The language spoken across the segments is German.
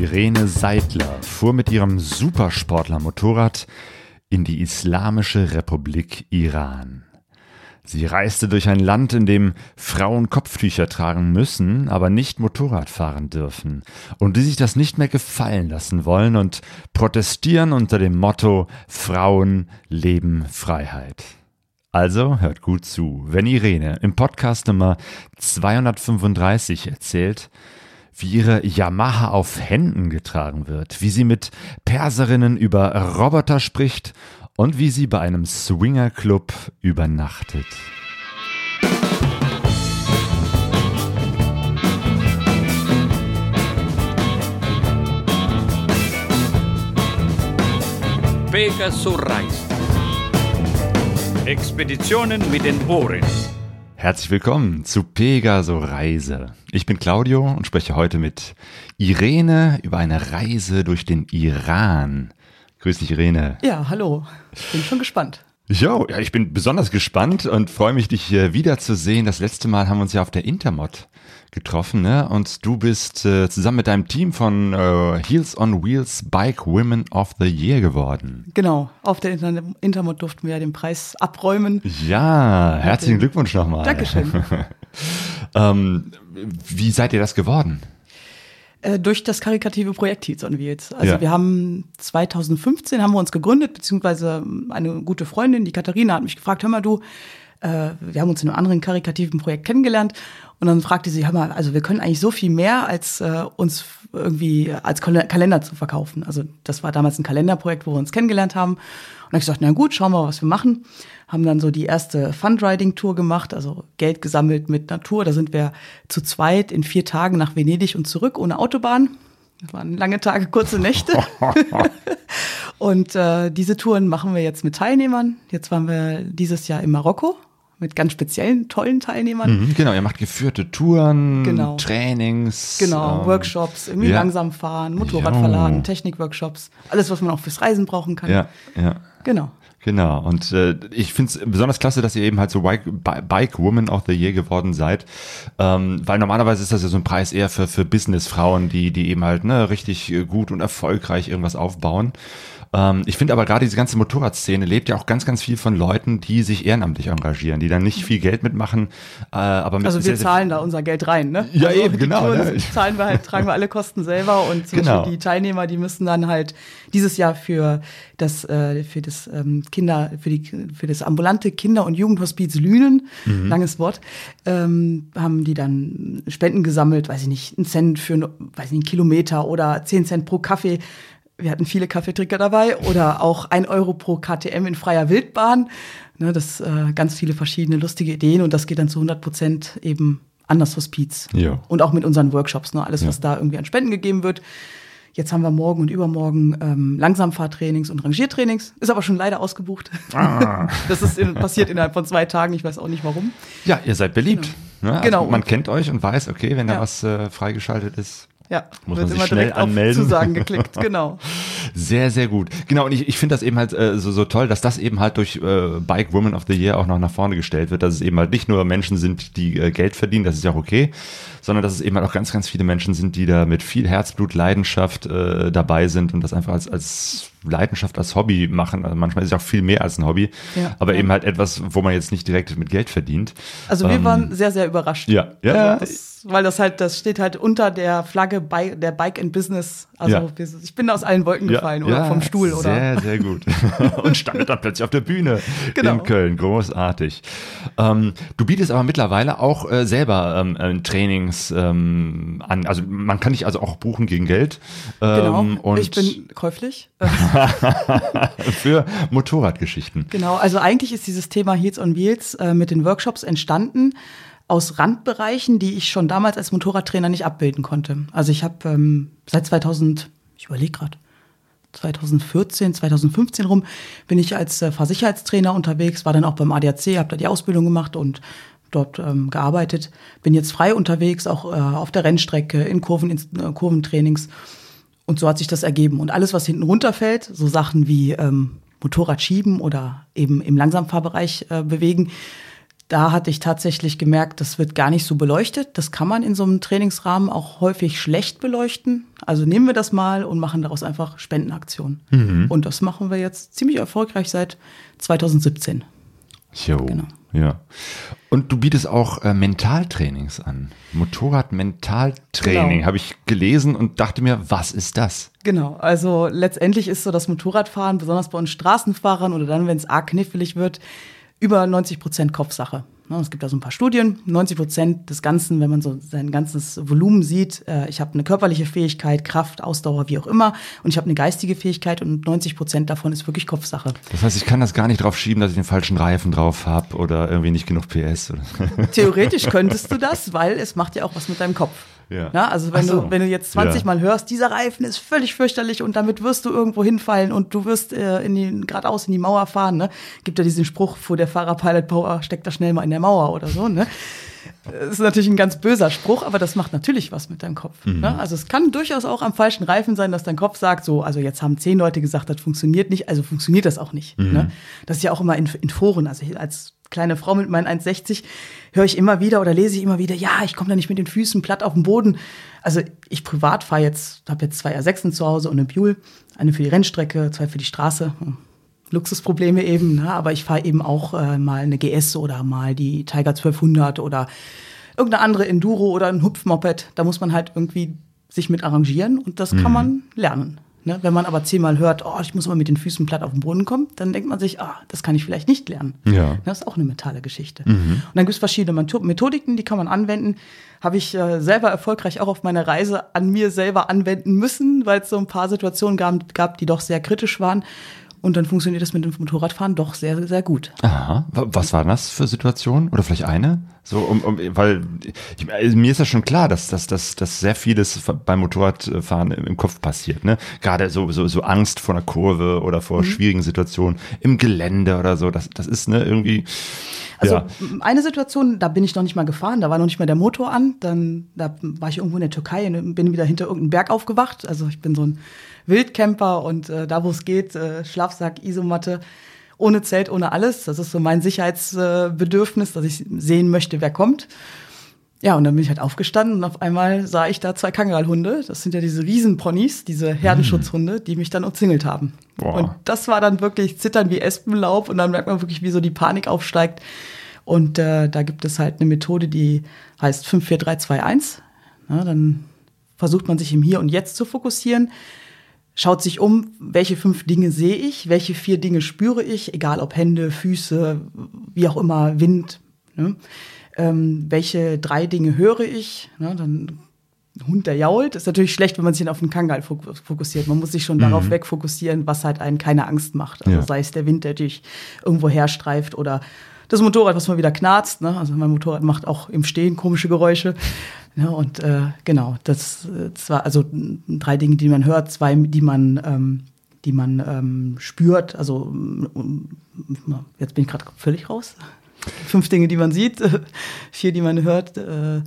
Irene Seidler fuhr mit ihrem Supersportler-Motorrad in die Islamische Republik Iran. Sie reiste durch ein Land, in dem Frauen Kopftücher tragen müssen, aber nicht Motorrad fahren dürfen und die sich das nicht mehr gefallen lassen wollen und protestieren unter dem Motto Frauen leben Freiheit. Also hört gut zu, wenn Irene im Podcast Nummer 235 erzählt, wie ihre Yamaha auf Händen getragen wird, wie sie mit Perserinnen über Roboter spricht und wie sie bei einem Swingerclub übernachtet. Pegasus reist. Expeditionen mit den Ohren. Herzlich willkommen zu Pegaso Reise. Ich bin Claudio und spreche heute mit Irene über eine Reise durch den Iran. Grüß dich, Irene. Ja, hallo. Ich bin schon gespannt. Jo, ja, ich bin besonders gespannt und freue mich, dich hier wiederzusehen. Das letzte Mal haben wir uns ja auf der Intermod getroffen, ne? Und du bist äh, zusammen mit deinem Team von äh, Heels on Wheels Bike Women of the Year geworden. Genau, auf der Inter Intermod durften wir ja den Preis abräumen. Ja, herzlichen Glückwunsch nochmal. Dankeschön. ähm, wie seid ihr das geworden? Äh, durch das karikative Projekt Heats on Wheels. Also Ja. wir haben 2015 haben wir uns gegründet, beziehungsweise eine gute Freundin, die Katharina, hat mich gefragt, hör mal du, äh, wir haben uns in einem anderen karikativen Projekt kennengelernt und dann fragte sie, hör mal, also wir können eigentlich so viel mehr, als äh, uns irgendwie als Kal Kalender zu verkaufen. Also das war damals ein Kalenderprojekt, wo wir uns kennengelernt haben. Und dann ich gesagt, na gut, schauen wir mal, was wir machen. Haben dann so die erste Fundriding-Tour gemacht, also Geld gesammelt mit Natur. Da sind wir zu zweit in vier Tagen nach Venedig und zurück ohne Autobahn. Das waren lange Tage, kurze Nächte. und äh, diese Touren machen wir jetzt mit Teilnehmern. Jetzt waren wir dieses Jahr in Marokko mit ganz speziellen, tollen Teilnehmern. Mhm, genau, ihr macht geführte Touren, Genau. Trainings. Genau, ähm, Workshops, irgendwie ja. langsam fahren, Motorrad Jo. verladen, Technikworkshops, alles, was man auch fürs Reisen brauchen kann. Ja, ja. Genau. Genau, und äh, ich finde es besonders klasse, dass ihr eben halt so Bike, Bi- Bike Woman of the Year geworden seid, ähm, weil normalerweise ist das ja so ein Preis eher für, für Businessfrauen, die, die eben halt ne, richtig äh, gut und erfolgreich irgendwas aufbauen. Ähm, ich finde aber gerade diese ganze Motorradszene lebt ja auch ganz, ganz viel von Leuten, die sich ehrenamtlich engagieren, die dann nicht viel Geld mitmachen, äh, aber mit Also wir sehr, zahlen da unser Geld rein, ne? Ja, also eben, genau, ne? Zahlen wir halt, tragen wir alle Kosten selber und zum Genau. Beispiel die Teilnehmer, die müssen dann halt dieses Jahr für das, äh, für das ähm, Kinder, für die, für das ambulante Kinder- und Jugendhospiz Lünen, Mhm. langes Wort, ähm, haben die dann Spenden gesammelt, weiß ich nicht, einen Cent für, weiß ich nicht, einen Kilometer oder 10 Cent pro Kaffee. Wir hatten viele Kaffeetrinker dabei oder auch ein Euro pro KTM in freier Wildbahn. Ne, das äh, ganz viele verschiedene lustige Ideen und das geht dann zu 100 Prozent eben an das Hospiz. Ja. Und auch mit unseren Workshops, ne, alles, Ja. was da irgendwie an Spenden gegeben wird. Jetzt haben wir morgen und übermorgen ähm, Langsamfahrtrainings und Rangiertrainings. Ist aber schon leider ausgebucht. Ah. das ist in, passiert innerhalb von zwei Tagen. Ich weiß auch nicht warum. Ja, ihr seid beliebt. Ne? Also Genau. Man kennt euch und weiß, okay, wenn da Ja. was äh, freigeschaltet ist, Ja, Muss wird man sich immer schnell anmelden. auf Zusagen geklickt. Genau. Sehr, sehr gut. Genau, und ich, ich finde das eben halt äh, so, so toll, dass das eben halt durch äh, Bike Woman of the Year auch noch nach vorne gestellt wird, dass es eben halt nicht nur Menschen sind, die äh, Geld verdienen, das ist ja auch okay, sondern dass es eben halt auch ganz, ganz viele Menschen sind, die da mit viel Herzblut, Leidenschaft äh, dabei sind und das einfach als, als Leidenschaft, als Hobby machen. Also manchmal ist es auch viel mehr als ein Hobby, Ja. aber eben halt etwas, wo man jetzt nicht direkt mit Geld verdient. Also wir Ähm, waren sehr, sehr überrascht. Ja, ja, ja. Also das, weil das halt, das steht halt unter der Flagge bei der Bike and Business. Also Ja. wir, ich bin aus allen Wolken gefallen oder vom Stuhl oder. Sehr, sehr gut. und standet dann plötzlich auf der Bühne Genau. in Köln. Großartig. Ähm, du bietest aber mittlerweile auch äh, selber ähm, äh, Trainings ähm, an. Also man kann dich also auch buchen gegen Geld. Genau. Ähm, und ich bin käuflich. Für Motorradgeschichten. Genau, also eigentlich ist dieses Thema Heels on Wheels äh, mit den Workshops entstanden aus Randbereichen, die ich schon damals als Motorradtrainer nicht abbilden konnte. Also ich habe ähm, seit 2000, ich überlege gerade, 2014, 2015 rum bin ich als äh, Fahrsicherheitstrainer unterwegs, war dann auch beim ADAC, habe da die Ausbildung gemacht und dort ähm, gearbeitet. Bin jetzt frei unterwegs, auch äh, auf der Rennstrecke, in Kurven, in äh, Kurventrainings. Und so hat sich das ergeben. Und alles, was hinten runterfällt, so Sachen wie ähm, Motorrad schieben oder eben im Langsamfahrbereich äh, bewegen, da hatte ich tatsächlich gemerkt, das wird gar nicht so beleuchtet. Das kann man in so einem Trainingsrahmen auch häufig schlecht beleuchten. Also nehmen wir das mal und machen daraus einfach Spendenaktionen. Mhm. Und das machen wir jetzt ziemlich erfolgreich seit 2017. Jo, Genau. ja. Und du bietest auch äh, Mentaltrainings an. Motorrad-Mentaltraining Genau. habe ich gelesen und dachte mir, was ist das? Genau, also letztendlich ist so das Motorradfahren, besonders bei uns Straßenfahrern oder dann, wenn es arg knifflig wird, über 90 Prozent Kopfsache. Ne, Es gibt da so ein paar Studien. 90 Prozent des Ganzen, wenn man so sein ganzes Volumen sieht, äh, ich habe eine körperliche Fähigkeit, Kraft, Ausdauer, wie auch immer, und ich habe eine geistige Fähigkeit und 90 Prozent davon ist wirklich Kopfsache. Das heißt, ich kann das gar nicht drauf schieben, dass ich den falschen Reifen drauf habe oder irgendwie nicht genug PS. Theoretisch könntest du das, weil es macht ja auch was mit deinem Kopf. Ja. Na, also wenn so. du wenn du jetzt 20 Ja. Mal hörst, dieser Reifen ist völlig fürchterlich und damit wirst du irgendwo hinfallen und du wirst äh, in die, geradeaus in die Mauer fahren. Ne? Gibt ja diesen Spruch, vor der Fahrer Pilot Power steckt da schnell mal in der Mauer oder so. Ne? Das ist natürlich ein ganz böser Spruch, aber das macht natürlich was mit deinem Kopf. Mhm. Ne? Also es kann durchaus auch am falschen Reifen sein, dass dein Kopf sagt, so, also jetzt haben zehn Leute gesagt, das funktioniert nicht, also funktioniert das auch nicht. Mhm. Ne? Das ist ja auch immer in, in Foren, also als kleine Frau mit meinen 1,60 höre ich immer wieder oder lese ich immer wieder, ja, ich komme da nicht mit den Füßen platt auf den Boden. Also ich privat fahre jetzt, habe jetzt zwei R6 zu Hause und eine Buell, eine für die Rennstrecke, zwei für die Straße. Luxusprobleme eben, ne? aber ich fahre eben auch äh, mal eine GS oder mal die Tiger 1200 oder irgendeine andere Enduro oder ein Hupfmoped. Da muss man halt irgendwie sich mit arrangieren und das kann man lernen. Ne? Wenn man aber zehnmal hört, oh, ich muss mal mit den Füßen platt auf den Boden kommen, dann denkt man sich, ah, das kann ich vielleicht nicht lernen. Ja. Das ist auch eine mentale Geschichte. Und dann gibt es verschiedene Methodiken, die kann man anwenden. Habe ich äh, selber erfolgreich auch auf meiner Reise an mir selber anwenden müssen, weil es so ein paar Situationen gab, gab, die doch sehr kritisch waren. Und dann funktioniert das mit dem Motorradfahren doch sehr, sehr gut. Aha. Wa- Was war das für Situation? Oder vielleicht eine? So, um, um, weil ich, also mir ist ja schon klar, dass, dass, dass, dass sehr vieles beim Motorradfahren im, im Kopf passiert. Ne? Gerade so, so, so Angst vor einer Kurve oder vor schwierigen Situationen im Gelände oder so. Das, das ist ne, irgendwie. Also ja. eine Situation, da bin ich noch nicht mal gefahren, da war noch nicht mal der Motor an. Dann da war ich irgendwo in der Türkei und bin wieder hinter irgendeinem Berg aufgewacht. Also ich bin so ein Wildcamper und äh, da, wo es geht, äh, Schlafsack, Isomatte, ohne Zelt, ohne alles. Das ist so mein Sicherheitsbedürfnis, Bedürfnis, dass ich sehen möchte, wer kommt. Ja, und dann bin ich halt aufgestanden und auf einmal sah ich da zwei Kangalhunde. Das sind ja diese Riesenponys, diese Herdenschutzhunde, die mich dann umzingelt haben. Boah. Und das war dann wirklich Zittern wie Espenlaub und dann merkt man wirklich, wie so die Panik aufsteigt. Und äh, da gibt es halt eine Methode, die heißt 54321. Ja, dann versucht man sich im Hier und Jetzt zu fokussieren, schaut sich um, welche fünf Dinge sehe ich, welche vier Dinge spüre ich, egal ob Hände, Füße, wie auch immer, Wind. Ne? Ähm, welche drei Dinge höre ich? Ne? Dann ein Hund, der jault, ist natürlich schlecht, wenn man sich dann auf den Kangal fok- fokussiert. Man muss sich schon darauf wegfokussieren, was halt einen keine Angst macht. Also Ja. sei es der Wind, der dich irgendwo herstreift oder das Motorrad, was mal wieder knarzt. Ne? Also mein Motorrad macht auch im Stehen komische Geräusche. Ja, und äh, genau, das, äh, das war also drei Dinge, die man hört, zwei, die man, ähm, die man ähm, spürt. Also m, m, jetzt bin ich gerade völlig raus. Fünf Dinge, die man sieht, vier, die man hört, äh,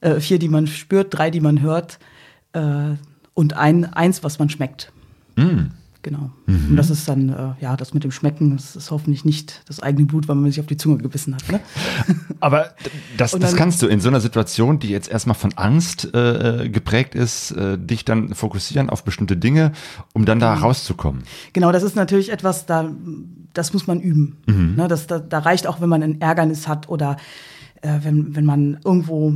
äh, vier, die man spürt, drei, die man hört äh, und ein, eins, was man schmeckt. Genau. Und das ist dann, äh, ja, das mit dem Schmecken, das ist hoffentlich nicht das eigene Blut, weil man sich auf die Zunge gebissen hat. Ne? Aber das, Und das dann- kannst du in so einer Situation, die jetzt erstmal von Angst äh, geprägt ist, äh, dich dann fokussieren auf bestimmte Dinge, um dann da rauszukommen. Genau, das ist natürlich etwas, da, das muss man üben. Ne, das, da, da reicht auch, wenn man ein Ärgernis hat oder äh, wenn, wenn man irgendwo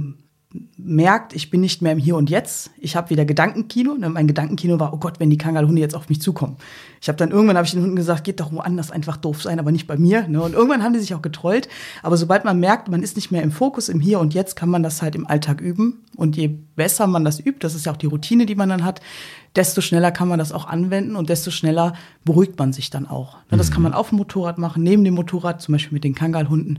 merkt, ich bin nicht mehr im Hier und Jetzt. Ich habe wieder Gedankenkino. Ne? Mein Gedankenkino war, oh Gott, wenn die Kangalhunde jetzt auf mich zukommen. Ich habe dann irgendwann habe ich den Hunden gesagt, geht doch woanders einfach doof sein, aber nicht bei mir. Ne? Und irgendwann haben die sich auch getrollt. Aber sobald man merkt, man ist nicht mehr im Fokus, im Hier und Jetzt, kann man das halt im Alltag üben. Und je besser man das übt, das ist ja auch die Routine, die man dann hat, desto schneller kann man das auch anwenden und desto schneller beruhigt man sich dann auch. Ne? Das kann man auf dem Motorrad machen, neben dem Motorrad, zum Beispiel mit den Kangalhunden.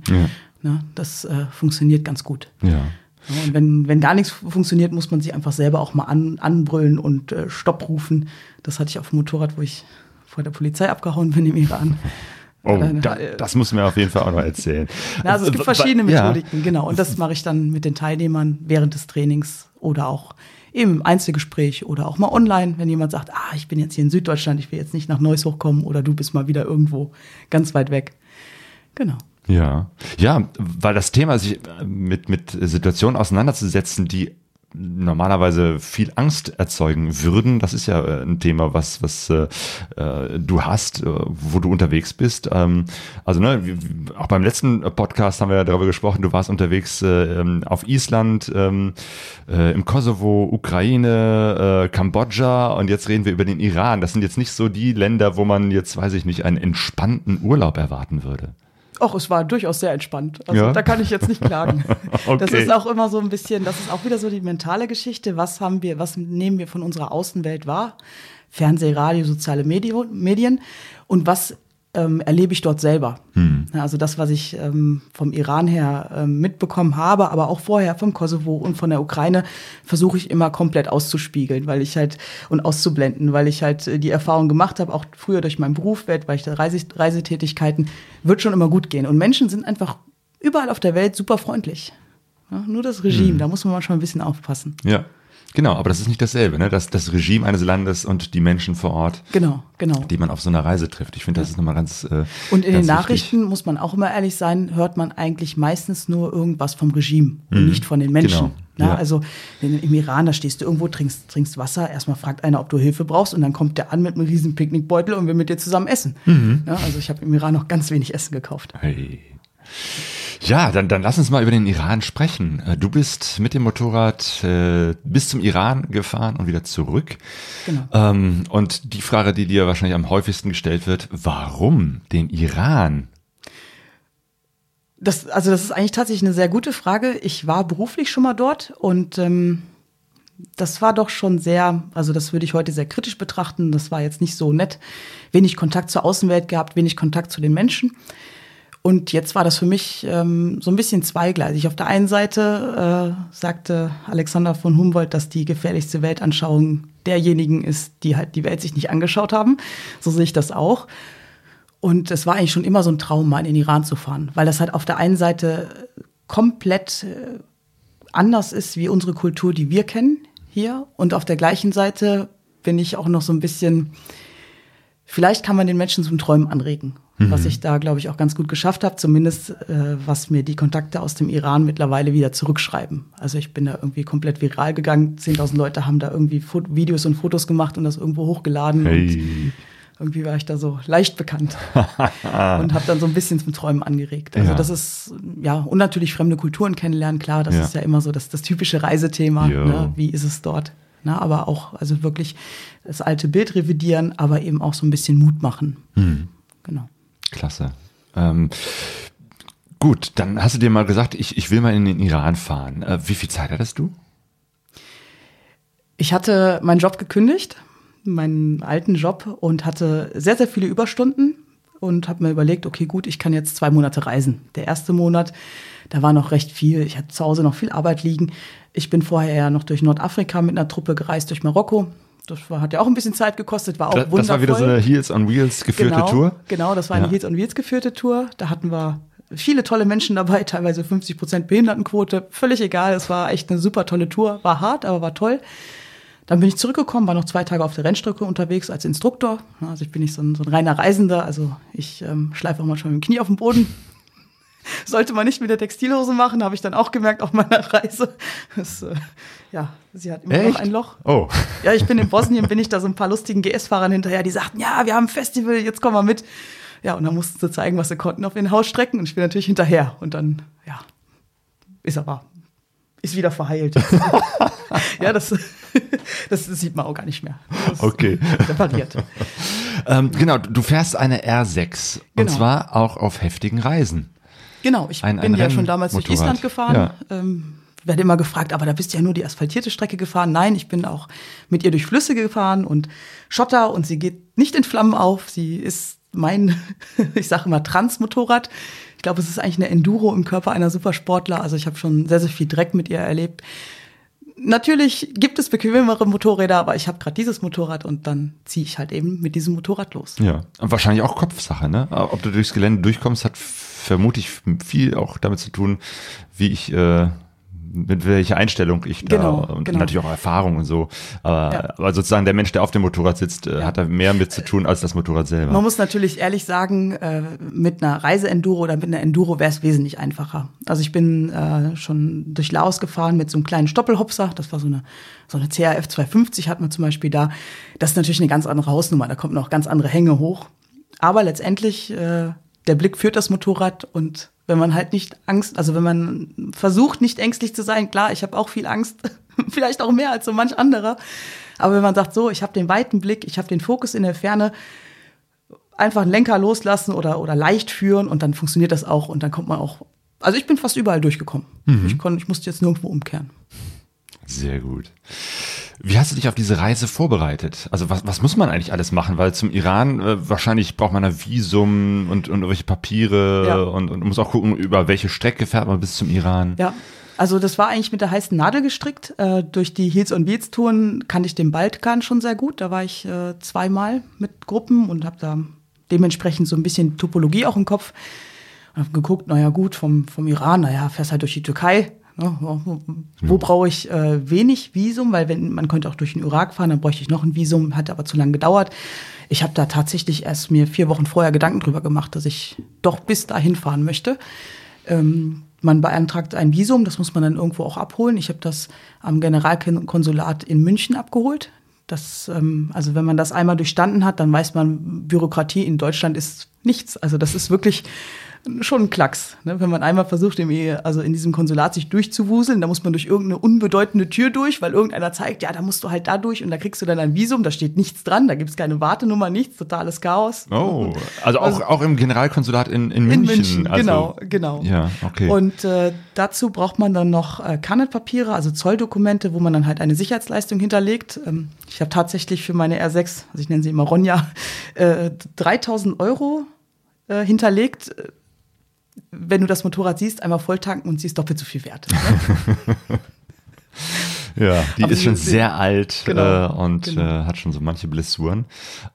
Ne? Das äh, funktioniert ganz gut. Ja. Ja, Und wenn, wenn gar nichts funktioniert, muss man sich einfach selber auch mal an, anbrüllen und äh, Stopp rufen. Das hatte ich auf dem Motorrad, wo ich vor der Polizei abgehauen bin im Iran. Oh, Äh, da, äh, das muss mir auf jeden Fall auch noch erzählen. Na, also es gibt verschiedene ja. Methodiken, genau. Und das mache ich dann mit den Teilnehmern während des Trainings oder auch eben im Einzelgespräch oder auch mal online, wenn jemand sagt, ah, ich bin jetzt hier in Süddeutschland, ich will jetzt nicht nach Neuss hochkommen oder du bist mal wieder irgendwo ganz weit weg. Genau. Ja, ja, weil das Thema, sich mit, mit Situationen auseinanderzusetzen, die normalerweise viel Angst erzeugen würden. Das ist ja äh, ein Thema, was, was äh, äh, du hast, äh, wo du unterwegs bist. Ähm, also ne, auch beim letzten Podcast haben wir ja darüber gesprochen, du warst unterwegs äh, ähm, auf Island, ähm, äh, im Kosovo, Ukraine, äh, Kambodscha und jetzt reden wir über den Iran. Das sind jetzt nicht so die Länder, wo man jetzt, weiß ich nicht, einen entspannten Urlaub erwarten würde. Och, es war durchaus sehr entspannt. Also Ja? da kann ich jetzt nicht klagen. Das Okay. ist auch immer so ein bisschen, das ist auch wieder so die mentale Geschichte. Was haben wir, was nehmen wir von unserer Außenwelt wahr? Fernseh, Radio, soziale Medien. Und was ähm, erlebe ich dort selber? Ja, Also das, was ich ähm, vom Iran her ähm, mitbekommen habe, aber auch vorher vom Kosovo und von der Ukraine, versuche ich immer komplett auszuspiegeln, weil ich halt und auszublenden, weil ich halt äh, die Erfahrung gemacht habe, auch früher durch meinen Beruf, weltweite Reise, Reisetätigkeiten, wird schon immer gut gehen. Und Menschen sind einfach überall auf der Welt super freundlich. Ja, nur das Regime, da muss man manchmal ein bisschen aufpassen. Ja, genau, aber das ist nicht dasselbe, ne? Das, das Regime eines Landes und die Menschen vor Ort, Genau, genau. die man auf so einer Reise trifft. Ich finde, das ist nochmal ganz. Äh, Und in ganz den Nachrichten, muss man auch immer ehrlich sein, hört man eigentlich meistens nur irgendwas vom Regime und nicht von den Menschen. Genau, Na, ja. Also in, im Iran, da stehst du irgendwo, trinkst, trinkst Wasser, erstmal fragt einer, ob du Hilfe brauchst und dann kommt der an mit einem riesen Picknickbeutel und will mit dir zusammen essen. Mhm. Ja, also ich habe im Iran noch ganz wenig Essen gekauft. Hey. Ja, dann, dann lass uns mal über den Iran sprechen. Äh, Du bist mit dem Motorrad äh, bis zum Iran gefahren und wieder zurück. Genau. Ähm, und die Frage, die dir wahrscheinlich am häufigsten gestellt wird, warum den Iran? Das, also das ist eigentlich tatsächlich eine sehr gute Frage. Ich war beruflich schon mal dort und ähm, das war doch schon sehr, also das würde ich heute sehr kritisch betrachten. Das war jetzt nicht so nett. Wenig Kontakt zur Außenwelt gehabt, wenig Kontakt zu den Menschen. Und jetzt war das für mich ähm, so ein bisschen zweigleisig. Auf der einen Seite äh, sagte Alexander von Humboldt, dass die gefährlichste Weltanschauung derjenigen ist, die halt die Welt sich nicht angeschaut haben. So sehe ich das auch. Und es war eigentlich schon immer so ein Traum, mal in den Iran zu fahren, weil das halt auf der einen Seite komplett äh, anders ist wie unsere Kultur, die wir kennen hier. Und auf der gleichen Seite bin ich auch noch so ein bisschen, vielleicht kann man den Menschen zum Träumen anregen. Was ich da, glaube ich, auch ganz gut geschafft habe, zumindest äh, was mir die Kontakte aus dem Iran mittlerweile wieder zurückschreiben. Also ich bin da irgendwie komplett viral gegangen. 10.000 Leute haben da irgendwie Fo Videos und Fotos gemacht und das irgendwo hochgeladen. Und irgendwie war ich da so leicht bekannt und habe dann so ein bisschen zum Träumen angeregt. Also Ja. das ist, ja, und natürlich fremde Kulturen kennenlernen, klar, das Ja. ist ja immer so das, das typische Reisethema. Ne? Wie ist es dort? Na, aber auch, also wirklich das alte Bild revidieren, aber eben auch so ein bisschen Mut machen. Hm. Genau. Klasse. Ähm, gut, dann hast du dir mal gesagt, ich, ich will mal in den Iran fahren. Äh, wie viel Zeit hattest du? Ich hatte meinen Job gekündigt, meinen alten Job und hatte sehr, sehr viele Überstunden und habe mir überlegt, okay, gut, ich kann jetzt zwei Monate reisen. Der erste Monat, da war noch recht viel. Ich hatte zu Hause noch viel Arbeit liegen. Ich bin vorher ja noch durch Nordafrika mit einer Truppe gereist, durch Marokko. Das war, hat ja auch ein bisschen Zeit gekostet, war auch Das, wundervoll. das war wieder so eine Heels on Wheels geführte genau, Tour. Genau, das war eine Ja. Heels on Wheels geführte Tour. Da hatten wir viele tolle Menschen dabei, teilweise 50 Prozent Behindertenquote. Völlig egal, es war echt eine super tolle Tour. War hart, aber war toll. Dann bin ich zurückgekommen, war noch zwei Tage auf der Rennstrecke unterwegs als Instruktor. Also ich bin nicht so ein, so ein reiner Reisender, also ich ähm, schleife auch manchmal mit dem Knie auf dem Boden. Sollte man nicht mit der Textilhose machen, habe ich dann auch gemerkt auf meiner Reise. Das, äh, ja, sie hat immer noch ein Loch. Oh. Ja, ich bin in Bosnien, bin ich da so ein paar lustigen GS-Fahrern hinterher, die sagten, ja, wir haben ein Festival, jetzt kommen wir mit. Ja, und dann mussten sie zeigen, was sie konnten auf ihren Hausstrecken und ich bin natürlich hinterher. Und dann, ja, ist aber, ist wieder verheilt. ja, das, das, sieht man auch gar nicht mehr. Das Okay. Repariert. Ähm, genau, du fährst eine R6 und Genau. zwar auch auf heftigen Reisen. Genau, ich Ein- bin ein ja schon damals durch. Island gefahren. Ja. Ähm, werde immer gefragt, aber da bist du ja nur die asphaltierte Strecke gefahren. Nein, ich bin auch mit ihr durch Flüsse gefahren und Schotter und sie geht nicht in Flammen auf. Sie ist mein, ich sage immer Transmotorrad. Ich glaube, es ist eigentlich eine Enduro im Körper einer Supersportler. Also ich habe schon sehr, sehr viel Dreck mit ihr erlebt. Natürlich gibt es bequemere Motorräder, aber ich habe gerade dieses Motorrad und dann ziehe ich halt eben mit diesem Motorrad los. Ja. Und wahrscheinlich auch Kopfsache, ne? Ob du durchs Gelände durchkommst, hat vermutlich viel auch damit zu tun, wie ich äh, mit welcher Einstellung ich da Genau, und genau. natürlich auch Erfahrung und so. Aber, Ja. aber sozusagen der Mensch, der auf dem Motorrad sitzt, äh, hat da mehr mit zu tun als das Motorrad selber. Man muss natürlich ehrlich sagen, äh, mit einer Reise-Enduro oder mit einer Enduro wäre es wesentlich einfacher. Also ich bin äh, schon durch Laos gefahren mit so einem kleinen Stoppelhopser. Das war so eine, so eine CRF 250 hat man zum Beispiel da. Das ist natürlich eine ganz andere Hausnummer. Da kommt noch ganz andere Hänge hoch. Aber letztendlich, äh, der Blick führt das Motorrad und wenn man halt nicht Angst, also wenn man versucht, nicht ängstlich zu sein, klar, ich habe auch viel Angst, vielleicht auch mehr als so manch anderer. Aber wenn man sagt, so, ich habe den weiten Blick, ich habe den Fokus in der Ferne, einfach einen Lenker loslassen oder, oder leicht führen und dann funktioniert das auch und dann kommt man auch. Also ich bin fast überall durchgekommen. Ich, kon, ich musste jetzt nirgendwo umkehren. Sehr gut. Wie hast du dich auf diese Reise vorbereitet? Also was, was muss man eigentlich alles machen? Weil zum Iran äh, wahrscheinlich braucht man ein Visum und, und irgendwelche Papiere Ja. und, und muss auch gucken, über welche Strecke fährt man bis zum Iran. Ja. Also das war eigentlich mit der heißen Nadel gestrickt. Äh, durch die Heels on Beats Touren kannte ich den Balkan schon sehr gut. Da war ich äh, zweimal mit Gruppen und habe da dementsprechend so ein bisschen Topologie auch im Kopf. Und habe geguckt, naja gut, vom, vom Iran, naja, fährst halt durch die Türkei. Ne? Wo, brauche ich äh, wenig Visum? Weil wenn man könnte auch durch den Irak fahren, dann bräuchte ich noch ein Visum, hat aber zu lange gedauert. Ich habe da tatsächlich erst mir vier Wochen vorher Gedanken drüber gemacht, dass ich doch bis dahin fahren möchte. Ähm, man beantragt ein Visum, das muss man dann irgendwo auch abholen. Ich habe das am Generalkonsulat in München abgeholt. Das, ähm, also wenn man das einmal durchstanden hat, dann weiß man, Bürokratie in Deutschland ist nichts. Also das ist wirklich schon ein Klacks. Ne? Wenn man einmal versucht, im, also in diesem Konsulat sich durchzuwuseln, da muss man durch irgendeine unbedeutende Tür durch, weil irgendeiner zeigt, ja, da musst du halt da durch und da kriegst du dann ein Visum, da steht nichts dran, da gibt es keine Wartenummer, nichts, totales Chaos. Oh, also auch, auch im Generalkonsulat in, in München. In München, also, genau, genau. Ja, okay. Und äh, dazu braucht man dann noch äh, Carnet-Papiere, also Zolldokumente, wo man dann halt eine Sicherheitsleistung hinterlegt. Ähm, ich habe tatsächlich für meine R6, also ich nenne sie immer Ronja, äh, 3000 Euro äh, hinterlegt. Wenn du das Motorrad siehst, einmal volltanken und sie ist doppelt so viel wert. Ne? Ja, die Aber ist schon sehr alt Genau, äh, und genau. äh, hat schon so manche Blessuren.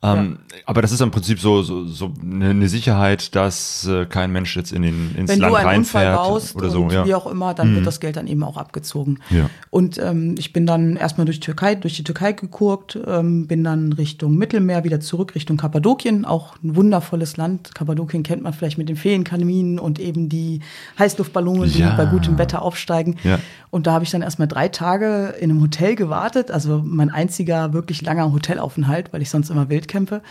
Ähm, Aber das ist im Prinzip so, so, so eine eine Sicherheit, dass äh, kein Mensch jetzt in den, ins Wenn Land du einen Unfall reinfährt baust oder so. Ja. Mhm. wie auch immer, dann wird das Geld dann eben auch abgezogen. Ja. Und ähm, ich bin dann erstmal durch Türkei, durch die Türkei gekurkt, ähm, bin dann Richtung Mittelmeer wieder zurück Richtung Kappadokien, auch ein wundervolles Land. Kappadokien kennt man vielleicht mit den Feenkaminen und eben die Heißluftballone, die Ja. bei gutem Wetter aufsteigen. Ja. Und da habe ich dann erstmal drei Tage in einem Hotel gewartet, also mein einziger wirklich langer Hotelaufenthalt, weil ich sonst immer wild campe.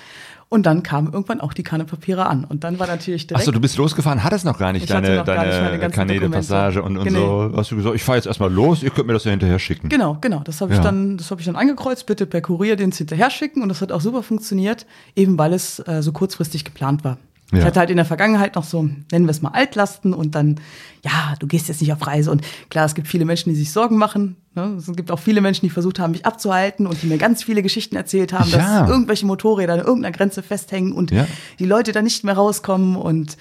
Und dann kamen irgendwann auch die Kannepapiere an. Und dann war natürlich direkt. Achso, du bist losgefahren, hattest noch gar nicht Ich deine, noch gar nicht meine deine ganzen Kanäle-Passage und, und Dokumente. so. Hast du gesagt, ich fahre jetzt erstmal los, ihr könnt mir das ja hinterher schicken. Genau, genau. Das habe ich Ja. dann, das habe ich dann angekreuzt. Bitte per Kurier den hinterher schicken und das hat auch super funktioniert, eben weil es äh, so kurzfristig geplant war. Ja. Ich hatte halt in der Vergangenheit noch so, nennen wir es mal Altlasten und dann, ja, du gehst jetzt nicht auf Reise und klar, es gibt viele Menschen, die sich Sorgen machen. Ne? Es gibt auch viele Menschen, die versucht haben, mich abzuhalten und die mir ganz viele Geschichten erzählt haben, Ja. dass irgendwelche Motorräder an irgendeiner Grenze festhängen und Ja. die Leute da nicht mehr rauskommen und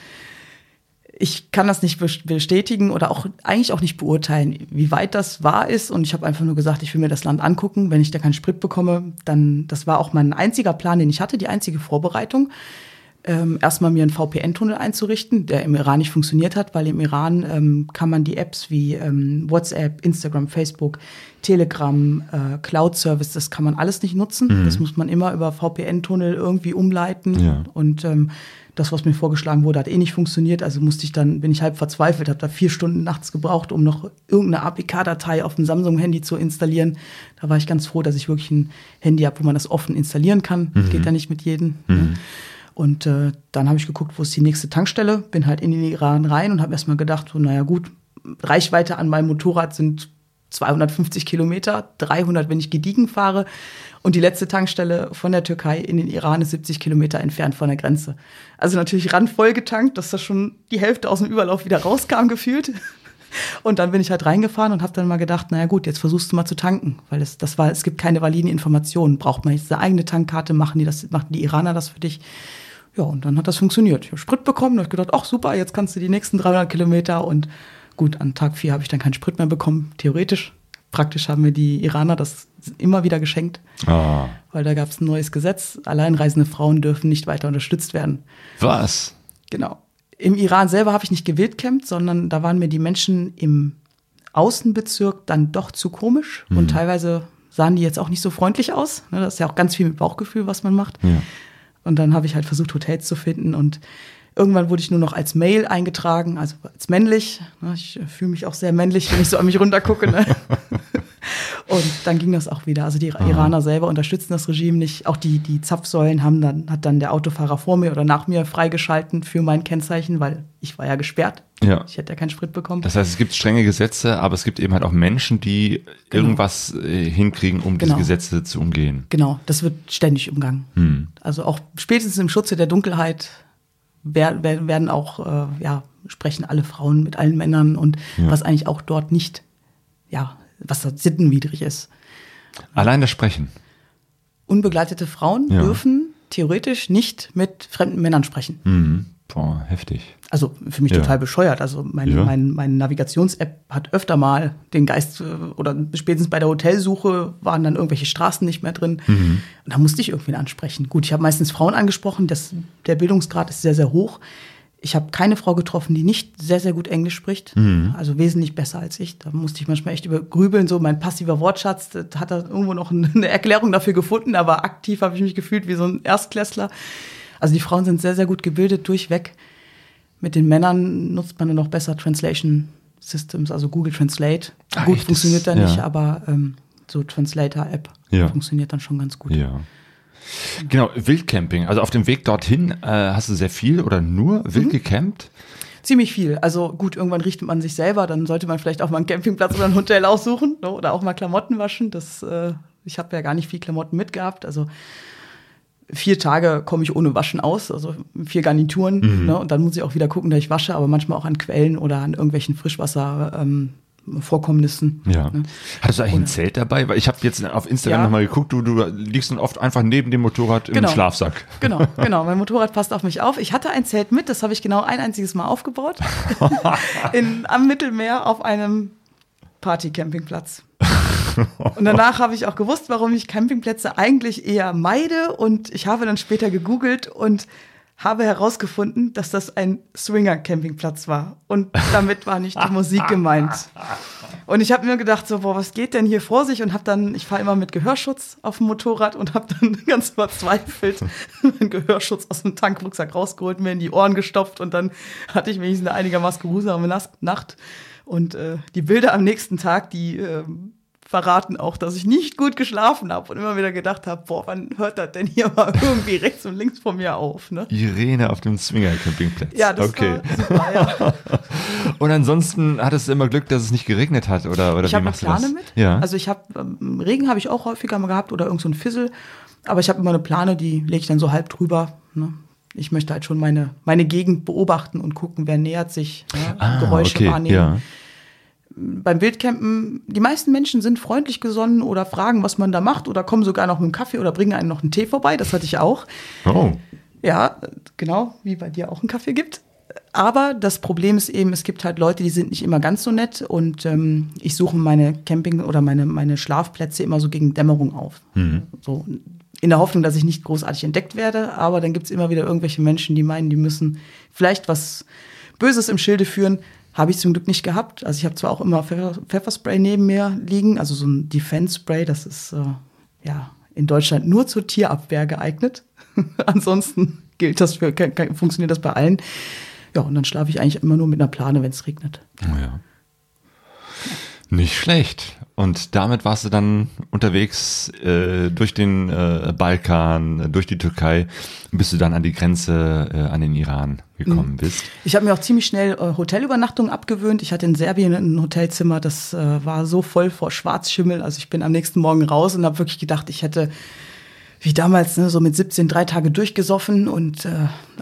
ich kann das nicht bes- bestätigen oder auch eigentlich auch nicht beurteilen, wie weit das wahr ist. Und ich habe einfach nur gesagt, ich will mir das Land angucken. Wenn ich da keinen Sprit bekomme, dann das war auch mein einziger Plan, den ich hatte, die einzige Vorbereitung. Ähm, erstmal mir einen VPN-Tunnel einzurichten, der im Iran nicht funktioniert hat, weil im Iran ähm, kann man die Apps wie ähm, WhatsApp, Instagram, Facebook, Telegram, äh, Cloud-Service, das kann man alles nicht nutzen. Das muss man immer über VPN-Tunnel irgendwie umleiten. Ja. Und ähm, das, was mir vorgeschlagen wurde, hat eh nicht funktioniert. Also musste ich dann, bin ich halb verzweifelt, habe da vier Stunden nachts gebraucht, um noch irgendeine APK-Datei auf dem Samsung-Handy zu installieren. Da war ich ganz froh, dass ich wirklich ein Handy habe, wo man das offen installieren kann. Das geht ja nicht mit jedem. Ne? Und äh, dann habe ich geguckt, wo ist die nächste Tankstelle, bin halt in den Iran rein und habe erstmal gedacht, so, naja gut, Reichweite an meinem Motorrad sind 250 Kilometer, 300, wenn ich gediegen fahre. Und die letzte Tankstelle von der Türkei in den Iran ist 70 Kilometer entfernt von der Grenze. Also natürlich randvoll getankt, dass da schon die Hälfte aus dem Überlauf wieder rauskam gefühlt. Und dann bin ich halt reingefahren und habe dann mal gedacht, naja gut, jetzt versuchst du mal zu tanken, weil es, das war, es gibt keine validen Informationen. Braucht man jetzt eine eigene Tankkarte, machen die das, machen die Iraner das für dich? Ja, und dann hat das funktioniert. Ich habe Sprit bekommen und hab gedacht, ach super, jetzt kannst du die nächsten 300 Kilometer und gut, an Tag vier habe ich dann keinen Sprit mehr bekommen, theoretisch. Praktisch haben mir die Iraner das immer wieder geschenkt, Ah, weil da gab es ein neues Gesetz. Alleinreisende Frauen dürfen nicht weiter unterstützt werden. was? Genau. Im Iran selber habe ich nicht gewildcampt, sondern da waren mir die Menschen im Außenbezirk dann doch zu komisch und teilweise sahen die jetzt auch nicht so freundlich aus. Ne, Das ist ja auch ganz viel mit Bauchgefühl, was man macht. Ja. Und dann habe ich halt versucht, Hotels zu finden und irgendwann wurde ich nur noch als Mail eingetragen, also als männlich. Ne, Ich äh, fühle mich auch sehr männlich, wenn ich so an mich runtergucke. Ne? Und dann ging das auch wieder. Also die Iraner selber unterstützen das Regime nicht. Auch die, die Zapfsäulen haben dann, hat dann der Autofahrer vor mir oder nach mir freigeschalten für mein Kennzeichen, weil ich war ja gesperrt. Ja. Ich hätte ja keinen Sprit bekommen. Das heißt, es gibt strenge Gesetze, aber es gibt eben halt auch Menschen, die irgendwas äh, hinkriegen, um Genau. diese Gesetze zu umgehen. Genau, das wird ständig umgangen. Also auch spätestens im Schutze der Dunkelheit wer, wer, werden auch, äh, ja, sprechen alle Frauen mit allen Männern und was eigentlich auch dort nicht, ja, was sittenwidrig ist. Allein das Sprechen. Unbegleitete Frauen Ja. dürfen theoretisch nicht mit fremden Männern sprechen. Mhm. Boah, heftig. Also für mich Ja. total bescheuert. Also meine, Ja. mein, meine Navigations-App hat öfter mal den Geist äh, oder spätestens bei der Hotelsuche waren dann irgendwelche Straßen nicht mehr drin. Mhm. Und da musste ich irgendwie ansprechen. Gut, ich habe meistens Frauen angesprochen. Das, der Bildungsgrad ist sehr, sehr hoch. Ich habe keine Frau getroffen, die nicht sehr, sehr gut Englisch spricht. Mhm. Also wesentlich besser als ich. Da musste ich manchmal echt übergrübeln. So mein passiver Wortschatz hat da irgendwo noch eine Erklärung dafür gefunden. Aber aktiv habe ich mich gefühlt wie so ein Erstklässler. Also die Frauen sind sehr, sehr gut gebildet durchweg. Mit den Männern nutzt man dann noch besser Translation Systems, also Google Translate. Ah, gut, echt? funktioniert da Das- nicht, ja. aber ähm, so Translator-App Ja. funktioniert dann schon ganz gut. Ja. Genau, Wildcamping. Also auf dem Weg dorthin äh, hast du sehr viel oder nur Mhm. wild gecampt? Ziemlich viel. Also gut, irgendwann richtet man sich selber, dann sollte man vielleicht auch mal einen Campingplatz oder ein Hotel aussuchen ne? oder auch mal Klamotten waschen. Das, äh, ich habe ja gar nicht viel Klamotten mitgehabt. Also vier Tage komme ich ohne Waschen aus, also vier Garnituren. Mhm. Ne? Und dann muss ich auch wieder gucken, dass ich wasche, aber manchmal auch an Quellen oder an irgendwelchen Frischwasser. Ähm, Vorkommnissen. Ja. Ne? Hattest du eigentlich ein Zelt dabei? Weil ich habe jetzt auf Instagram Ja. nochmal geguckt, du, du liegst dann oft einfach neben dem Motorrad im Genau. Schlafsack. Genau, genau. Mein Motorrad passt auf mich auf. Ich hatte ein Zelt mit, das habe ich genau ein einziges Mal aufgebaut. In, am Mittelmeer auf einem Party-Campingplatz. Und danach habe ich auch gewusst, warum ich Campingplätze eigentlich eher meide. Und ich habe dann später gegoogelt und habe herausgefunden, dass das ein Swinger-Campingplatz war. Und damit war nicht die Musik gemeint. Und ich habe mir gedacht, so, boah, was geht denn hier vor sich? Und habe dann, ich fahre immer mit Gehörschutz auf dem Motorrad und habe dann ganz verzweifelt meinen Gehörschutz aus dem Tankrucksack rausgeholt, mir in die Ohren gestopft und dann hatte ich wenigstens eine einigermaßen geruhsame Nacht. Und äh, die Bilder am nächsten Tag, die ähm, verraten auch, dass ich nicht gut geschlafen habe und immer wieder gedacht habe, boah, wann hört das denn hier mal irgendwie rechts und links von mir auf? Ne? Irene auf dem Swinger-Campingplatz. Ja, das okay. super, ja. Und ansonsten hattest du immer Glück, dass es nicht geregnet hat, oder, oder Ich wie habe eine machst du das? Plane mit. Ja. Also ich habe ähm, Regen habe ich auch häufiger mal gehabt oder irgend so ein Fissel. Aber ich habe immer eine Plane, die lege ich dann so halb drüber. Ne? Ich möchte halt schon meine, meine Gegend beobachten und gucken, wer nähert sich, ne? ah, Geräusche okay, wahrnehmen. ja. Beim Wildcampen, die meisten Menschen sind freundlich gesonnen oder fragen, was man da macht oder kommen sogar noch mit dem Kaffee oder bringen einem noch einen Tee vorbei. Das hatte ich auch. Oh. Ja, genau, wie bei dir auch einen Kaffee gibt. Aber das Problem ist eben, es gibt halt Leute, die sind nicht immer ganz so nett und ähm, ich suche meine Camping- oder meine, meine Schlafplätze immer so gegen Dämmerung auf. So in der Hoffnung, dass ich nicht großartig entdeckt werde, aber dann gibt es immer wieder irgendwelche Menschen, die meinen, die müssen vielleicht was Böses im Schilde führen. Habe ich zum Glück nicht gehabt. Also ich habe zwar auch immer Pfeffer, Pfefferspray neben mir liegen, also so ein Defense-Spray, das ist äh, ja in Deutschland nur zur Tierabwehr geeignet. Ansonsten gilt das für, funktioniert das bei allen. Ja, und dann schlafe ich eigentlich immer nur mit einer Plane, wenn es regnet. Oh ja. Nicht schlecht. Und damit warst du dann unterwegs äh, durch den äh, Balkan, äh, durch die Türkei, bis du dann an die Grenze äh, an den Iran gekommen Mhm. bist. Ich habe mir auch ziemlich schnell äh, Hotelübernachtungen abgewöhnt. Ich hatte in Serbien ein Hotelzimmer, das äh, war so voll vor Schwarzschimmel. Also ich bin am nächsten Morgen raus und habe wirklich gedacht, ich hätte wie damals ne, so mit 17 drei Tage durchgesoffen und äh,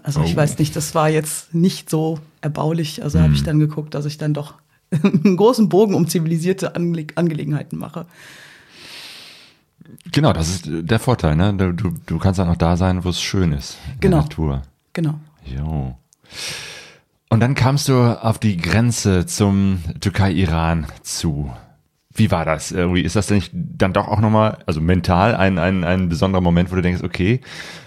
also ich Oh. weiß nicht, das war jetzt nicht so erbaulich. Also habe ich dann geguckt, dass ich dann doch einen großen Bogen um zivilisierte Ange Angelegenheiten mache. Genau, das ist der Vorteil, ne? Du, du, du kannst dann auch da sein, wo es schön ist. In Genau. Der Natur. Genau. Jo. Und dann kamst du auf die Grenze zum Türkei-Iran zu. Wie war das? Irgendwie ist das denn nicht dann doch auch nochmal, also mental ein, ein, ein besonderer Moment, wo du denkst, okay,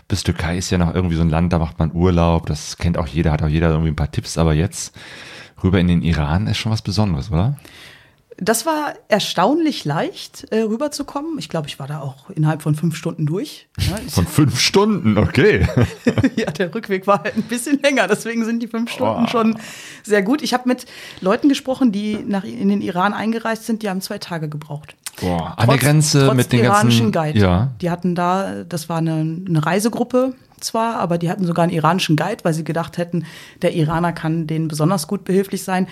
bis Türkei ist ja noch irgendwie so ein Land, da macht man Urlaub, das kennt auch jeder, hat auch jeder irgendwie ein paar Tipps, aber jetzt rüber in den Iran ist schon was Besonderes, oder? Das war erstaunlich leicht, äh, rüberzukommen. Ich glaube, ich war da auch innerhalb von fünf Stunden durch. Ich, Von fünf Stunden, okay. ja, der Rückweg war halt ein bisschen länger, deswegen sind die fünf Stunden Oh. schon sehr gut. Ich habe mit Leuten gesprochen, die nach, in den Iran eingereist sind, die haben zwei Tage gebraucht. Boah, an der Grenze trotz mit den iranischen ganzen. Guide. Ja. Die hatten da, das war eine, eine Reisegruppe zwar, aber die hatten sogar einen iranischen Guide, weil sie gedacht hätten, der Iraner kann denen besonders gut behilflich sein.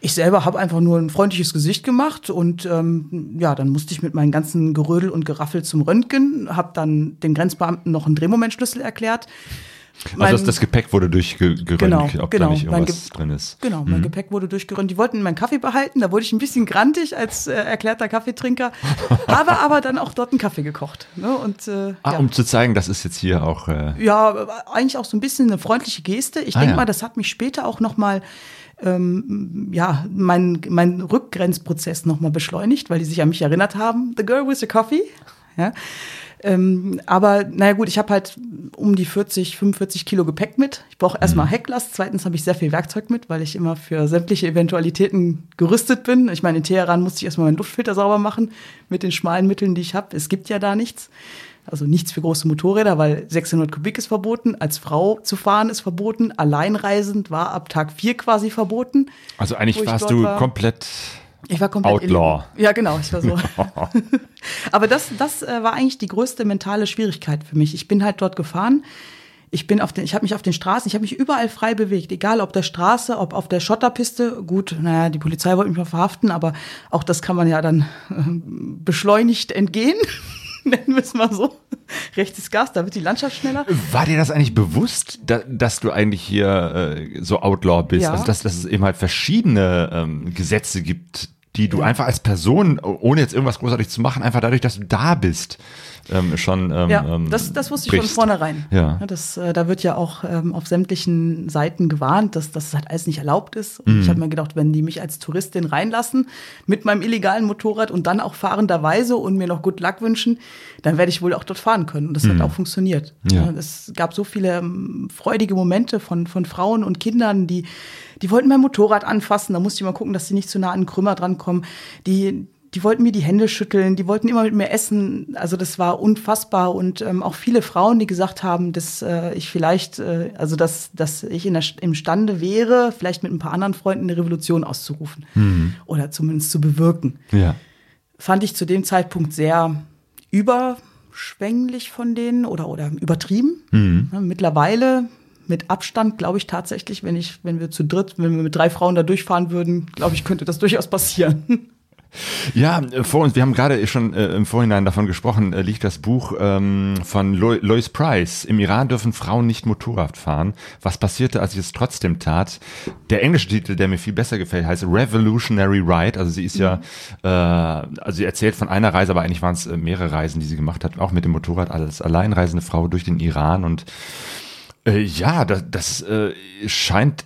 Ich selber habe einfach nur ein freundliches Gesicht gemacht und ähm, ja, dann musste ich mit meinem ganzen Gerödel und Geraffel zum Röntgen, habe dann dem Grenzbeamten noch einen Drehmomentschlüssel erklärt. Also Mein- das, das Gepäck wurde durchgerönt, Genau, ob genau. da nicht irgendwas drin ist. Genau, mein Gepäck wurde durchgerönt. Die wollten meinen Kaffee behalten, da wurde ich ein bisschen grantig als äh, erklärter Kaffeetrinker, habe aber dann auch dort einen Kaffee gekocht. Ne? Und, äh, Ah, ja. um zu zeigen, das ist jetzt hier auch. Äh, ja, eigentlich auch so ein bisschen eine freundliche Geste. Ich Ah, denke ja. mal, das hat mich später auch noch mal ähm, ja, mein, mein Rückgrenzprozess noch mal beschleunigt, weil die sich an mich erinnert haben. The girl with the coffee. Ja. Ähm, aber naja gut, ich habe halt um die 40, 45 Kilo Gepäck mit. Ich brauche erstmal Mhm. Hecklast. Zweitens habe ich sehr viel Werkzeug mit, weil ich immer für sämtliche Eventualitäten gerüstet bin. Ich meine, in Teheran musste ich erstmal meinen Luftfilter sauber machen mit den schmalen Mitteln, die ich habe. Es gibt ja da nichts. Also nichts für große Motorräder, weil 600 Kubik ist verboten. Als Frau zu fahren ist verboten. Alleinreisend war ab Tag 4 quasi verboten. also eigentlich ich warst du war. komplett. Ich war komplett Outlaw. illegal. Ja, genau, ich war so. Aber das, das äh, war eigentlich die größte mentale Schwierigkeit für mich. Ich bin halt dort gefahren. Ich bin auf den, ich habe mich auf den Straßen, ich habe mich überall frei bewegt, egal ob der Straße, ob auf der Schotterpiste. Gut, naja, die Polizei wollte mich mal verhaften, aber auch das kann man ja dann äh, beschleunigt entgehen, nennen wir es mal so. Rechtes Gas, da wird die Landschaft schneller. War dir das eigentlich bewusst, da, dass du eigentlich hier äh, so Outlaw bist? Ja. Also dass, dass es eben halt verschiedene ähm, Gesetze gibt, die du einfach als Person, ohne jetzt irgendwas großartig zu machen, einfach dadurch, dass du da bist, ähm, schon. Ähm, Ja, ähm, das, das wusste ich brichst. von vornherein. Ja. Das, äh, da wird ja auch ähm, auf sämtlichen Seiten gewarnt, dass das halt alles nicht erlaubt ist. Und Mhm. ich habe mir gedacht, wenn die mich als Touristin reinlassen mit meinem illegalen Motorrad und dann auch fahrenderweise und mir noch Good Luck wünschen, dann werde ich wohl auch dort fahren können. Und das hat auch funktioniert. Mhm. Ja. Es gab so viele ähm, freudige Momente von, von Frauen und Kindern, die, die wollten mein Motorrad anfassen. Da musste ich mal gucken, dass sie nicht zu nah an den Krümmer drankommen. Die, die wollten mir die Hände schütteln, die wollten immer mit mir essen. Also das war unfassbar. Und ähm, auch viele Frauen, die gesagt haben, dass äh, ich vielleicht, äh, also dass, dass ich in der, imstande wäre, vielleicht mit ein paar anderen Freunden eine Revolution auszurufen. Oder zumindest zu bewirken Ja. fand ich zu dem Zeitpunkt sehr überschwänglich von denen oder, oder übertrieben. Ja, Mittlerweile mit Abstand glaube ich tatsächlich, wenn ich, wenn wir zu dritt, wenn wir mit drei Frauen da durchfahren würden, glaube ich, könnte das durchaus passieren. Ja, äh, vor uns, wir haben gerade schon äh, im Vorhinein davon gesprochen, äh, liegt das Buch ähm, von Lo Lois Price. Im Iran dürfen Frauen nicht Motorrad fahren. Was passierte, als ich es trotzdem tat? Der englische Titel, der mir viel besser gefällt, heißt Revolutionary Ride. Also sie ist ja, äh, also sie erzählt von einer Reise, aber eigentlich waren es äh, mehrere Reisen, die sie gemacht hat, auch mit dem Motorrad als alleinreisende Frau durch den Iran und äh, ja, das, das äh, scheint,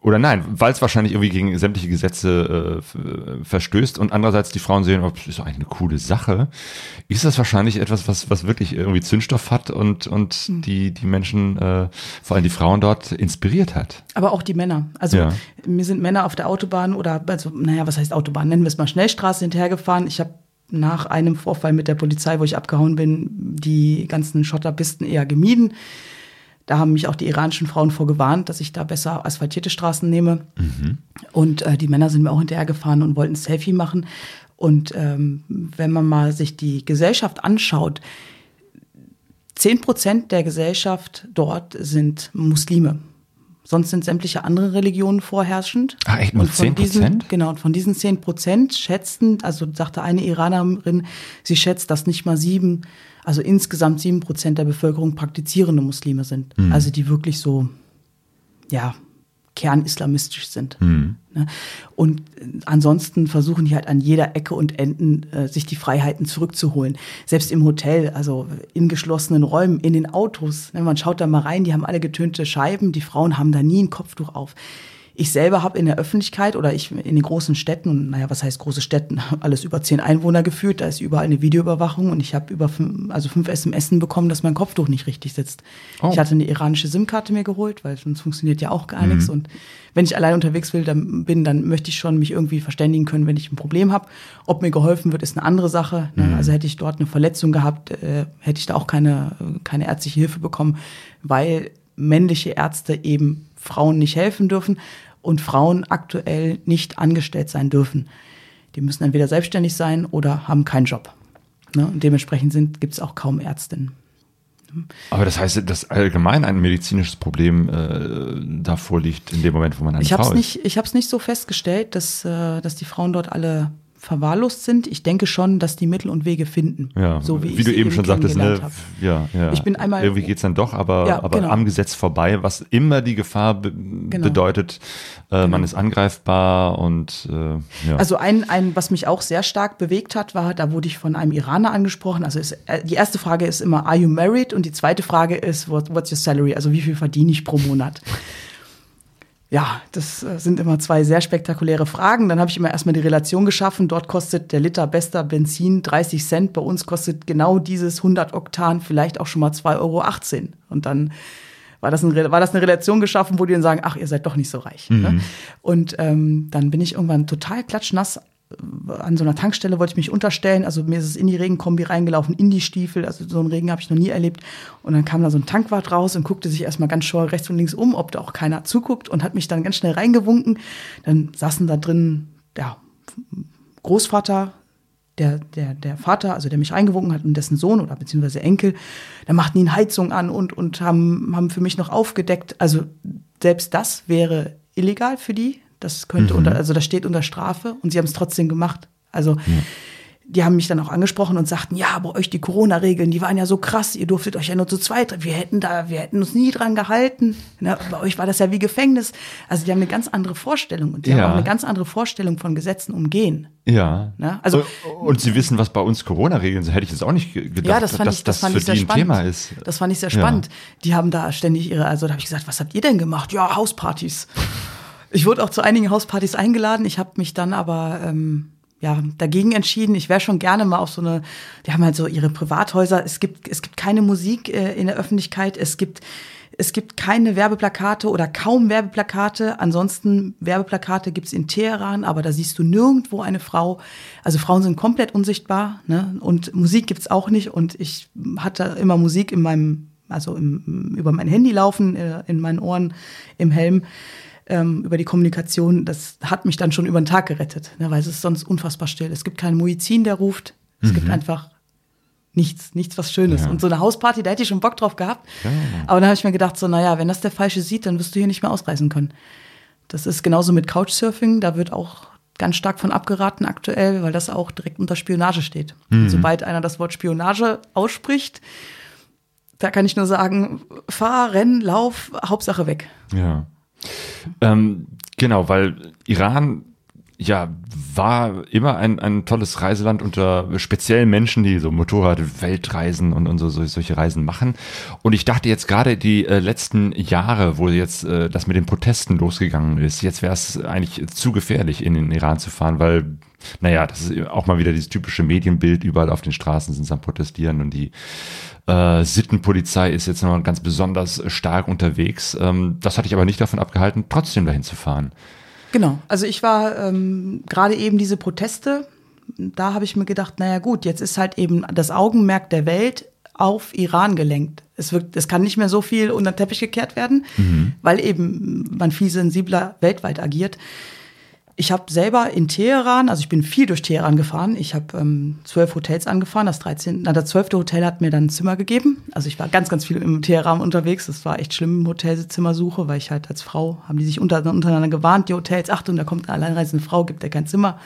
oder nein, weil es wahrscheinlich irgendwie gegen sämtliche Gesetze äh, verstößt und andererseits die Frauen sehen, oh, das ist eigentlich eine coole Sache, ist das wahrscheinlich etwas, was, was wirklich irgendwie Zündstoff hat und, und die, die Menschen, äh, vor allem die Frauen dort inspiriert hat. Aber auch die Männer. Also Ja. mir sind Männer auf der Autobahn oder, also, naja, was heißt Autobahn? Nennen wir es mal Schnellstraße hinterhergefahren. Ich habe nach einem Vorfall mit der Polizei, wo ich abgehauen bin, die ganzen Schotterpisten eher gemieden. Da haben mich auch die iranischen Frauen vorgewarnt, dass ich da besser asphaltierte Straßen nehme. Und äh, die Männer sind mir auch hinterhergefahren und wollten ein Selfie machen. Und ähm, wenn man mal sich die Gesellschaft anschaut, 10 Prozent der Gesellschaft dort sind Muslime. Sonst sind sämtliche andere Religionen vorherrschend. Ah, echt? Nur Und von 10%? diesen- Genau, und von diesen 10 Prozent schätzten, also sagte eine Iranerin, sie schätzt, dass nicht mal sieben, also insgesamt sieben Prozent der Bevölkerung praktizierende Muslime sind. Hm. Also die wirklich so, ja, kernislamistisch sind. Hm. Ne? Und ansonsten versuchen die halt an jeder Ecke und Enden äh, sich die Freiheiten zurückzuholen. Selbst im Hotel, also in geschlossenen Räumen, in den Autos. Ne? Man schaut da mal rein, die haben alle getönte Scheiben, die Frauen haben da nie ein Kopftuch auf. Ich selber habe in der Öffentlichkeit oder ich in den großen Städten, naja, was heißt große Städten, alles über zehn Einwohner geführt, da ist überall eine Videoüberwachung und ich habe über fünf, also fünf SMS bekommen, dass mein Kopftuch nicht richtig sitzt. Oh. Ich hatte eine iranische SIM-Karte mir geholt, weil sonst funktioniert ja auch gar nichts. Und wenn ich allein unterwegs will, dann bin, dann möchte ich schon mich irgendwie verständigen können, wenn ich ein Problem habe. Ob mir geholfen wird, ist eine andere Sache. Ne? Also hätte ich dort eine Verletzung gehabt, äh, hätte ich da auch keine, keine ärztliche Hilfe bekommen, weil männliche Ärzte eben Frauen nicht helfen dürfen und Frauen aktuell nicht angestellt sein dürfen. Die müssen entweder selbstständig sein oder haben keinen Job. Ne? Und dementsprechend gibt es auch kaum Ärztinnen. Aber das heißt, dass allgemein ein medizinisches Problem äh, davor liegt in dem Moment, wo man eine Ich Frau habe es ist. nicht, ich hab's nicht so festgestellt, dass, äh, dass die Frauen dort alle verwahrlost sind. Ich denke schon, dass die Mittel und Wege finden. Ja, so wie, wie du eben schon sagtest, ne? Ja, ja. Ich bin einmal- Irgendwie geht's dann doch, aber, Ja, aber genau. am Gesetz vorbei, was immer die Gefahr be bedeutet, äh, man ist angreifbar und äh, ja. Also ein, ein, was mich auch sehr stark bewegt hat, war, da wurde ich von einem Iraner angesprochen. Also ist, äh, die erste Frage ist immer, are you married? Und die zweite Frage ist, what, what's your salary? Also wie viel verdiene ich pro Monat? Ja, das äh, sind immer zwei sehr spektakuläre Fragen. Dann habe ich immer erstmal die Relation geschaffen. Dort kostet der Liter bester Benzin 30 Cent. Bei uns kostet genau dieses 100 Oktan vielleicht auch schon mal 2,18 Euro. Und dann war das, ein, war das eine Relation geschaffen, wo die dann sagen, ach, ihr seid doch nicht so reich. Ne? Und ähm, dann bin ich irgendwann total klatschnass an so einer Tankstelle wollte ich mich unterstellen. Also mir ist es in die Regenkombi reingelaufen, in die Stiefel. Also so einen Regen habe ich noch nie erlebt. Und dann kam da so ein Tankwart raus und guckte sich erstmal ganz scheu rechts und links um, ob da auch keiner zuguckt und hat mich dann ganz schnell reingewunken. Dann saßen da drin, ja, Großvater, der, der, der Vater, also der mich reingewunken hat und dessen Sohn oder beziehungsweise Enkel, da machten ihn Heizung an und, und haben, haben für mich noch aufgedeckt. Also selbst das wäre illegal für die. Das könnte unter, also das steht unter Strafe und sie haben es trotzdem gemacht. Also die haben mich dann auch angesprochen und sagten, ja, bei euch die Corona-Regeln, die waren ja so krass, ihr durftet euch ja nur zu zweit, wir hätten da, wir hätten uns nie dran gehalten. Na, bei euch war das ja wie Gefängnis. Also die haben eine ganz andere Vorstellung und die Ja. haben auch eine ganz andere Vorstellung von Gesetzen umgehen. ja. Ne? Also- und, und sie wissen, was bei uns Corona-Regeln sind, hätte ich jetzt auch nicht ge- gedacht, Ja, das fand dass ich, das das fand für ich sehr die ein spannend. Thema ist. Das fand ich sehr Ja. spannend. Die haben da ständig ihre, also da habe ich gesagt, was habt ihr denn gemacht? Ja, Hauspartys. Ich wurde auch zu einigen Hauspartys eingeladen. Ich habe mich dann aber ähm, ja dagegen entschieden. Ich wäre schon gerne mal auf so eine. Die haben halt so ihre Privathäuser. Es gibt es gibt keine Musik äh, in der Öffentlichkeit. Es gibt es gibt keine Werbeplakate oder kaum Werbeplakate. Ansonsten Werbeplakate gibt's in Teheran, aber da siehst du nirgendwo eine Frau. Also Frauen sind komplett unsichtbar. Ne? Und Musik gibt's auch nicht. Und ich hatte immer Musik in meinem, also im, über mein Handy laufen, äh, in meinen Ohren, im Helm ähm, über die Kommunikation, das hat mich dann schon über den Tag gerettet, ne, weil es ist sonst unfassbar still. Es gibt keinen Muizin, der ruft. Es gibt einfach nichts, nichts was Schönes. Ja. Und so eine Hausparty, da hätte ich schon Bock drauf gehabt. Aber dann habe ich mir gedacht, so, naja, wenn das der Falsche sieht, dann wirst du hier nicht mehr ausreisen können. Das ist genauso mit Couchsurfing, da wird auch ganz stark von abgeraten aktuell, weil das auch direkt unter Spionage steht. Und sobald einer das Wort Spionage ausspricht, da kann ich nur sagen, fahr, renn, lauf, Hauptsache weg. Ja. Ähm, genau, weil Iran ja war immer ein, ein tolles Reiseland unter speziellen Menschen, die so Motorrad-Weltreisen und, und so, so solche Reisen machen. Und ich dachte jetzt gerade die äh, letzten Jahre, wo jetzt äh, das mit den Protesten losgegangen ist, jetzt wäre es eigentlich zu gefährlich, in den Iran zu fahren, weil naja, das ist auch mal wieder dieses typische Medienbild, überall auf den Straßen sind sie am Protestieren und die äh, Sittenpolizei ist jetzt noch ganz besonders stark unterwegs. Ähm, das hatte ich aber nicht davon abgehalten, trotzdem dahin zu fahren. Genau. Also ich war ähm, gerade eben diese Proteste, da habe ich mir gedacht, naja gut, jetzt ist halt eben das Augenmerk der Welt auf Iran gelenkt. Es, wird, es kann nicht mehr so viel unter den Teppich gekehrt werden, weil eben man viel sensibler weltweit agiert. Ich habe selber in Teheran, also ich bin viel durch Teheran gefahren. Ich habe ähm, zwölf Hotels angefahren. Das 13, na, das zwölfte Hotel hat mir dann ein Zimmer gegeben. Also ich war ganz, ganz viel im Teheran unterwegs. Das war echt schlimm, Hotelzimmersuche, weil ich halt als Frau, haben die sich unter, untereinander gewarnt, die Hotels, Achtung, da kommt eine alleinreisende Frau, gibt ja kein Zimmer.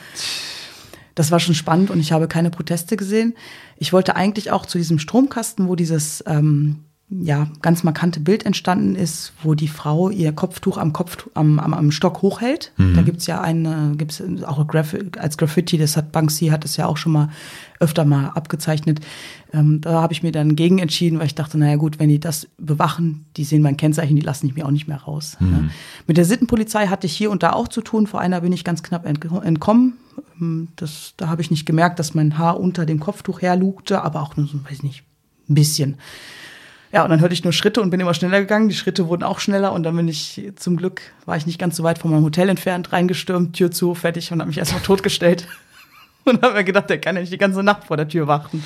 Das war schon spannend und ich habe keine Proteste gesehen. Ich wollte eigentlich auch zu diesem Stromkasten, wo dieses, ähm, ja, ganz markante Bild entstanden ist, wo die Frau ihr Kopftuch am Kopf am, am, am Stock hochhält. Mhm. Da gibt's ja eine, gibt's auch Graf als Graffiti, das hat Banksy hat es ja auch schon mal öfter mal abgezeichnet. Ähm, da habe ich mir dann gegen entschieden, weil ich dachte, naja gut, wenn die das bewachen, die sehen mein Kennzeichen, die lassen ich mir auch nicht mehr raus. Ne? Mit der Sittenpolizei hatte ich hier und da auch zu tun. Vor einer bin ich ganz knapp entko- entkommen. Ähm, Das, da habe ich nicht gemerkt, dass mein Haar unter dem Kopftuch herlugte, aber auch nur so, weiß ich nicht, ein bisschen. Ja, und dann hörte ich nur Schritte und bin immer schneller gegangen. Die Schritte wurden auch schneller und dann bin ich zum Glück, war ich nicht ganz so weit von meinem Hotel entfernt, reingestürmt, Tür zu, fertig und habe mich erstmal totgestellt. Und habe mir gedacht, der kann ja nicht die ganze Nacht vor der Tür warten.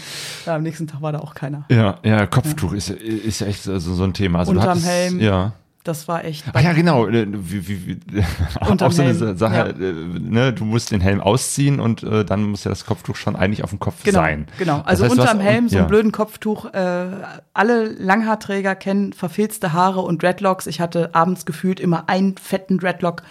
Ja, am nächsten Tag war da auch keiner. Ja, ja, Kopftuch ist, ist ja echt so, so ein Thema. Also Unterm Helm. Ja. Das war echt. Ach ja, genau. äh, Wie, wie, wie, auch so eine Helm, Sache, ja. äh, ne, du musst den Helm ausziehen und äh, dann muss ja das Kopftuch schon eigentlich auf dem Kopf Genau, sein. genau. Das Also heißt, du unterm Helm so einen ja. blöden Kopftuch. Äh, alle Langhaarträger kennen verfilzte Haare und Dreadlocks. Ich hatte abends gefühlt immer einen fetten Dreadlock.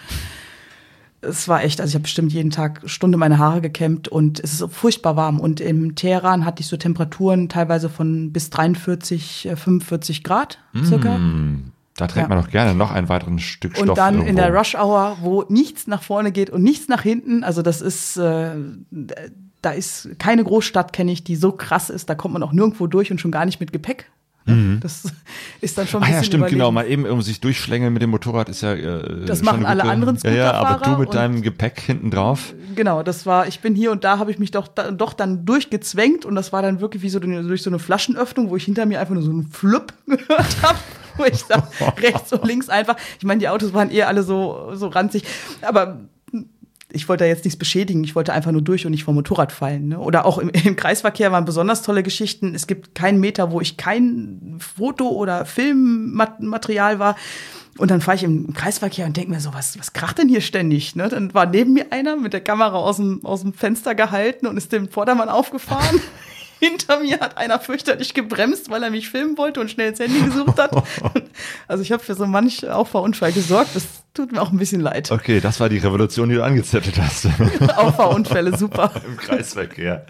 Es war echt, also ich habe bestimmt jeden Tag Stunde meine Haare gekämmt und es ist furchtbar warm. Und im Teheran hatte ich so Temperaturen teilweise von bis 43, äh, 45 Grad circa. Hm, Da trägt Ja. man doch gerne noch ein weiteres Stück Stoff Und dann in irgendwo. der Rush Hour, wo nichts nach vorne geht und nichts nach hinten. Also das ist, äh, da ist keine Großstadt, kenne ich, die so krass ist. Da kommt man auch nirgendwo durch und schon gar nicht mit Gepäck. Das ist dann schon ein Ah bisschen ja, stimmt, genau. überlegen. Mal eben um sich durchschlängeln mit dem Motorrad ist ja. Äh, Das schon machen alle gute- anderen Ja, ja, aber du Scooterfahrer mit deinem Gepäck hinten drauf. Genau, das war, ich bin hier und da habe ich mich doch, da, doch dann durchgezwängt und das war dann wirklich wie so durch so eine Flaschenöffnung, wo ich hinter mir einfach nur so einen Flupp gehört habe, wo ich da rechts und links einfach, ich meine, die Autos waren eher alle so, so ranzig, aber ich wollte da jetzt nichts beschädigen, ich wollte einfach nur durch und nicht vom Motorrad fallen. Ne? Oder auch im, im Kreisverkehr waren besonders tolle Geschichten. Es gibt keinen Meter, wo ich kein Foto- oder Filmmaterial war. Und dann fahre ich im Kreisverkehr und denke mir so, was, was kracht denn hier ständig? Ne? Dann war neben mir einer mit der Kamera aus dem, aus dem Fenster gehalten und ist dem Vordermann aufgefahren. Hinter mir hat einer fürchterlich gebremst, weil er mich filmen wollte und schnell ins Handy gesucht hat. Also ich habe für so manch Auffahrunfall gesorgt. Das tut mir auch ein bisschen leid. Okay, das war die Revolution, die du angezettelt hast Auffahrunfälle, super. im Kreisverkehr.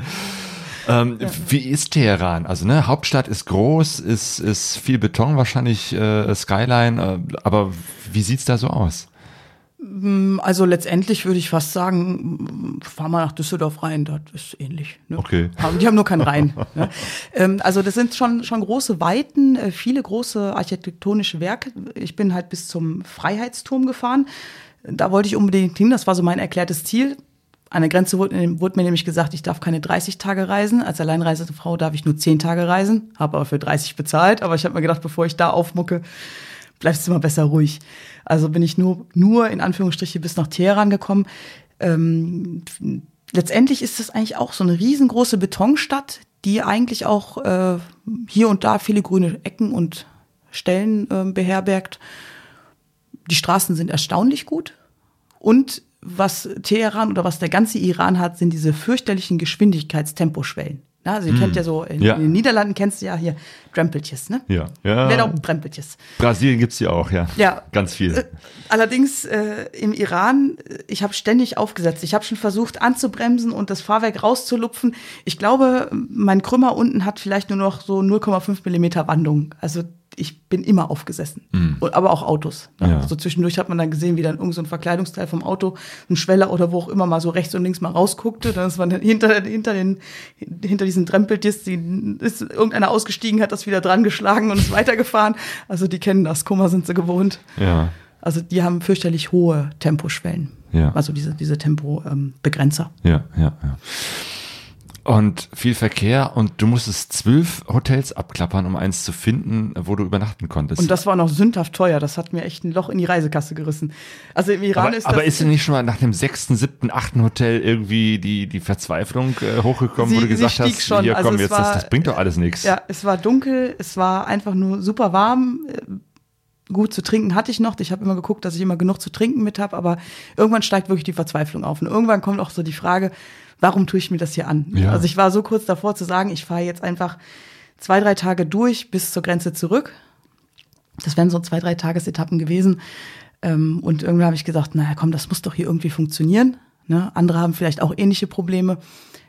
Ähm, Wie ist Teheran? Also ne, Hauptstadt ist groß, ist, ist viel Beton wahrscheinlich, äh, Skyline, äh, aber wie sieht's da so aus? Also letztendlich würde ich fast sagen, fahr mal nach Düsseldorf rein, das ist ähnlich. Ne? Okay. Aber die haben nur keinen Rhein. ne? ähm, also das sind schon, schon große Weiten, äh, viele große architektonische Werke. Ich bin halt bis zum Freiheitsturm gefahren. Da wollte ich unbedingt hin, das war so mein erklärtes Ziel. An der Grenze wurde, wurde mir nämlich gesagt, ich darf keine 30 Tage reisen. Als alleinreisende Frau darf ich nur 10 Tage reisen, habe aber für 30 bezahlt. Aber ich habe mir gedacht, bevor ich da aufmucke, bleibst du mal besser ruhig. Also bin ich nur, nur in Anführungsstriche bis nach Teheran gekommen. Ähm, letztendlich ist das eigentlich auch so eine riesengroße Betonstadt, die eigentlich auch äh, hier und da viele grüne Ecken und Stellen äh, beherbergt. Die Straßen sind erstaunlich gut. Und was Teheran oder was der ganze Iran hat, sind diese fürchterlichen Geschwindigkeitstemposchwellen. Na, also ihr kennt ja so, in, Ja. in den Niederlanden kennst du ja hier Drempeltjes, ne? Ja. ja. Auch Drempeltjes. Brasilien gibt's die auch, ja. Ja. Ganz viel. Äh, Allerdings äh, im Iran, äh, ich habe ständig aufgesetzt. Ich habe schon versucht anzubremsen und das Fahrwerk rauszulupfen. Ich glaube, mein Krümmer unten hat vielleicht nur noch so 0,5 Millimeter Wandung. Also ich bin immer aufgesessen. Und, aber auch Autos. Ne? Ja. So zwischendurch hat man dann gesehen, wie dann irgend so ein Verkleidungsteil vom Auto, ein Schweller oder wo auch immer mal so rechts und links mal rausguckte. Dann ist man hinter, hinter, den, hinter diesen Drempeltjes, die ist irgendeiner ausgestiegen, hat das wieder dran geschlagen und ist weitergefahren. Also die kennen das. Kummer sind sie gewohnt. Ja. Also die haben fürchterlich hohe Temposchwellen. Ja. Also diese, diese Tempo-Begrenzer. Ja, ja, ja. Und viel Verkehr und du musstest zwölf Hotels abklappern, um eins zu finden, wo du übernachten konntest. Und das war noch sündhaft teuer. Das hat mir echt ein Loch in die Reisekasse gerissen. Also im Iran aber, ist aber das, ist denn nicht schon mal nach dem sechsten, siebten, achten Hotel irgendwie die, die Verzweiflung äh, hochgekommen, Sie- wo du gesagt hast, schon. hier Also komm, jetzt, war- das, das bringt doch alles nichts. Ja, es war dunkel, es war einfach nur super warm. Äh, Gut zu trinken hatte ich noch. Ich habe immer geguckt, dass ich immer genug zu trinken mit habe, aber irgendwann steigt wirklich die Verzweiflung auf. Und irgendwann kommt auch so die Frage, warum tue ich mir das hier an? Ja. Also ich war so kurz davor zu sagen, ich fahre jetzt einfach zwei, drei Tage durch bis zur Grenze zurück. Das wären so zwei, drei Tagesetappen gewesen. Ähm, Und irgendwann habe ich gesagt, naja, komm, das muss doch hier irgendwie funktionieren. Ne? Andere haben vielleicht auch ähnliche Probleme.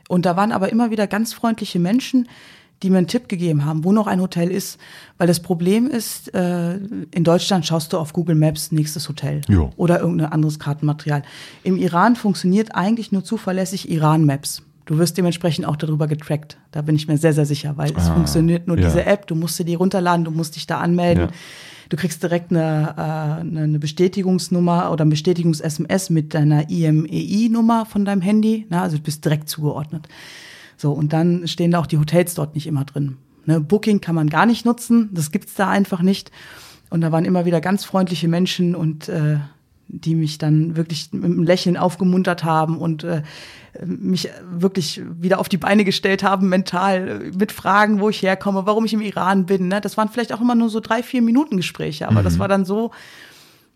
Und da waren aber immer wieder ganz freundliche Menschen, die mir einen Tipp gegeben haben, wo noch ein Hotel ist. Weil das Problem ist, äh, in Deutschland schaust du auf Google Maps nächstes Hotel Jo. oder irgendein anderes Kartenmaterial. Im Iran funktioniert eigentlich nur zuverlässig Iran Maps. Du wirst dementsprechend auch darüber getrackt. Da bin ich mir sehr, sehr sicher, weil es Ah, funktioniert nur ja. diese App. Du musst dir die runterladen, du musst dich da anmelden. Ja. Du kriegst direkt eine, äh, eine Bestätigungsnummer oder ein Bestätigungs-SMS mit deiner IMEI-Nummer von deinem Handy. Na, also du bist direkt zugeordnet. So, und dann stehen da auch die Hotels dort nicht immer drin. Ne, Booking kann man gar nicht nutzen, das gibt's da einfach nicht. Und da waren immer wieder ganz freundliche Menschen und äh, die mich dann wirklich mit einem Lächeln aufgemuntert haben und äh, mich wirklich wieder auf die Beine gestellt haben, mental, äh, mit Fragen, wo ich herkomme, warum ich im Iran bin. Ne? Das waren vielleicht auch immer nur so drei, vier Minuten Gespräche, aber das war dann so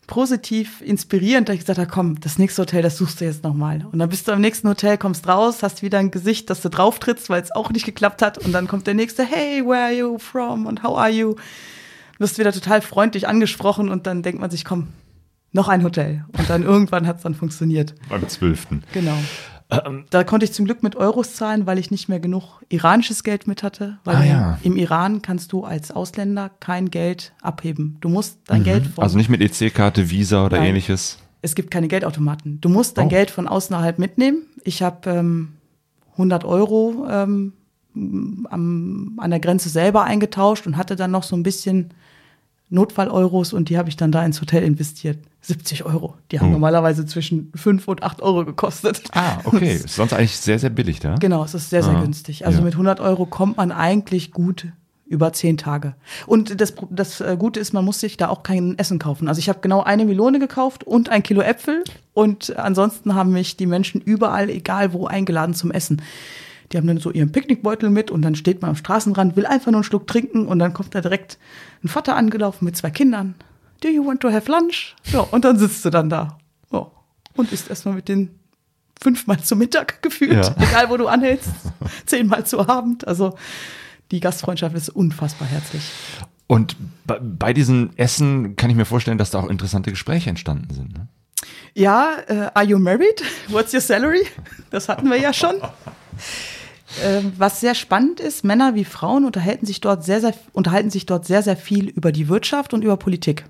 positiv inspirierend, dass ich gesagt habe, komm, das nächste Hotel, das suchst du jetzt nochmal. Und dann bist du am nächsten Hotel, kommst raus, hast wieder ein Gesicht, dass du drauf trittst, weil es auch nicht geklappt hat. Und dann kommt der nächste, hey, where are you from und how are you? Wirst wieder total freundlich angesprochen und dann denkt man sich, komm, noch ein Hotel. Und dann irgendwann hat es dann funktioniert. Beim zwölften. Genau. Ähm. Da konnte ich zum Glück mit Euros zahlen, weil ich nicht mehr genug iranisches Geld mit hatte. Weil Ah, ja. im Iran kannst du als Ausländer kein Geld abheben. Du musst dein Geld von Also nicht mit EC-Karte, Visa oder Nein. ähnliches. es gibt keine Geldautomaten. Du musst dein Oh. Geld von außerhalb mitnehmen. Ich habe ähm, 100 Euro ähm, am, an der Grenze selber eingetauscht und hatte dann noch so ein bisschen Notfall-Euros und die habe ich dann da ins Hotel investiert. 70 Euro. Die haben Oh. normalerweise zwischen 5 und 8 Euro gekostet. Ah, okay. Ist sonst eigentlich sehr, sehr billig da. Genau, es ist sehr, sehr Ah, günstig. Also ja. mit 100 Euro kommt man eigentlich gut über zehn Tage. Und das, das äh, Gute ist, man muss sich da auch kein Essen kaufen. Also ich habe genau eine Melone gekauft und ein Kilo Äpfel. Und ansonsten haben mich die Menschen überall, egal wo, eingeladen zum Essen. Die haben dann so ihren Picknickbeutel mit und dann steht man am Straßenrand, will einfach nur einen Schluck trinken und dann kommt da direkt ein Vater angelaufen mit zwei Kindern. Do you want to have lunch? Ja, und dann sitzt du dann da. Ja, und isst erstmal mit den fünfmal zum Mittag gefühlt, Ja. egal wo du anhältst, zehnmal zu Abend. Also die Gastfreundschaft ist unfassbar herzlich. Und bei, bei diesen Essen kann ich mir vorstellen, dass da auch interessante Gespräche entstanden sind. Ne? Ja, äh, are you married? What's your salary? Das hatten wir ja schon. Ähm, was sehr spannend ist, Männer wie Frauen unterhalten sich dort sehr, sehr, unterhalten sich dort sehr, sehr viel über die Wirtschaft und über Politik.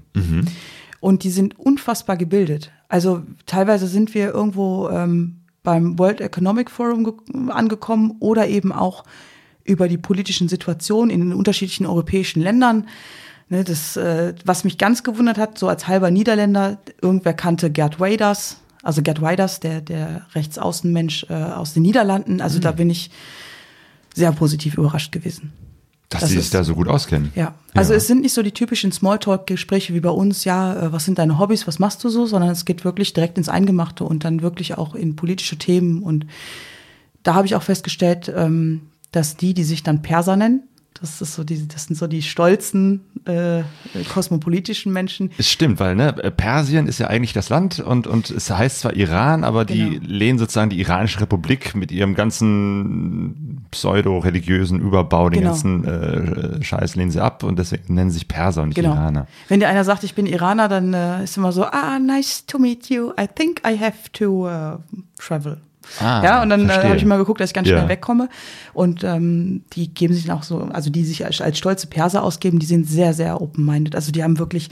Und die sind unfassbar gebildet. Also teilweise sind wir irgendwo ähm, beim World Economic Forum ge- angekommen oder eben auch über die politischen Situationen in den unterschiedlichen europäischen Ländern. Ne, das, äh, was mich ganz gewundert hat, so als halber Niederländer, irgendwer kannte Gerd Waders, also Gerd Waders, der, der Rechtsaußenmensch äh, aus den Niederlanden. Also da bin ich sehr positiv überrascht gewesen. Dass Das sie sich da so gut auskennen. Ja, also es sind nicht so die typischen Smalltalk-Gespräche wie bei uns, ja, äh, was sind deine Hobbys, was machst du so, sondern es geht wirklich direkt ins Eingemachte und dann wirklich auch in politische Themen. Und da habe ich auch festgestellt, ähm, dass die, die sich dann Perser nennen, das ist so die, das sind so die stolzen äh, kosmopolitischen Menschen. Es stimmt, weil ne, Persien ist ja eigentlich das Land und, und es heißt zwar Iran, aber die Genau. lehnen sozusagen die iranische Republik mit ihrem ganzen pseudo-religiösen Überbau, den Genau. ganzen äh, Scheiß lehnen sie ab und deswegen nennen sie sich Perser und nicht Genau. Iraner. Wenn dir einer sagt, ich bin Iraner, dann äh, ist immer so, ah, nice to meet you. I think I have to uh, travel. Ah, ja, und dann äh, habe ich mal geguckt, dass ich ganz Ja. schnell wegkomme. Und ähm, die geben sich dann auch so, also die sich als, als stolze Perser ausgeben, die sind sehr, sehr open-minded. Also die haben wirklich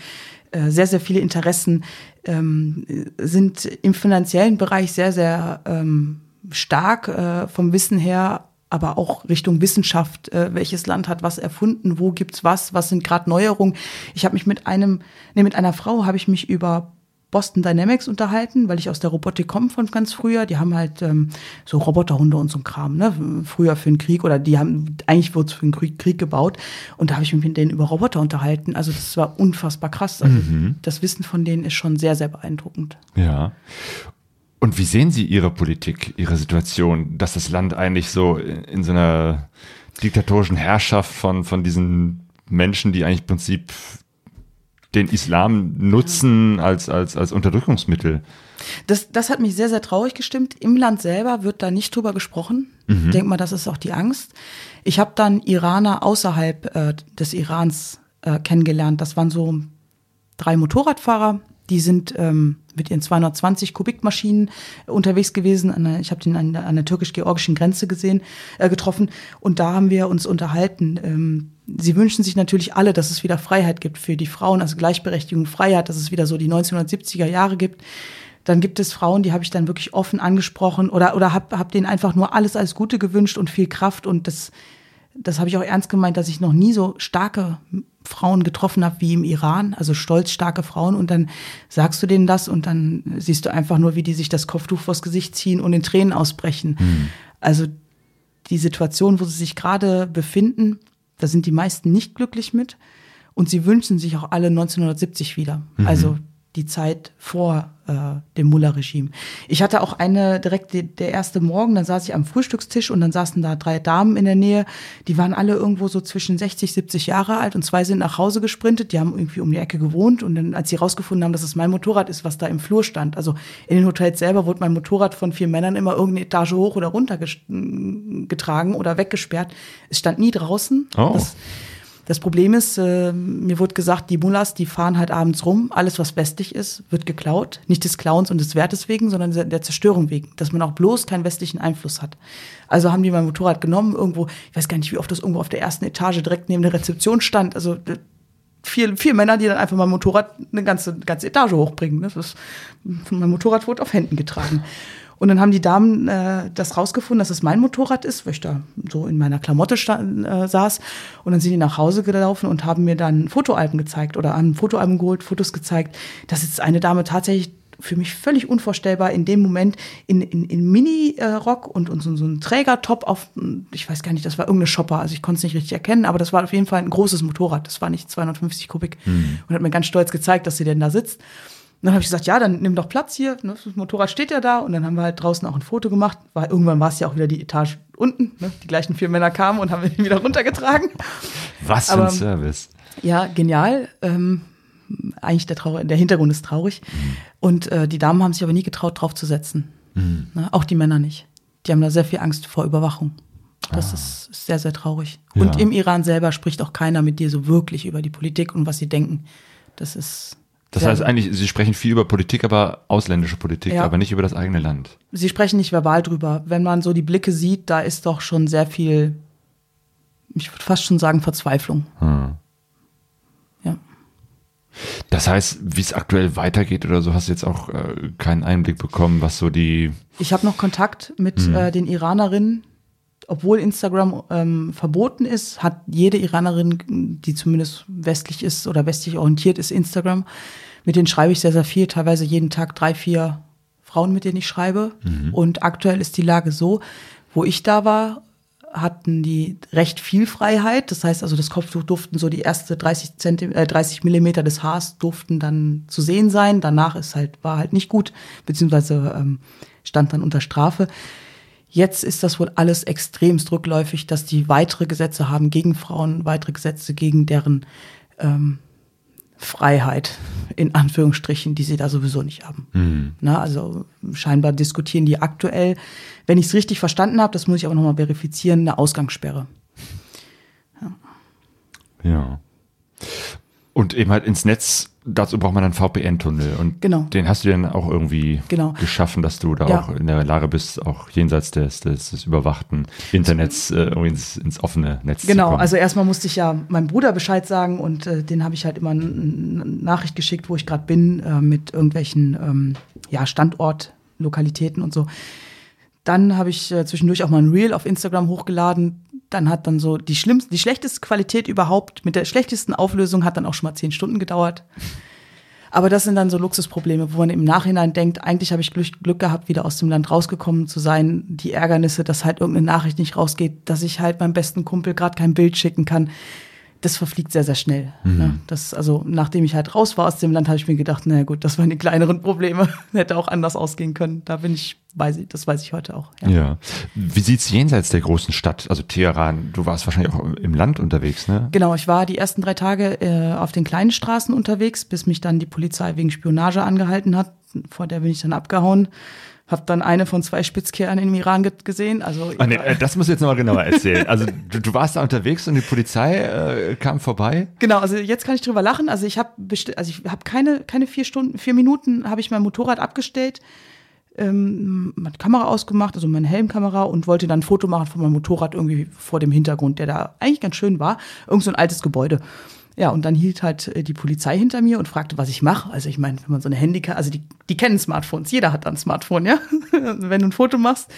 äh, sehr, sehr viele Interessen, ähm, sind im finanziellen Bereich sehr, sehr ähm, stark äh, vom Wissen her, aber auch Richtung Wissenschaft, äh, welches Land hat was erfunden, wo gibt's was, was sind gerade Neuerungen. Ich habe mich mit einem, nee, mit einer Frau habe ich mich über Boston Dynamics unterhalten, weil ich aus der Robotik komme von ganz früher. Die haben halt ähm, so Roboterhunde und so Kram, ne? Früher für den Krieg oder die haben, eigentlich wurde es für den Krieg, Krieg gebaut. Und da habe ich mich mit denen über Roboter unterhalten. Also das war unfassbar krass. Also Das Wissen von denen ist schon sehr, sehr beeindruckend. Ja. Und wie sehen Sie Ihre Politik, Ihre Situation, dass das Land eigentlich so in, in so einer diktatorischen Herrschaft von, von diesen Menschen, die eigentlich im Prinzip den Islam nutzen als, als, als Unterdrückungsmittel? Das, das hat mich sehr, sehr traurig gestimmt. Im Land selber wird da nicht drüber gesprochen. Ich denke mal, das ist auch die Angst. Ich habe dann Iraner außerhalb äh, des Irans äh, kennengelernt. Das waren so drei Motorradfahrer. Die sind ähm, mit ihren 220 Kubikmaschinen unterwegs gewesen. Ich habe den an der, an der türkisch-georgischen Grenze gesehen, äh, getroffen und da haben wir uns unterhalten. Ähm, sie wünschen sich natürlich alle, dass es wieder Freiheit gibt für die Frauen, also Gleichberechtigung, Freiheit, dass es wieder so die 1970er Jahre gibt. Dann gibt es Frauen, die habe ich dann wirklich offen angesprochen oder, oder habe hab denen einfach nur alles als Gute gewünscht und viel Kraft. Und das, das habe ich auch ernst gemeint, dass ich noch nie so starke Frauen getroffen habe wie im Iran, also stolz starke Frauen. Und dann sagst du denen das und dann siehst du einfach nur, wie die sich das Kopftuch vors Gesicht ziehen und in Tränen ausbrechen. Mhm. Also die Situation, wo sie sich gerade befinden, da sind die meisten nicht glücklich mit. Und sie wünschen sich auch alle 1970 wieder. Mhm. Also die Zeit vor äh, dem Mullah-Regime. Ich hatte auch eine direkt die, der erste Morgen, dann saß ich am Frühstückstisch und dann saßen da drei Damen in der Nähe, die waren alle irgendwo so zwischen 60, 70 Jahre alt und zwei sind nach Hause gesprintet, die haben irgendwie um die Ecke gewohnt und dann, als sie rausgefunden haben, dass es mein Motorrad ist, was da im Flur stand, also in den Hotels selber wurde mein Motorrad von vier Männern immer irgendeine Etage hoch oder runter getragen oder weggesperrt. Es stand nie draußen. Oh. Das, das Problem ist, äh, mir wurde gesagt, die Mullahs, die fahren halt abends rum. Alles, was westlich ist, wird geklaut. Nicht des Clowns und des Wertes wegen, sondern der Zerstörung wegen. Dass man auch bloß keinen westlichen Einfluss hat. Also haben die mein Motorrad genommen, irgendwo, ich weiß gar nicht, wie oft das irgendwo auf der ersten Etage direkt neben der Rezeption stand. Also vier, vier Männer, die dann einfach mein Motorrad eine ganze, ganze Etage hochbringen. Das ist, mein Motorrad wurde auf Händen getragen. Und dann haben die Damen äh, das rausgefunden, dass es mein Motorrad ist, weil ich da so in meiner Klamotte stand, äh, saß. Und dann sind die nach Hause gelaufen und haben mir dann Fotoalben gezeigt oder haben Fotoalben geholt, Fotos gezeigt. Das ist eine Dame tatsächlich für mich völlig unvorstellbar in dem Moment in, in, in Mini-Rock und, und so, so ein Trägertop auf, ich weiß gar nicht, das war irgendeine Shopper, also ich konnte es nicht richtig erkennen, aber das war auf jeden Fall ein großes Motorrad, das war nicht 250 Kubik mhm. und hat mir ganz stolz gezeigt, dass sie denn da sitzt dann habe ich gesagt, ja, dann nimm doch Platz hier. Ne? Das Motorrad steht ja da. Und dann haben wir halt draußen auch ein Foto gemacht. Weil irgendwann war es ja auch wieder die Etage unten. Ne? Die gleichen vier Männer kamen und haben ihn wieder runtergetragen. Was für ein Service. Ja, genial. Ähm, eigentlich der, Trauer, der Hintergrund ist traurig. Mhm. Und äh, die Damen haben sich aber nie getraut, draufzusetzen. Mhm. Ne? Auch die Männer nicht. Die haben da sehr viel Angst vor Überwachung. Das ah. ist, ist, sehr, sehr traurig. Ja. Und im Iran selber spricht auch keiner mit dir so wirklich über die Politik und was sie denken. Das ist das heißt eigentlich, Sie sprechen viel über Politik, aber ausländische Politik, ja. aber nicht über das eigene Land. Sie sprechen nicht verbal drüber. Wenn man so die Blicke sieht, da ist doch schon sehr viel, ich würde fast schon sagen, Verzweiflung. Hm. Ja. Das heißt, wie es aktuell weitergeht oder so, hast du jetzt auch äh, keinen Einblick bekommen, was so die. Ich habe noch Kontakt mit hm. äh, den Iranerinnen. Obwohl Instagram ähm, verboten ist, hat jede Iranerin, die zumindest westlich ist oder westlich orientiert ist, Instagram. Mit denen schreibe ich sehr, sehr viel, teilweise jeden Tag drei, vier Frauen, mit denen ich schreibe. Mhm. Und aktuell ist die Lage so, wo ich da war, hatten die recht viel Freiheit. Das heißt also, das Kopftuch durften so die erste 30 Zentime äh, 30 Millimeter des Haars durften dann zu sehen sein. Danach ist halt, war halt nicht gut, beziehungsweise ähm, stand dann unter Strafe. Jetzt ist das wohl alles extremst rückläufig, dass die weitere Gesetze haben gegen Frauen, weitere Gesetze gegen deren ähm, Freiheit, in Anführungsstrichen, die sie da sowieso nicht haben. Mhm. Na, also scheinbar diskutieren die aktuell, wenn ich es richtig verstanden habe, das muss ich aber nochmal verifizieren, eine Ausgangssperre. Ja. ja. Und eben halt ins Netz, dazu braucht man dann VPN-Tunnel. Und genau. den hast du dann auch irgendwie genau. geschaffen, dass du da ja. auch in der Lage bist, auch jenseits des, des, des überwachten Internets äh, ins, ins offene Netz genau. zu kommen. Genau, also erstmal musste ich ja meinem Bruder Bescheid sagen und äh, den habe ich halt immer eine Nachricht geschickt, wo ich gerade bin, äh, mit irgendwelchen ähm, ja, Standortlokalitäten und so. Dann habe ich äh, zwischendurch auch mal ein Reel auf Instagram hochgeladen, dann hat dann so die schlimmste, die schlechteste Qualität überhaupt mit der schlechtesten Auflösung hat dann auch schon mal zehn Stunden gedauert. Aber das sind dann so Luxusprobleme, wo man im Nachhinein denkt, eigentlich habe ich Glück, gehabt, wieder aus dem Land rausgekommen zu sein. Die Ärgernisse, dass halt irgendeine Nachricht nicht rausgeht, dass ich halt meinem besten Kumpel gerade kein Bild schicken kann das verfliegt sehr, sehr schnell. Mhm. Ne? Das, also, nachdem ich halt raus war aus dem Land, habe ich mir gedacht, naja gut, das waren die kleineren Probleme. Hätte auch anders ausgehen können. Da bin ich, weiß ich, das weiß ich heute auch. Ja. ja. Wie sieht's jenseits der großen Stadt, also Teheran? Du warst wahrscheinlich auch im Land unterwegs, ne? Genau, ich war die ersten drei Tage äh, auf den kleinen Straßen unterwegs, bis mich dann die Polizei wegen Spionage angehalten hat. Vor der bin ich dann abgehauen Hab dann eine von zwei Spitzkehrern im Iran ge gesehen. Also Ah, nee, äh, das musst du jetzt nochmal genauer erzählen. Also du, du warst da unterwegs und die Polizei äh, kam vorbei. Genau, also jetzt kann ich drüber lachen. Also ich habe also ich habe keine keine vier Stunden, vier Minuten habe ich mein Motorrad abgestellt, ähm, meine Kamera ausgemacht, also meine Helmkamera und wollte dann ein Foto machen von meinem Motorrad irgendwie vor dem Hintergrund, der da eigentlich ganz schön war, irgend so ein altes Gebäude. Ja, und dann hielt halt äh, die Polizei hinter mir und fragte, was ich mache. Also ich meine, wenn man so eine Handicap, also die, die kennen Smartphones, jeder hat ein Smartphone, ja. wenn du ein Foto machst,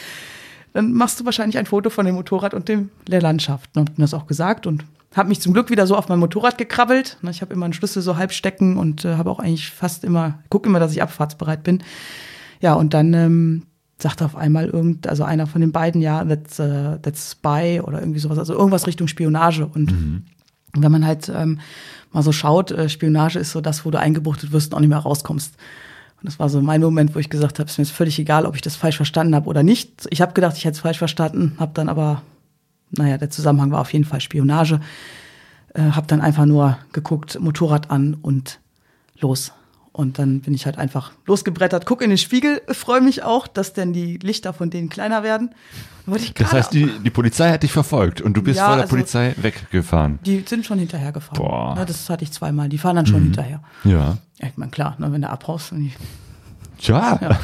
dann machst du wahrscheinlich ein Foto von dem Motorrad und dem, der Landschaft. Und hab mir das auch gesagt und habe mich zum Glück wieder so auf mein Motorrad gekrabbelt. Ich habe immer einen Schlüssel so halb stecken und äh, habe auch eigentlich fast immer, guck immer, dass ich abfahrtsbereit bin. Ja, und dann ähm, sagte auf einmal irgend, also einer von den beiden, ja, that's, uh, that's spy oder irgendwie sowas, also irgendwas Richtung Spionage. Und wenn man halt ähm, mal so schaut, äh, Spionage ist so das, wo du eingebuchtet wirst und auch nicht mehr rauskommst. Und das war so mein Moment, wo ich gesagt habe, es ist mir jetzt völlig egal, ob ich das falsch verstanden habe oder nicht. Ich habe gedacht, ich hätte es falsch verstanden, habe dann aber, naja, der Zusammenhang war auf jeden Fall Spionage. Äh, habe dann einfach nur geguckt, Motorrad an und los. Und dann bin ich halt einfach losgebrettert, guck in den Spiegel, freue mich auch, dass denn die Lichter von denen kleiner werden. Das heißt, die, die Polizei hat dich verfolgt und du bist Ja, vor der also- Polizei weggefahren. die sind schon hinterher gefahren. Boah. Ne, das hatte ich zweimal. Die fahren dann schon hinterher. Ja. Ja, ich meine, klar, ne, wenn du abhaust. Und ich, Tja. Ja.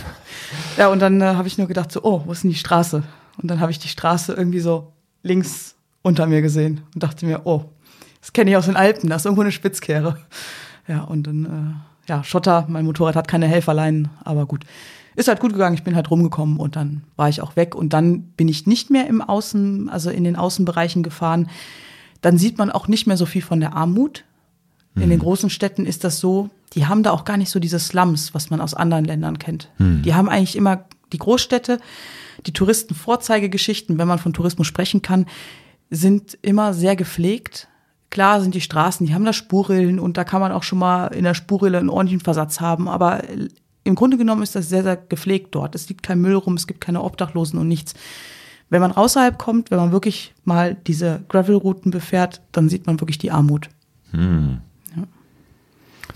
ja, und dann äh, habe ich nur gedacht, so, oh, wo ist denn die Straße? Und dann habe ich die Straße irgendwie so links unter mir gesehen und dachte mir, oh, das kenne ich aus den Alpen, da ist irgendwo eine Spitzkehre. Ja, und dann, äh, ja, Schotter, mein Motorrad hat keine Helferleinen, aber gut. Ist halt gut gegangen, ich bin halt rumgekommen und dann war ich auch weg und dann bin ich nicht mehr im Außen, also in den Außenbereichen gefahren. Dann sieht man auch nicht mehr so viel von der Armut. In den großen Städten ist das so, die haben da auch gar nicht so diese Slums, was man aus anderen Ländern kennt. Die haben eigentlich immer die Großstädte, die Touristenvorzeigegeschichten, wenn man von Tourismus sprechen kann, sind immer sehr gepflegt. Klar sind die Straßen, die haben da Spurrillen und da kann man auch schon mal in der Spurrille einen ordentlichen Versatz haben, aber im Grunde genommen ist das sehr, sehr gepflegt dort. Es liegt kein Müll rum, es gibt keine Obdachlosen und nichts. Wenn man außerhalb kommt, wenn man wirklich mal diese Gravel-Routen befährt, dann sieht man wirklich die Armut.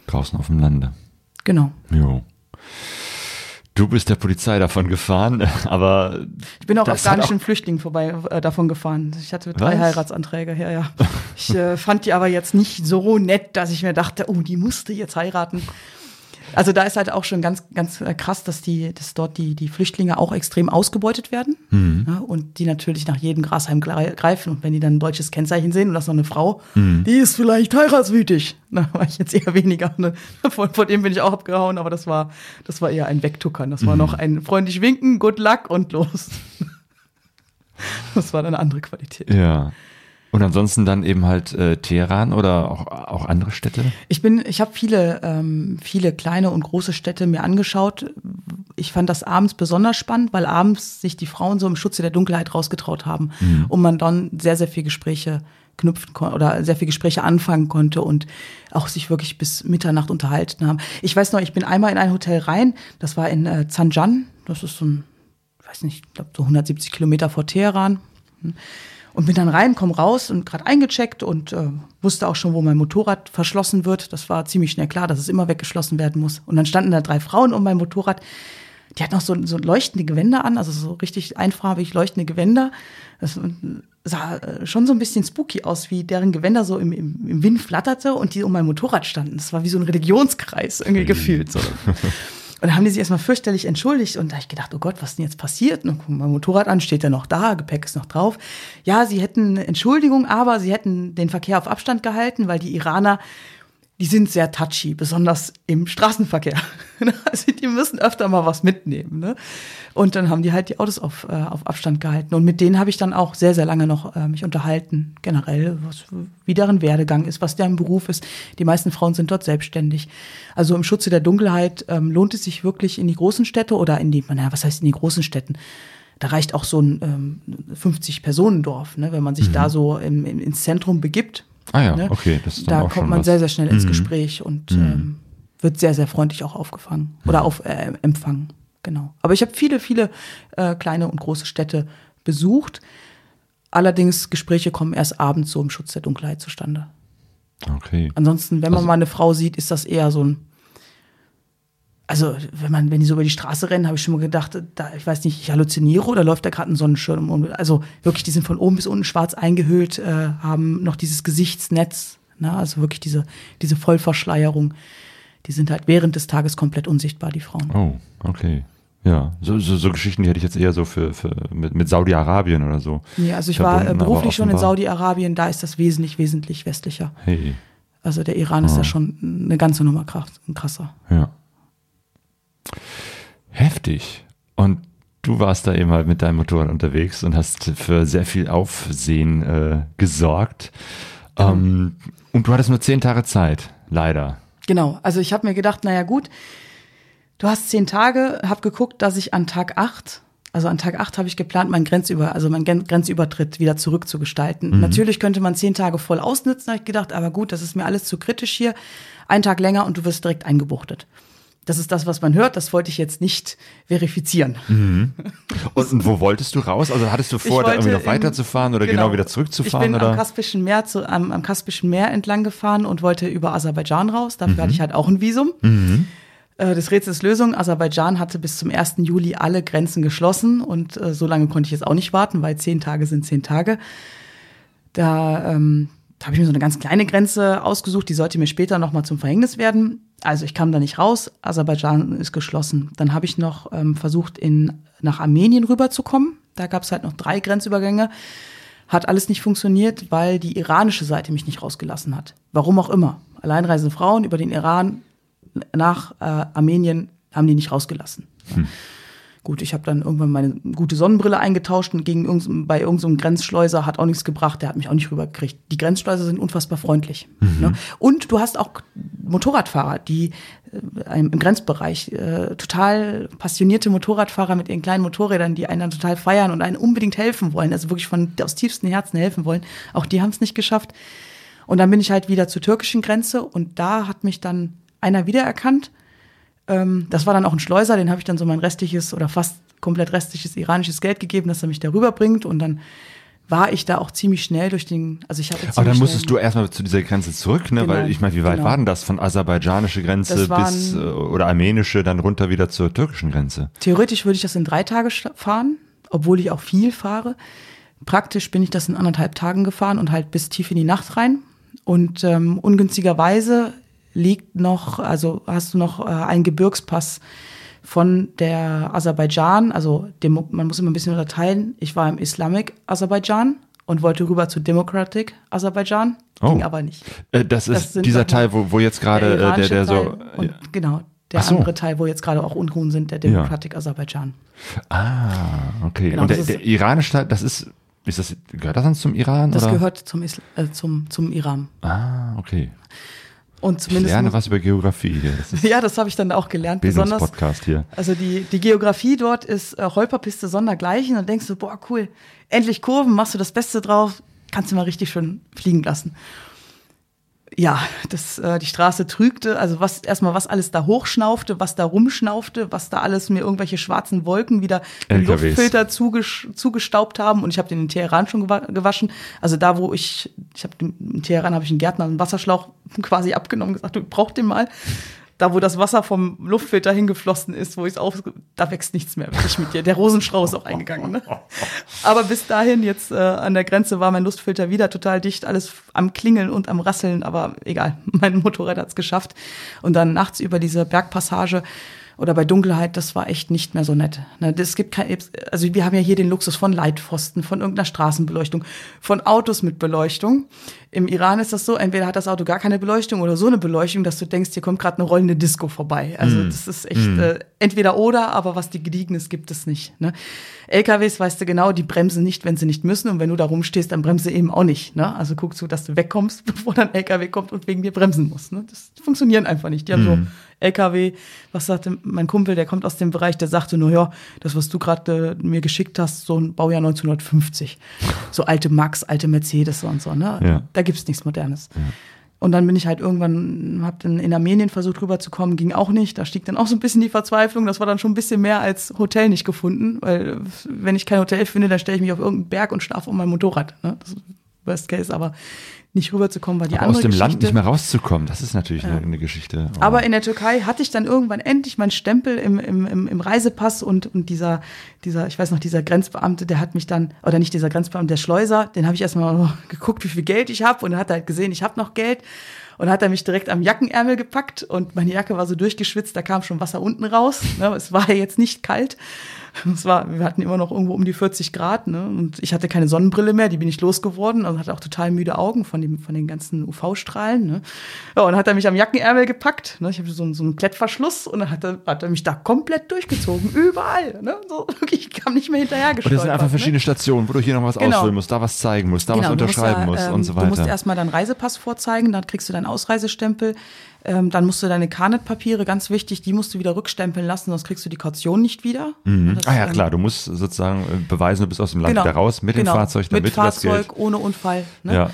Draußen auf dem Lande. Genau. Jo. Du bist der Polizei davon gefahren, aber Ich bin auch afghanischen Flüchtlingen vorbei äh, davon gefahren. Ich hatte drei Was? Heiratsanträge, ja, ja. Ich äh, fand die aber jetzt nicht so nett, dass ich mir dachte, oh, die musste jetzt heiraten. Also da ist halt auch schon ganz, ganz äh, krass, dass die, dass dort die, die Flüchtlinge auch extrem ausgebeutet werden. Mhm. Ja, und die natürlich nach jedem Grashalm gre- greifen. Und wenn die dann ein deutsches Kennzeichen sehen und das ist noch eine Frau, die ist vielleicht heiratswütig. Da war ich jetzt eher weniger. Ne? Vor, vor dem bin ich auch abgehauen, aber das war, das war eher ein Wegtuckern. Das war noch ein freundlich winken, good luck und los. Das war dann eine andere Qualität. ja. Und ansonsten dann eben halt äh, Teheran oder auch, auch andere Städte? Ich bin, ich habe viele, ähm, viele kleine und große Städte mir angeschaut. Ich fand das abends besonders spannend, weil abends sich die Frauen so im Schutze der Dunkelheit rausgetraut haben und man dann sehr, sehr viel Gespräche knüpfen konnte oder sehr viel Gespräche anfangen konnte und auch sich wirklich bis Mitternacht unterhalten haben. Ich weiß noch, ich bin einmal in ein Hotel rein, das war in äh, Zanjan, das ist so ein, ich weiß nicht, ich glaube so 170 Kilometer vor Teheran. Und bin dann rein, komm raus und gerade eingecheckt und äh, wusste auch schon, wo mein Motorrad verschlossen wird. Das war ziemlich schnell klar, dass es immer weggeschlossen werden muss. Und dann standen da drei Frauen um mein Motorrad. Die hatten auch so, so leuchtende Gewänder an, also so richtig einfarbig leuchtende Gewänder. Das sah äh, schon so ein bisschen spooky aus, wie deren Gewänder so im, im, im Wind flatterte und die um mein Motorrad standen. Das war wie so ein Religionskreis irgendwie gefühlt. So. Und dann haben die sich erstmal fürchterlich entschuldigt und da hab ich gedacht, oh Gott, was ist denn jetzt passiert? Und mein Motorrad an, steht ja noch da, Gepäck ist noch drauf. Ja, sie hätten Entschuldigung, aber sie hätten den Verkehr auf Abstand gehalten, weil die Iraner, die sind sehr touchy, besonders im Straßenverkehr. also die müssen öfter mal was mitnehmen. Ne? Und dann haben die halt die Autos auf, äh, auf Abstand gehalten. Und mit denen habe ich dann auch sehr, sehr lange noch äh, mich unterhalten, generell, was, wie deren Werdegang ist, was deren Beruf ist. Die meisten Frauen sind dort selbstständig. Also im Schutze der Dunkelheit ähm, lohnt es sich wirklich in die großen Städte oder in die, naja, was heißt in die großen Städten? Da reicht auch so ein ähm, 50-Personendorf, ne? wenn man sich da so im, im, ins Zentrum begibt. Ah ja, ne? okay, das ist Da kommt man was. sehr, sehr schnell ins Gespräch und ähm, wird sehr, sehr freundlich auch aufgefangen oder auf, äh, empfangen. Genau. Aber ich habe viele, viele äh, kleine und große Städte besucht. Allerdings, Gespräche kommen erst abends so im Schutz der Dunkelheit zustande. Okay. Ansonsten, wenn man Also- mal eine Frau sieht, ist das eher so ein also wenn man, wenn die so über die Straße rennen, habe ich schon mal gedacht, da, ich weiß nicht, ich halluziniere oder läuft da gerade ein Sonnenschirm um. Also wirklich, die sind von oben bis unten schwarz eingehüllt, äh, haben noch dieses Gesichtsnetz, ne? also wirklich diese, diese Vollverschleierung. Die sind halt während des Tages komplett unsichtbar, die Frauen. Oh, okay. Ja, so, so, so Geschichten, die hätte ich jetzt eher so für, für mit, mit Saudi-Arabien oder so. Nee, also ich war äh, beruflich schon in Saudi-Arabien, da ist das wesentlich, wesentlich westlicher. Hey, Also der Iran ist Ah. ja schon eine ganze Nummer krass, krasser. ja. Heftig. Und du warst da eben halt mit deinem Motorrad unterwegs und hast für sehr viel Aufsehen äh, gesorgt. Ähm, und du hattest nur zehn Tage Zeit, leider. Genau, also ich habe mir gedacht, naja gut, du hast zehn Tage, habe geguckt, dass ich an Tag acht, also an Tag acht habe ich geplant, meinen Grenzüber, also meinen Gren- Grenzübertritt wieder zurückzugestalten. Natürlich könnte man zehn Tage voll ausnutzen, habe ich gedacht, aber gut, das ist mir alles zu kritisch hier. Ein Tag länger und du wirst direkt eingebuchtet. Das ist das, was man hört. Das wollte ich jetzt nicht verifizieren. Und, und wo wolltest du raus? Also hattest du vor, da irgendwie noch weiterzufahren oder genau, wieder zurückzufahren? Ich bin oder? am Kaspischen Meer zu, am, am Kaspischen Meer entlang gefahren und wollte über Aserbaidschan raus. Dafür hatte ich halt auch ein Visum. Äh, Das Rätsels Lösung, Aserbaidschan hatte bis zum 1. Juli alle Grenzen geschlossen und äh, so lange konnte ich jetzt auch nicht warten, weil zehn Tage sind zehn Tage. Da, ähm, da habe ich mir so eine ganz kleine Grenze ausgesucht, die sollte mir später nochmal zum Verhängnis werden. Also ich kam da nicht raus, Aserbaidschan ist geschlossen. Dann habe ich noch ähm, versucht, in, nach Armenien rüberzukommen. Da gab es halt noch drei Grenzübergänge. Hat alles nicht funktioniert, weil die iranische Seite mich nicht rausgelassen hat. Warum auch immer. Alleinreisende Frauen über den Iran nach äh, Armenien haben die nicht rausgelassen. Gut, ich habe dann irgendwann meine gute Sonnenbrille eingetauscht und gegen irgend, bei irgendeinem Grenzschleuser hat auch nichts gebracht, der hat mich auch nicht rübergekriegt. Die Grenzschleuser sind unfassbar freundlich. Ne? Und du hast auch Motorradfahrer, die äh, im Grenzbereich äh, total passionierte Motorradfahrer mit ihren kleinen Motorrädern, die einen dann total feiern und einen unbedingt helfen wollen, also wirklich von aus tiefstem Herzen helfen wollen. Auch die haben es nicht geschafft. Und dann bin ich halt wieder zur türkischen Grenze und da hat mich dann einer wiedererkannt. Ähm, das war dann auch ein Schleuser, den habe ich dann so mein restliches oder fast komplett restliches iranisches Geld gegeben, dass er mich da rüberbringt. Und dann war ich da auch ziemlich schnell durch den, also ich habe Aber dann musstest du erstmal zu dieser Grenze zurück, ne? Genau, Weil ich meine, wie weit genau. war denn das von aserbaidschanische Grenze waren- bis äh, oder armenische dann runter wieder zur türkischen Grenze? Theoretisch würde ich das in drei Tage fahren, obwohl ich auch viel fahre. Praktisch bin ich das in anderthalb Tagen gefahren und halt bis tief in die Nacht rein. Und ähm, ungünstigerweise liegt noch, also hast du noch äh, einen Gebirgspass von der Aserbaidschan, also dem, man muss immer ein bisschen unterteilen. Ich war im Islamic Aserbaidschan und wollte rüber zu Democratic Aserbaidschan, ging Oh. aber nicht. Äh, das ist Das sind dieser Teil, wo, wo jetzt gerade äh, der, der so. Und genau, der so. andere Teil, wo jetzt gerade auch Unruhen sind, der Democratic Aserbaidschan. Ah, okay. Genau, Und der, ist- der iranische Teil, das ist, ist das, gehört das dann zum Iran? Das oder? gehört zum, Isl äh, zum, zum Iran. Ah, okay. Und Ich zumindest. lerne muss- was über Geografie hier. Das ja, das habe ich dann auch gelernt. Besonders, Bildungspodcast hier. also die, die Geografie dort ist äh, Holperpiste sondergleichen. Und denkst du, boah, cool, endlich Kurven, machst du das Beste drauf, kannst du mal richtig schön fliegen lassen. Ja, das, äh, die Straße trügte, also was erstmal was alles da hochschnaufte, was da rumschnaufte, was da alles mir irgendwelche schwarzen Wolken wieder LKWs. Luftfilter zugesch zugestaubt haben und ich habe den in Teheran schon gewa gewaschen. Also da, wo ich, ich habe in Teheran habe ich einen Gärtner einen Wasserschlauch quasi abgenommen, gesagt, du brauchst den mal. Da, wo das Wasser vom Luftfilter hingeflossen ist, wo ich es auf, da wächst nichts mehr wirklich mit dir. Der Rosenstrauch ist auch eingegangen. Ne? Aber bis dahin, jetzt äh, an der Grenze, war mein Luftfilter wieder total dicht, alles am Klingeln und am Rasseln, aber egal, mein Motorrad hat's geschafft. Und dann nachts über diese Bergpassage oder bei Dunkelheit, das war echt nicht mehr so nett. Ne, Es gibt kein, also wir haben ja hier den Luxus von Leitpfosten, von irgendeiner Straßenbeleuchtung, von Autos mit Beleuchtung. Im Iran ist das so, entweder hat das Auto gar keine Beleuchtung oder so eine Beleuchtung, dass du denkst, hier kommt gerade eine rollende Disco vorbei. Also das ist echt äh, entweder oder, aber was die Gediegenes gibt es nicht. Ne? LKWs weißt du genau, die bremsen nicht, wenn sie nicht müssen. Und wenn du da rumstehst, dann bremse eben auch nicht. Ne? Also guckst du, dass du wegkommst, bevor dann LKW kommt und wegen dir bremsen muss. Ne? Das funktionieren einfach nicht. Die haben so LKW, was sagte mein Kumpel, der kommt aus dem Bereich, der sagte nur, ja, das, was du gerade äh, mir geschickt hast, so ein Baujahr 1950. So alte Max, alte Mercedes und so. Ne? Ja. Da gibt's nichts Modernes. Und dann bin ich halt irgendwann, hab dann in Armenien versucht rüberzukommen, ging auch nicht. Da stieg dann auch so ein bisschen die Verzweiflung. Das war dann schon ein bisschen mehr als Hotel nicht gefunden, weil wenn ich kein Hotel finde, dann stelle ich mich auf irgendeinen Berg und schlafe um mein Motorrad. Ne? Das Worst Case, aber nicht rüberzukommen war die Aber andere aus dem Geschichte. Land nicht mehr rauszukommen, das ist natürlich eine, eine Geschichte. Oh. Aber in der Türkei hatte ich dann irgendwann endlich meinen Stempel im, im, im, im Reisepass und, und dieser, dieser, ich weiß noch, dieser Grenzbeamte, der hat mich dann, oder nicht dieser Grenzbeamte, der Schleuser, den habe ich erstmal geguckt, wie viel Geld ich habe und er hat halt gesehen, ich habe noch Geld und hat er mich direkt am Jackenärmel gepackt und meine Jacke war so durchgeschwitzt, da kam schon Wasser unten raus. Ne? Es war ja jetzt nicht kalt. Es war, wir hatten immer noch irgendwo um die 40 Grad, ne? Und ich hatte keine Sonnenbrille mehr, die bin ich losgeworden und hatte auch total müde Augen von dem, von den ganzen UV-Strahlen. Ne? Ja, und dann hat er mich am Jackenärmel gepackt. Ne? Ich hatte so, einen- so einen Klettverschluss und dann hat er, hat er mich da komplett durchgezogen, überall. Ne? So, wirklich, ich kam nicht mehr hinterher Und das sind einfach ne? verschiedene Stationen, wo du hier noch was Genau. ausfüllen musst, da was zeigen musst, da was du musst unterschreiben ja, musst ähm, und so Du musst weiter. erstmal deinen Reisepass vorzeigen, dann kriegst du deinen Ausreisestempel. Ähm, dann musst du deine Carnet-Papiere, ganz wichtig, die musst du wieder rückstempeln lassen, sonst kriegst du die Kaution nicht wieder. Das, Ah ja, ähm, klar, du musst sozusagen äh, beweisen, du bist aus dem Land wieder raus, mit genau. dem Fahrzeug, damit mit du das Fahrzeug, Geld. ohne Unfall. Ne? Ja.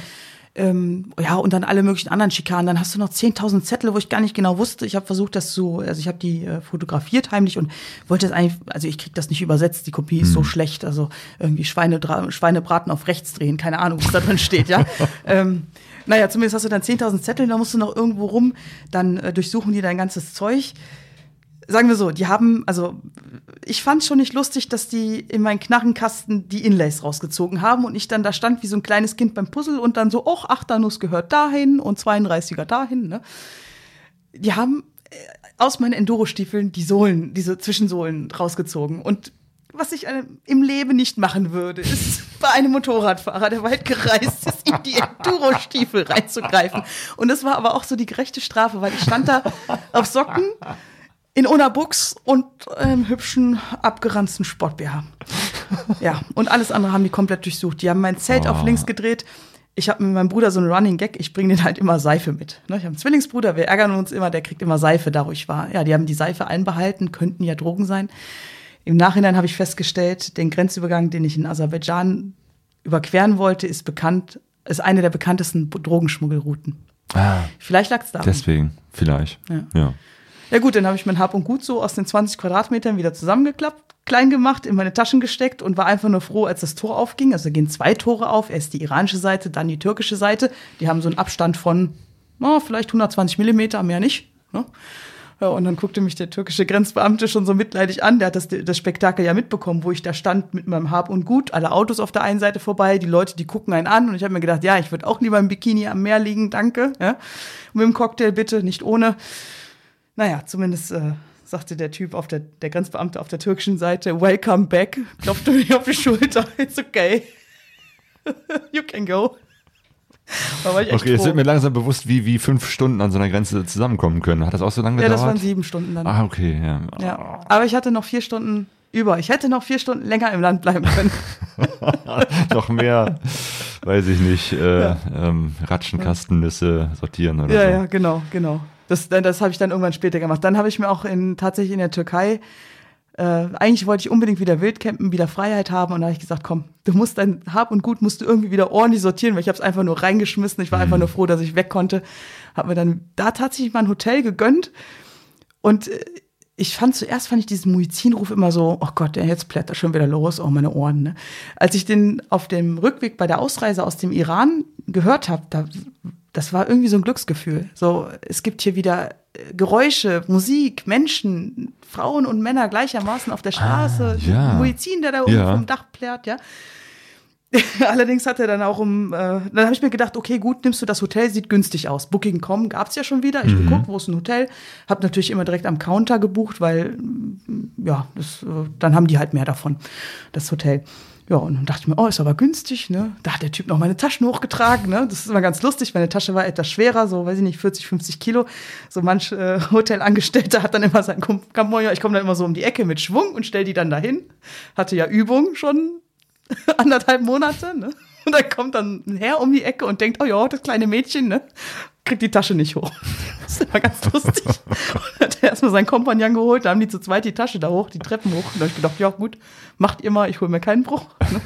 Ähm, ja, und dann alle möglichen anderen Schikanen. Dann hast du noch 10.000 Zettel, wo ich gar nicht genau wusste. Ich habe versucht, das zu, also ich habe die äh, fotografiert heimlich und wollte das eigentlich, also ich krieg das nicht übersetzt, die Kopie ist so Hm. schlecht. Also irgendwie Schweine, Schweinebraten auf rechts drehen, keine Ahnung, was da drin steht, ja. ähm, naja, zumindest hast du dann 10.000 Zettel, da musst du noch irgendwo rum, dann äh, durchsuchen die dein ganzes Zeug sagen wir so, die haben, also ich fand schon nicht lustig, dass die in meinen Knarrenkasten die Inlays rausgezogen haben und ich dann da stand wie so ein kleines Kind beim Puzzle und dann so, och, Achternuss gehört dahin und 32er dahin, ne? Die haben äh, aus meinen Enduro-Stiefeln die Sohlen, diese Zwischensohlen rausgezogen und was ich äh, im Leben nicht machen würde, ist bei einem Motorradfahrer, der weit gereist ist, in die Enduro-Stiefel reinzugreifen. Und das war aber auch so die gerechte Strafe, weil ich stand da auf Socken, in einer Buchs und einem hübschen, abgeranzten Sport-BH. Ja, und alles andere haben die komplett durchsucht. Die haben mein Zelt auf links gedreht. Ich habe mit meinem Bruder so einen Running Gag, ich bringe den halt immer Seife mit. Ne, Ich habe einen Zwillingsbruder, wir ärgern uns immer, der kriegt immer Seife da, wo ich war. Ja, die haben die Seife einbehalten, könnten ja Drogen sein. Im Nachhinein habe ich festgestellt, den Grenzübergang, den ich in Aserbaidschan überqueren wollte, ist bekannt, ist eine der bekanntesten Drogenschmuggelrouten. Ah, Vielleicht lag es da. deswegen, vielleicht. Ja. ja. Ja gut, dann habe ich mein Hab und Gut so aus den 20 Quadratmetern wieder zusammengeklappt, klein gemacht, in meine Taschen gesteckt und war einfach nur froh, als das Tor aufging. Also gehen zwei Tore auf, erst die iranische Seite, dann die türkische Seite. Die haben so einen Abstand von oh, vielleicht 120 Millimeter, mehr nicht. Ne? Ja, und dann guckte mich der türkische Grenzbeamte schon so mitleidig an. Der hat das, das Spektakel ja mitbekommen, wo ich da stand mit meinem Hab und Gut. Alle Autos auf der einen Seite vorbei, die Leute, die gucken einen an. Und ich habe mir gedacht, ja, ich würde auch lieber im Bikini am Meer liegen, danke. Ja? Mit dem Cocktail bitte, nicht ohne. Naja, zumindest äh, sagte der Typ auf der, der Grenzbeamte auf der türkischen Seite, welcome back, klopfte mir auf die Schulter, it's okay. you can go. Da war ich echt Okay, jetzt froh. wird mir langsam bewusst, wie, wie fünf Stunden an so einer Grenze zusammenkommen können. Hat das auch so lange Ja, das gedauert? waren sieben Stunden dann. Ah, okay, ja. Ja. Aber ich hatte noch vier Stunden über. Ich hätte noch vier Stunden länger im Land bleiben können. Noch mehr, weiß ich nicht, äh, ähm, Ratschenkastennüsse sortieren oder Ja, so. ja, genau, genau. Das, das habe ich dann irgendwann später gemacht. Dann habe ich mir auch in, tatsächlich in der Türkei, äh, eigentlich wollte ich unbedingt wieder Wildcampen, wieder Freiheit haben. Und da habe ich gesagt, komm, du musst dein Hab und Gut musst du irgendwie wieder ordentlich sortieren, weil ich habe es einfach nur reingeschmissen. Ich war einfach nur froh, dass ich weg konnte. Habe mir dann da tatsächlich mal ein Hotel gegönnt. Und äh, ich fand zuerst fand ich diesen Muizzinruf immer so, oh Gott, der jetzt plärt da schon wieder los, oh meine Ohren. Ne? Als ich den auf dem Rückweg bei der Ausreise aus dem Iran gehört habe, da, das war irgendwie so ein Glücksgefühl. So, es gibt hier wieder Geräusche, Musik, Menschen, Frauen und Männer gleichermaßen auf der Straße. Ah, ja. Muizzin, der da oben Ja. vom Dach plärt, ja. Allerdings hat er dann auch um, äh, dann habe ich mir gedacht, okay, gut, nimmst du das Hotel, sieht günstig aus. Booking.com gab's ja schon wieder. Ich Mhm. geguckt, wo ist ein Hotel, habe natürlich immer direkt am Counter gebucht, weil ja, das, äh, dann haben die halt mehr davon, das Hotel. Ja, und dann dachte ich mir, oh, ist aber günstig, ne? Da hat der Typ noch meine Taschen hochgetragen, ne? Das ist immer ganz lustig, meine Tasche war etwas schwerer, so, weiß ich nicht, 40, 50 Kilo. So manch äh, Hotelangestellter hat dann immer sein Kamoja, ich komme dann immer so um die Ecke mit Schwung und stell die dann dahin. Hatte ja Übung schon anderthalb Monate, ne? Und dann kommt dann ein Herr um die Ecke und denkt, oh ja, das kleine Mädchen, ne? Kriegt die Tasche nicht hoch. Das ist immer ganz lustig. Und hat er erstmal seinen Kompagnon geholt, da haben die zu zweit die Tasche da hoch, die Treppen hoch. Und da hab ich gedacht, ja gut, macht ihr mal, ich hole mir keinen Bruch. Ne?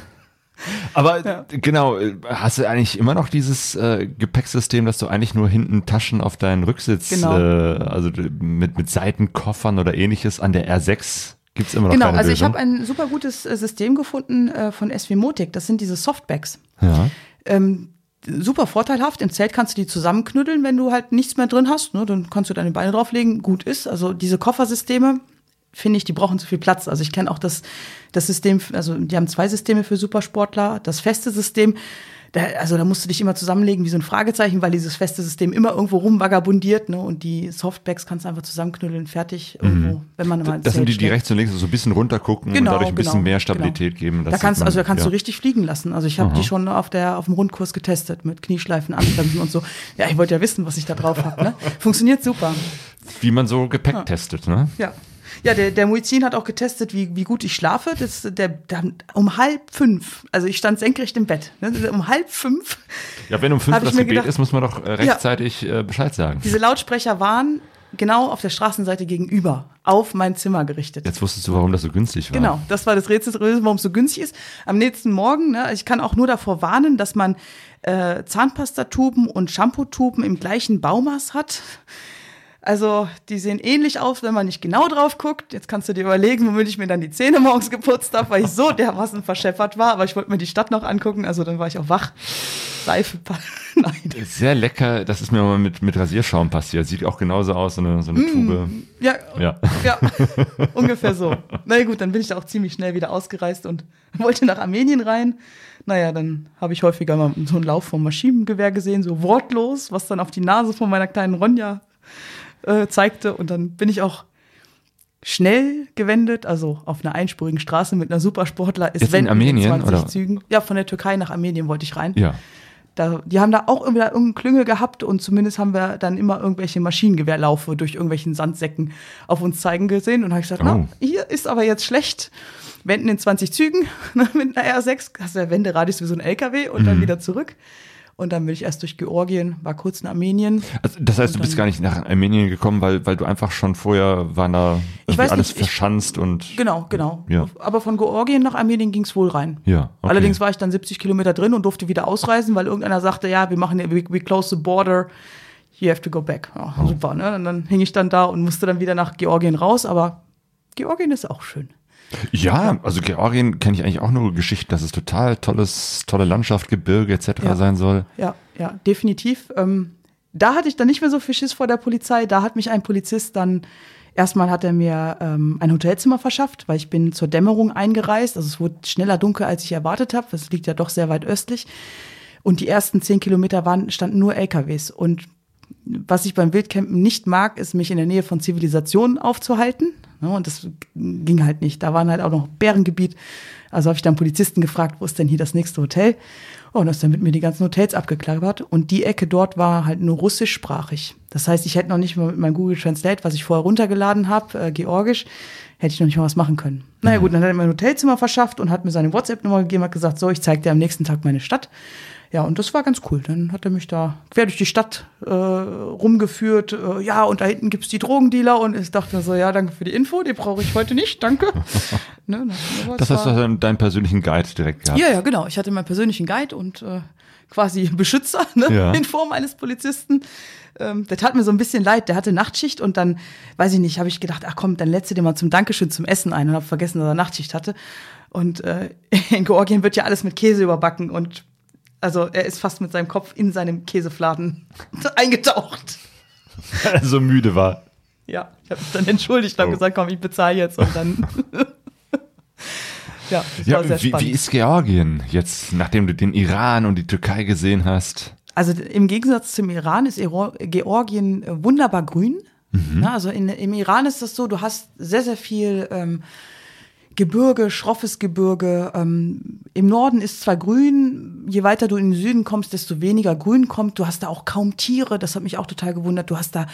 Aber Ja. genau, äh, hast du eigentlich immer noch dieses äh, Gepäcksystem, dass du eigentlich nur hinten Taschen auf deinen Rücksitz, Genau. äh, also mit, mit Seitenkoffern oder ähnliches an der R6 gibt's immer noch Genau, also ich Lösung? habe ein super gutes äh, System gefunden äh, von SW Motic. Das sind diese Softbags. ja. Ähm, super vorteilhaft. Im Zelt kannst du die zusammenknüddeln, wenn du halt nichts mehr drin hast. Ne? Dann kannst du deine Beine drauflegen, gut ist. Also diese Koffersysteme, finde ich, die brauchen zu viel Platz. Also ich kenne auch das, das System, also die haben zwei Systeme für Supersportler. Das feste System, da, also da musst du dich immer zusammenlegen wie so ein Fragezeichen, weil dieses feste System immer irgendwo rumvagabundiert, ne? Und die Softbacks kannst du einfach zusammenknüllen, fertig irgendwo, wenn man mal Das sind die, die rechts und links so ein bisschen runtergucken Genau, und dadurch ein bisschen genau, mehr Stabilität genau. geben. Da kannst, man, also da kannst ja. du richtig fliegen lassen. Also ich habe die schon auf der auf dem Rundkurs getestet mit Knieschleifen, Anbremsen und so. Ja, ich wollte ja wissen, was ich da drauf habe. Ne? Funktioniert super. Wie man so Gepäck testet, ne? Ja. Ja, der, der Muizin hat auch getestet, wie, wie gut ich schlafe. Das, der, der, um halb fünf, also ich stand senkrecht im Bett. Ne? Um halb fünf. Ja, wenn um fünf das Gebet gedacht- ist, muss man doch äh, rechtzeitig äh, Bescheid sagen. Diese Lautsprecher waren genau auf der Straßenseite gegenüber, auf mein Zimmer gerichtet. Jetzt wusstest du, warum das so günstig war. Genau, das war das Rätsel, warum es so günstig ist. Am nächsten Morgen, ne, ich kann auch nur davor warnen, dass man äh, Zahnpastatuben und Shampoo-Tuben im gleichen Baumaß hat. Also, die sehen ähnlich aus, wenn man nicht genau drauf guckt. Jetzt kannst du dir überlegen, womit ich mir dann die Zähne morgens geputzt habe, weil ich so dermaßen verscheppert war. Aber ich wollte mir die Stadt noch angucken, also dann war ich auch wach. Seife, nein. Sehr lecker, das ist mir mal mit, mit Rasierschaum passiert. Sieht auch genauso aus, so eine, so eine Tube. Ja, Ja. ja, ungefähr so. Na gut, dann bin ich da auch ziemlich schnell wieder ausgereist und wollte nach Armenien rein. Naja, dann habe ich häufiger mal so einen Lauf vom Maschinengewehr gesehen, so wortlos, was dann auf die Nase von meiner kleinen Ronja äh, zeigte. Und dann bin ich auch schnell gewendet, also auf einer einspurigen Straße mit einer Supersportler. Ist Jetzt in Armenien, 20 oder? Zügen. Ja, von der Türkei nach Armenien wollte ich rein. Ja. Da, die haben da auch irgendwie irgendeinen Klüngel gehabt und zumindest haben wir dann immer irgendwelche Maschinengewehrlaufe durch irgendwelchen Sandsäcken auf uns zeigen gesehen und habe ich gesagt, Oh. na, hier ist aber jetzt schlecht. Wenden in 20 Zügen ne, mit einer R6, hast du ja Wenderadius wie so ein LKW und Mhm. dann wieder zurück. Und dann bin ich erst durch Georgien, war kurz in Armenien. Also, das heißt, du bist gar nicht nach Armenien gekommen, weil, weil du einfach schon vorher waren da alles nicht, ich- verschanzt und. Genau, genau. Ja. Aber von Georgien nach Armenien ging's wohl rein. Ja, okay. Allerdings war ich dann 70 Kilometer drin und durfte wieder ausreisen, weil irgendeiner sagte, ja, wir machen, we, we close the border, you have to go back. Ja, Oh. Super, ne? Und dann hing ich dann da und musste dann wieder nach Georgien raus, aber Georgien ist auch schön. Ja, also Georgien kenne ich eigentlich auch nur Geschichten, dass es total tolles, tolle Landschaft, Gebirge etc. Ja. sein soll. Ja, ja, definitiv. Ähm, da hatte ich dann nicht mehr so viel Schiss vor der Polizei. Da hat mich ein Polizist dann, erstmal hat er mir ähm, ein Hotelzimmer verschafft, weil ich bin zur Dämmerung eingereist. Also es wurde schneller dunkel, als ich erwartet habe. Das liegt ja doch sehr weit östlich. Und die ersten zehn Kilometer waren, standen nur LKWs. Und was ich beim Wildcampen nicht mag, ist, mich in der Nähe von Zivilisationen aufzuhalten. Ne, Und das ging halt nicht. Da waren halt auch noch Bärengebiet. Also habe ich dann Polizisten gefragt, wo ist denn hier das nächste Hotel? Oh, und das dann mit mir die ganzen Hotels abgeklappert. Und die Ecke dort war halt nur russischsprachig. Das heißt, ich hätte noch nicht mal mit meinem Google Translate, was ich vorher runtergeladen habe, äh, georgisch, hätte ich noch nicht mal was machen können. Naja gut, dann hat er mir ein Hotelzimmer verschafft und hat mir seine WhatsApp-Nummer gegeben, hat gesagt, so, ich zeige dir am nächsten Tag meine Stadt. Ja, und das war ganz cool. Dann hat er mich da quer durch die Stadt äh, rumgeführt. Äh, ja, und da hinten gibt's die Drogendealer. Und ich dachte mir so, ja, danke für die Info, die brauche ich heute nicht, danke. ne, na, aber Das hast du dann deinen persönlichen Guide direkt gehabt. ja, ja, genau. Ich hatte meinen persönlichen Guide und äh, quasi Beschützer ne? Ja. in Form eines Polizisten. Ähm, der tat mir so ein bisschen leid. Der hatte Nachtschicht und dann, weiß ich nicht, habe ich gedacht, ach komm, dann lädst du dir mal zum Dankeschön zum Essen ein und habe vergessen, dass er Nachtschicht hatte. Und äh, in Georgien wird ja alles mit Käse überbacken und also er ist fast mit seinem Kopf in seinem Käsefladen eingetaucht. Weil er so müde war. Ja, ich habe mich dann entschuldigt und habe Oh. gesagt, komm, ich bezahle jetzt und dann. ja, das Ja, war sehr wie, spannend. wie ist Georgien jetzt, nachdem du den Iran und die Türkei gesehen hast? Also im Gegensatz zum Iran ist Georgien wunderbar grün. Na, also in, im Iran ist das so, du hast sehr, sehr viel ähm, Gebirge, schroffes Gebirge. Ähm, Im Norden ist zwar grün, je weiter du in den Süden kommst, desto weniger grün kommt. Du hast da auch kaum Tiere, das hat mich auch total gewundert. Du hast da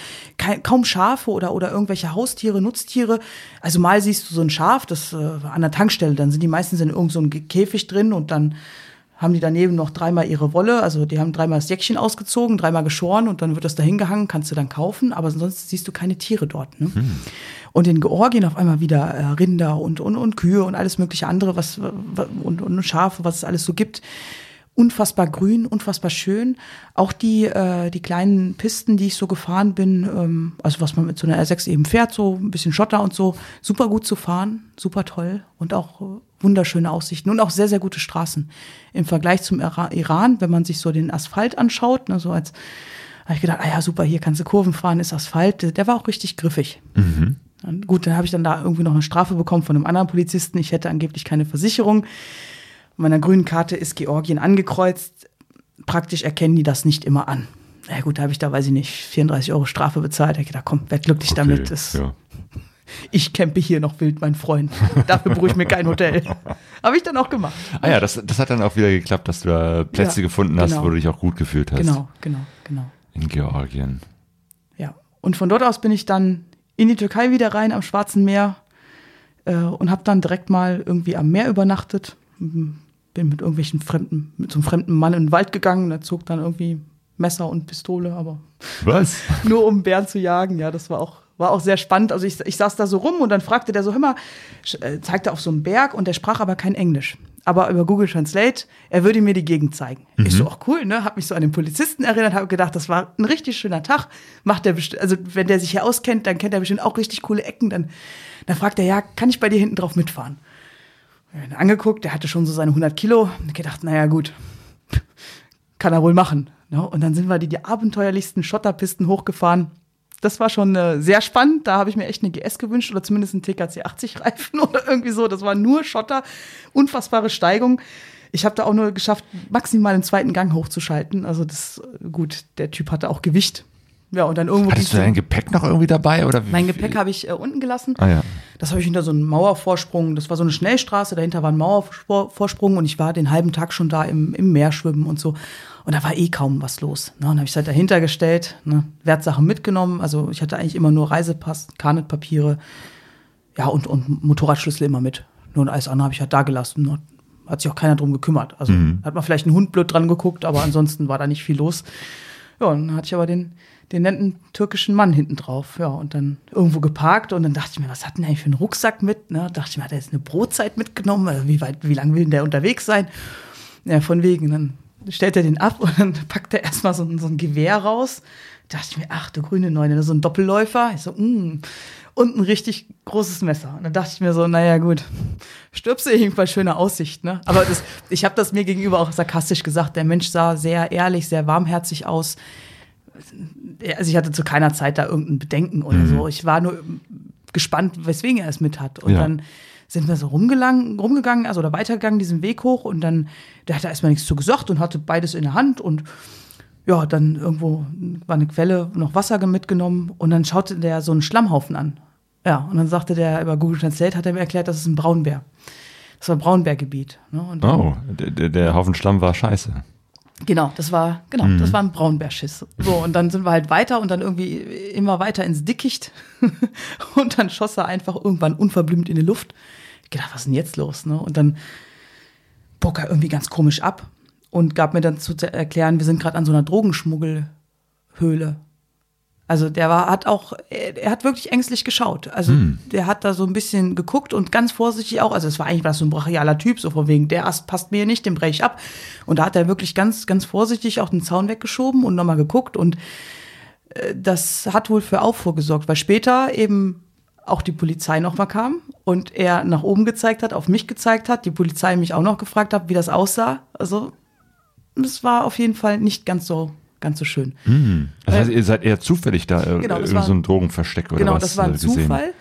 kaum Schafe oder, oder irgendwelche Haustiere, Nutztiere. Also mal siehst du so ein Schaf, das äh, an der Tankstelle, dann sind die meistens in irgendeinem so Käfig drin und dann haben die daneben noch dreimal ihre Wolle, also die haben dreimal das Jäckchen ausgezogen, dreimal geschoren und dann wird das da hingehangen, kannst du dann kaufen, aber sonst siehst du keine Tiere dort. Ne? Und in Georgien auf einmal wieder äh, Rinder und, und, und Kühe und alles mögliche andere, was wa- und, und Schafe, was es alles so gibt. Unfassbar grün, unfassbar schön. Auch die, äh, die kleinen Pisten, die ich so gefahren bin, ähm, also was man mit so einer R6 eben fährt, so ein bisschen Schotter und so, super gut zu fahren, super toll und auch äh, wunderschöne Aussichten und auch sehr, sehr gute Straßen. Im Vergleich zum Ira Iran, wenn man sich so den Asphalt anschaut, ne, so als, habe ich gedacht, ah ja, super, hier kannst du Kurven fahren, ist Asphalt, der war auch richtig griffig. Mhm. Gut, dann habe ich dann da irgendwie noch eine Strafe bekommen von einem anderen Polizisten. Ich hätte angeblich keine Versicherung meiner grünen Karte ist Georgien angekreuzt. Praktisch erkennen die das nicht immer an. Na gut, da habe ich da, weiß ich nicht, 34 Euro Strafe bezahlt. Da ich gedacht, komm, werd glücklich okay, damit. Das, ja. Ich campe hier noch wild, mein Freund. Dafür brauche ich mir kein Hotel. habe ich dann auch gemacht. Ah ja, das, das hat dann auch wieder geklappt, dass du da Plätze ja, gefunden hast, genau. wo du dich auch gut gefühlt hast. Genau, genau, genau. In Georgien. Ja, und von dort aus bin ich dann in die Türkei wieder rein am Schwarzen Meer äh, und habe dann direkt mal irgendwie am Meer übernachtet bin mit irgendwelchen fremden, mit so einem fremden Mann in den Wald gegangen, der zog dann irgendwie Messer und Pistole, aber was? nur um Bären zu jagen. Ja, das war auch war auch sehr spannend. Also ich, ich saß da so rum und dann fragte der so, hör mal, äh, zeigte auf so einen Berg und der sprach aber kein Englisch. Aber über Google Translate, er würde mir die Gegend zeigen. Mhm. Ich so, auch cool, ne? Hab mich so an den Polizisten erinnert, habe gedacht, das war ein richtig schöner Tag. Macht der also wenn der sich hier auskennt, dann kennt er bestimmt auch richtig coole Ecken. Dann, dann fragt er, ja, kann ich bei dir hinten drauf mitfahren? Angeguckt, der hatte schon so seine 100 Kilo. Und gedacht, naja, gut, kann er wohl machen. Ne? Und dann sind wir die, die abenteuerlichsten Schotterpisten hochgefahren. Das war schon äh, sehr spannend. Da habe ich mir echt eine GS gewünscht oder zumindest einen TKC 80 Reifen oder irgendwie so. Das war nur Schotter, unfassbare Steigung. Ich habe da auch nur geschafft, maximal den zweiten Gang hochzuschalten. Also das gut. Der Typ hatte auch Gewicht. Ja, und dann irgendwo. Hattest du dein Gepäck noch irgendwie dabei? Oder mein Gepäck habe ich äh, unten gelassen. Ah, ja. Das habe ich hinter so einem Mauervorsprung. Das war so eine Schnellstraße, dahinter war ein Mauervorsprung und ich war den halben Tag schon da im, im Meer schwimmen und so. Und da war eh kaum was los. Ne? Und habe ich es halt dahinter gestellt, ne? Wertsachen mitgenommen. Also ich hatte eigentlich immer nur Reisepass, Karnetpapiere, ja, und, und Motorradschlüssel immer mit. Nur alles andere habe ich halt da gelassen. Ne? Hat sich auch keiner drum gekümmert. Also mhm. hat man vielleicht einen Hund blöd dran geguckt, aber ansonsten war da nicht viel los. Ja, und dann hatte ich aber den, den netten türkischen Mann hinten drauf. Ja, und dann irgendwo geparkt und dann dachte ich mir, was hat denn eigentlich für einen Rucksack mit? Ne? Dachte ich mir, hat er jetzt eine Brotzeit mitgenommen? Also wie weit, wie lange will denn der unterwegs sein? Ja, von wegen. Dann stellt er den ab und dann packt er erstmal so, so ein Gewehr raus. Da dachte ich mir, ach du grüne Neune, so ein Doppelläufer. Ich so, mm. Und ein richtig großes Messer. Und dann dachte ich mir so, naja, gut, stirbst du irgendwann schöne Aussicht, ne? Aber das, ich habe das mir gegenüber auch sarkastisch gesagt. Der Mensch sah sehr ehrlich, sehr warmherzig aus also ich hatte zu keiner Zeit da irgendein Bedenken oder mhm. so. Ich war nur gespannt, weswegen er es mit hat. Und ja. dann sind wir so rumgegangen, rumgegangen, also oder weitergegangen, diesen Weg hoch und dann, der hat da erstmal nichts zu gesagt und hatte beides in der Hand und ja, dann irgendwo war eine Quelle, noch Wasser mitgenommen und dann schaute der so einen Schlammhaufen an. Ja, und dann sagte der über Google Translate, hat er mir erklärt, das ist ein Braunbär. Das war ein Braunbärgebiet. Ne? oh, der, der Haufen Schlamm war scheiße. Genau, das war, genau, mhm. das war ein Braunbärschiss. So, und dann sind wir halt weiter und dann irgendwie immer weiter ins Dickicht. und dann schoss er einfach irgendwann unverblümt in die Luft. Ich gedacht, was ist denn jetzt los? Ne? Und dann bog er irgendwie ganz komisch ab und gab mir dann zu erklären, wir sind gerade an so einer Drogenschmuggelhöhle. Also der war, hat auch, er, hat wirklich ängstlich geschaut. Also hm. der hat da so ein bisschen geguckt und ganz vorsichtig auch. Also es war eigentlich was so ein brachialer Typ, so von wegen, der Ast passt mir nicht, den breche ich ab. Und da hat er wirklich ganz, ganz vorsichtig auch den Zaun weggeschoben und nochmal geguckt. Und äh, das hat wohl für Aufruhr gesorgt, weil später eben auch die Polizei nochmal kam und er nach oben gezeigt hat, auf mich gezeigt hat, die Polizei mich auch noch gefragt hat, wie das aussah. Also es war auf jeden Fall nicht ganz so ganz so schön. Mhm. Das heißt, ihr seid eher zufällig da äh, genau, irgendwie so ein Drogenversteck oder genau, was? Genau, das war ein äh, gesehen. Zufall.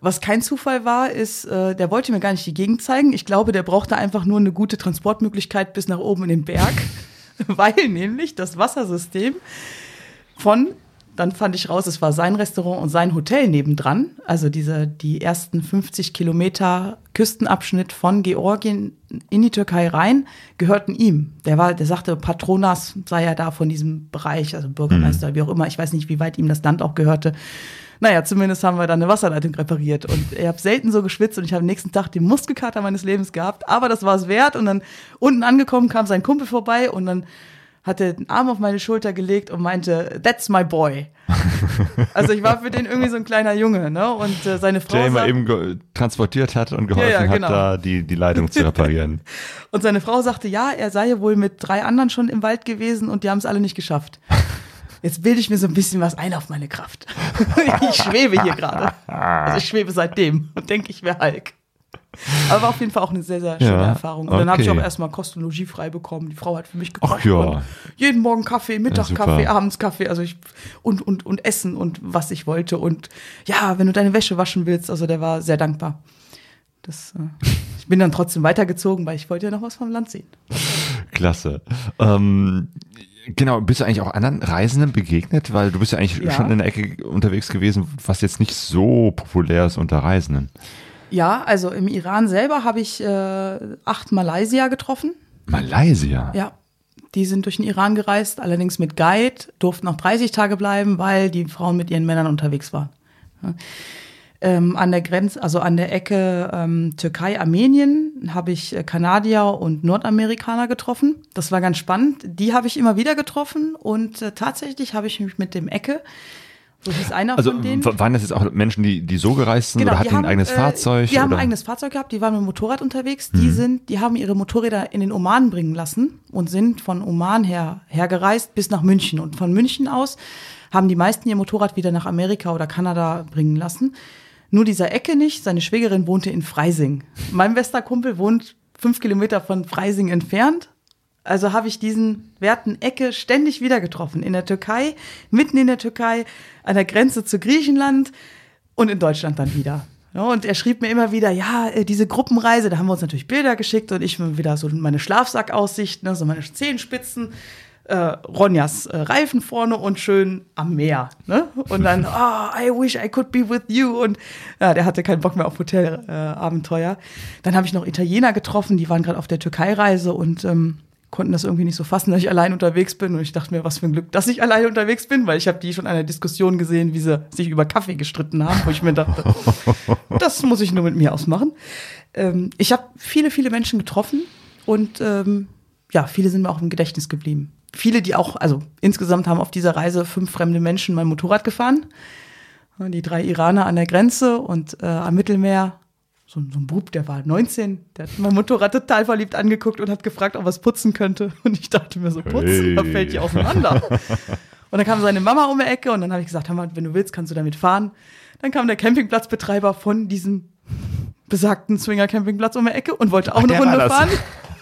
Was kein Zufall war, ist, äh, der wollte mir gar nicht die Gegend zeigen. Ich glaube, der brauchte einfach nur eine gute Transportmöglichkeit bis nach oben in den Berg, weil nämlich das Wassersystem von dann fand ich raus, es war sein Restaurant und sein Hotel nebendran. Also diese, die ersten 50 Kilometer Küstenabschnitt von Georgien in die Türkei rein gehörten ihm. Der war, der sagte, Patronas sei ja da von diesem Bereich, also Bürgermeister, mhm. wie auch immer. Ich weiß nicht, wie weit ihm das Land auch gehörte. Naja, zumindest haben wir dann eine Wasserleitung repariert. Und ich habe selten so geschwitzt und ich habe am nächsten Tag den Muskelkater meines Lebens gehabt. Aber das war es wert. Und dann unten angekommen kam sein Kumpel vorbei und dann hatte den Arm auf meine Schulter gelegt und meinte, that's my boy. also ich war für den irgendwie so ein kleiner Junge, ne? Und äh, seine Frau. Der immer sagt- eben transportiert hat und geholfen Ja, ja, genau. hat, da die, die Leitung zu reparieren. Und seine Frau sagte, ja, er sei wohl mit drei anderen schon im Wald gewesen und die haben es alle nicht geschafft. Jetzt bilde ich mir so ein bisschen was ein auf meine Kraft. ich schwebe hier gerade. Also ich schwebe seitdem und denke, ich wäre Hulk. Aber war auf jeden Fall auch eine sehr, sehr schöne Ja, Erfahrung. Und dann habe ich auch okay. erstmal Kost und Logis frei bekommen. Die Frau hat für mich gekocht. Ach ja. Jeden Morgen Kaffee, Mittag Ja. Kaffee, abends Kaffee. Also ich, und, und, und Essen und was ich wollte. Und ja, wenn du deine Wäsche waschen willst, also der war sehr dankbar. Das, äh, ich bin dann trotzdem weitergezogen, weil ich wollte ja noch was vom Land sehen. Klasse. Ähm, genau, bist du eigentlich auch anderen Reisenden begegnet? Weil du bist ja eigentlich Ja. schon in der Ecke unterwegs gewesen, was jetzt nicht so populär ist unter Reisenden. Ja, also im Iran selber habe ich äh, acht Malaysier getroffen. Malaysia. Ja, die sind durch den Iran gereist, allerdings mit Guide, durften auch 30 Tage bleiben, weil die Frauen mit ihren Männern unterwegs waren. Ja. Ähm, an der Grenze, also an der Ecke ähm, Türkei-Armenien, habe ich äh, Kanadier und Nordamerikaner getroffen. Das war ganz spannend. Die habe ich immer wieder getroffen und äh, tatsächlich habe ich mich mit dem Ecke, so hieß einer Also von denen. waren das jetzt auch Menschen, die, die so gereist sind oder hatten die ein eigenes äh, Fahrzeug? Die haben oder? ein eigenes Fahrzeug gehabt, die waren mit dem Motorrad unterwegs. Die sind, die haben ihre Motorräder in den Oman bringen lassen und sind von Oman her hergereist bis nach München. Und von München aus haben die meisten ihr Motorrad wieder nach Amerika oder Kanada bringen lassen. Nur dieser Ecke nicht. Seine Schwägerin wohnte in Freising. Mein bester Kumpel wohnt fünf Kilometer von Freising entfernt. Also habe ich diesen werten Ecke ständig wieder getroffen. In der Türkei, mitten in der Türkei, an der Grenze zu Griechenland und in Deutschland dann wieder. Und er schrieb mir immer wieder, ja, äh, diese Gruppenreise, da haben wir uns natürlich Bilder geschickt und ich wieder so meine Schlafsackaussicht, ne, so meine Zehenspitzen, äh, Ronjas äh, Reifen vorne und schön am Meer. Ne? Und dann, oh, I wish I could be with you. Und ja, der hatte keinen Bock mehr auf Hotelabenteuer. Äh, dann habe ich noch Italiener getroffen, die waren gerade auf der Türkei-Reise und ähm, konnten das irgendwie nicht so fassen, dass ich allein unterwegs bin. Und ich dachte mir, was für ein Glück, dass ich allein unterwegs bin, weil ich habe die schon in einer Diskussion gesehen, wie sie sich über Kaffee gestritten haben, wo ich mir dachte, das muss ich nur mit mir ausmachen. Ähm, ich habe viele, viele Menschen getroffen und ähm, ja, viele sind mir auch im Gedächtnis geblieben. Viele, die auch, also insgesamt haben auf dieser Reise fünf fremde Menschen mein Motorrad gefahren. Die drei Iraner an der Grenze und äh, am Mittelmeer so, ein- so ein Bub, der war 19, der hat mein Motorrad total verliebt angeguckt und hat gefragt, ob er es putzen könnte. Und ich dachte mir so, putzen, da Hey. fällt die auseinander. und dann kam seine Mama um die Ecke und dann habe ich gesagt, mal, wenn du willst, kannst du damit fahren. Dann kam der Campingplatzbetreiber von diesem besagten Swinger-Campingplatz um die Ecke und wollte auch Ach, eine Runde fahren.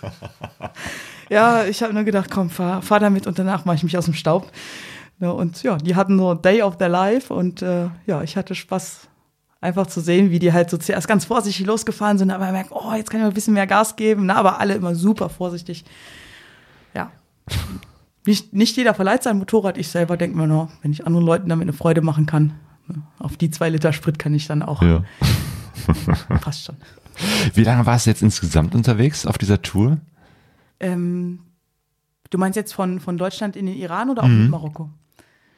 ja, ich habe nur gedacht, komm, fahr, fahr damit und danach mache ich mich aus dem Staub. Ja, und ja, die hatten so Day of their Life und äh, ja, ich hatte Spaß, einfach zu sehen, wie die halt so zuerst ganz vorsichtig losgefahren sind, aber merkt, oh, jetzt kann ich mal ein bisschen mehr Gas geben, na, aber alle immer super vorsichtig. Ja. Nicht, nicht jeder verleiht sein Motorrad. Ich selber denke mir nur, wenn ich anderen Leuten damit eine Freude machen kann, ne, auf die zwei Liter Sprit kann ich dann auch. Ja. Passt schon. Wie lange warst du jetzt insgesamt unterwegs auf dieser Tour? Ähm, du meinst jetzt von, von Deutschland in den Iran oder auch Mhm. mit Marokko?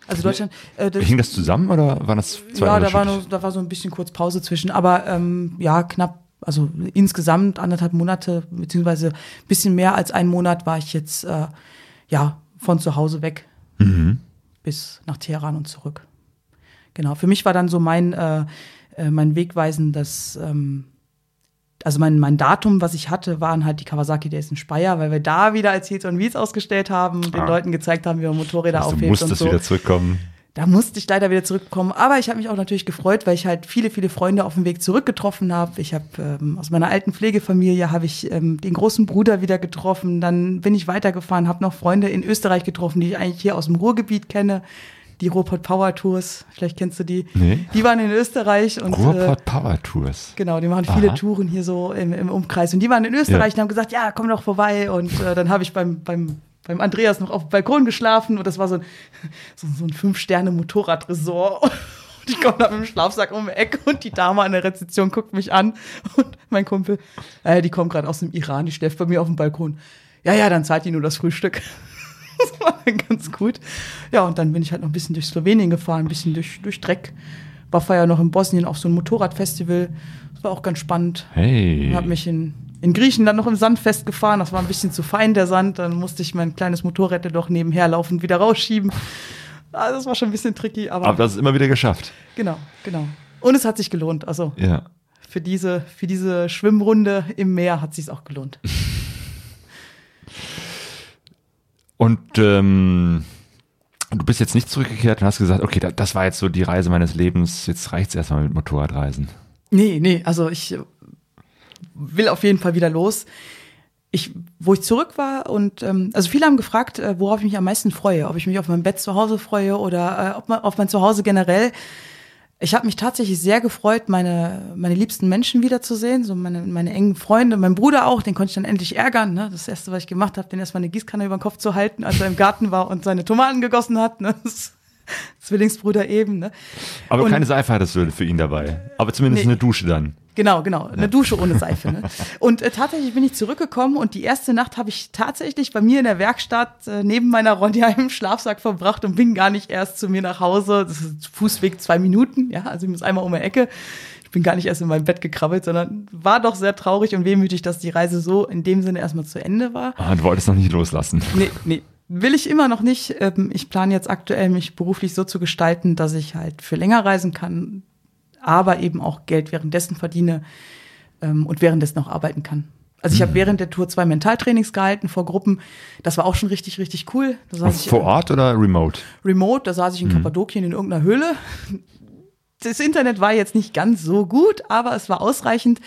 Also Deutschland. Äh, das, Hing das zusammen oder waren das zwei ja, da war, nur, da war so ein bisschen kurz Pause zwischen, aber ähm, ja, knapp, also insgesamt anderthalb Monate, beziehungsweise ein bisschen mehr als einen Monat war ich jetzt äh, ja von zu Hause weg Mhm. bis nach Teheran und zurück. Genau, für mich war dann so mein, äh, äh, mein Wegweisen, dass ähm, also mein, mein Datum, was ich hatte, waren halt die Kawasaki Days in Speyer, weil wir da wieder als Heels und Wheels ausgestellt haben und den Ah. Leuten gezeigt haben, wie man Motorräder Also, aufhebt und so. wieder zurückkommen. Da musste ich leider wieder zurückkommen. Aber ich habe mich auch natürlich gefreut, weil ich halt viele, viele Freunde auf dem Weg zurückgetroffen habe. Ich habe ähm, aus meiner alten Pflegefamilie habe ich ähm, den großen Bruder wieder getroffen. Dann bin ich weitergefahren, habe noch Freunde in Österreich getroffen, die ich eigentlich hier aus dem Ruhrgebiet kenne. Die Ruhrpott Power Tours, vielleicht kennst du die. Nee. Die waren in Österreich und äh, Ruhrpott Power Tours. Genau, die machen viele Aha. Touren hier so im, im Umkreis. Und die waren in Österreich und haben gesagt, ja, komm doch vorbei. Und äh, dann habe ich beim, beim, beim Andreas noch auf dem Balkon geschlafen und das war so ein, so, so ein Fünf-Sterne-Motorradresort. Und ich komme da mit dem Schlafsack um die Ecke und die Dame an der Rezeption guckt mich an und mein Kumpel, äh, die kommt gerade aus dem Iran, die schläft bei mir auf dem Balkon. Ja, ja, dann zahlt die nur das Frühstück. Das war ganz gut. Ja, und dann bin ich halt noch ein bisschen durch Slowenien gefahren, ein bisschen durch, durch Dreck. War vorher noch in Bosnien auf so einem Motorradfestival. Das war auch ganz spannend. Hey. Habe mich in in Griechenland noch im Sand festgefahren. Das war ein bisschen zu fein, der Sand. Dann musste ich mein kleines Motorrad doch nebenher laufend wieder rausschieben. Also das war schon ein bisschen tricky, aber. Aber das ist immer wieder geschafft. Genau, genau. Und es hat sich gelohnt. Also Ja. für diese, für diese Schwimmrunde im Meer hat sich auch gelohnt. Und ähm, du bist jetzt nicht zurückgekehrt und hast gesagt, okay, da, das war jetzt so die Reise meines Lebens, jetzt reicht's erstmal mit Motorradreisen. Nee, nee, also ich will auf jeden Fall wieder los. Ich, wo ich zurück war und ähm, also viele haben gefragt, äh, worauf ich mich am meisten freue, ob ich mich auf mein Bett zu Hause freue oder äh, ob man, auf mein Zuhause generell. Ich habe mich tatsächlich sehr gefreut, meine, meine liebsten Menschen wiederzusehen, so meine, meine engen Freunde, mein Bruder auch, den konnte ich dann endlich ärgern. Ne? Das erste, was ich gemacht habe, den erstmal eine Gießkanne über den Kopf zu halten, als er im Garten war und seine Tomaten gegossen hat. Ne? Zwillingsbruder eben. Ne? Aber Und- keine Seife hattest du für ihn dabei. Aber zumindest Nee. eine Dusche dann. Genau, genau. Eine Dusche ohne Seife. Ne? Und äh, tatsächlich bin ich zurückgekommen und die erste Nacht habe ich tatsächlich bei mir in der Werkstatt äh, neben meiner Ronja im Schlafsack verbracht und bin gar nicht erst zu mir nach Hause. Das ist Fußweg zwei Minuten, ja, also ich muss einmal um die Ecke. Ich bin gar nicht erst in mein Bett gekrabbelt, sondern war doch sehr traurig und wehmütig, dass die Reise so in dem Sinne erstmal zu Ende war. Ah, du wolltest noch nicht loslassen. Nee, nee. Will ich immer noch nicht. Ähm, Ich plane jetzt aktuell, mich beruflich so zu gestalten, dass ich halt für länger reisen kann, aber eben auch Geld währenddessen verdiene ähm, und währenddessen auch arbeiten kann. Also ich habe während der Tour zwei Mentaltrainings gehalten vor Gruppen. Das war auch schon richtig, richtig cool. Ich, Vor Ort oder remote? remote, da saß ich in Kappadokien in irgendeiner Höhle. Das Internet war jetzt nicht ganz so gut, aber es war ausreichend.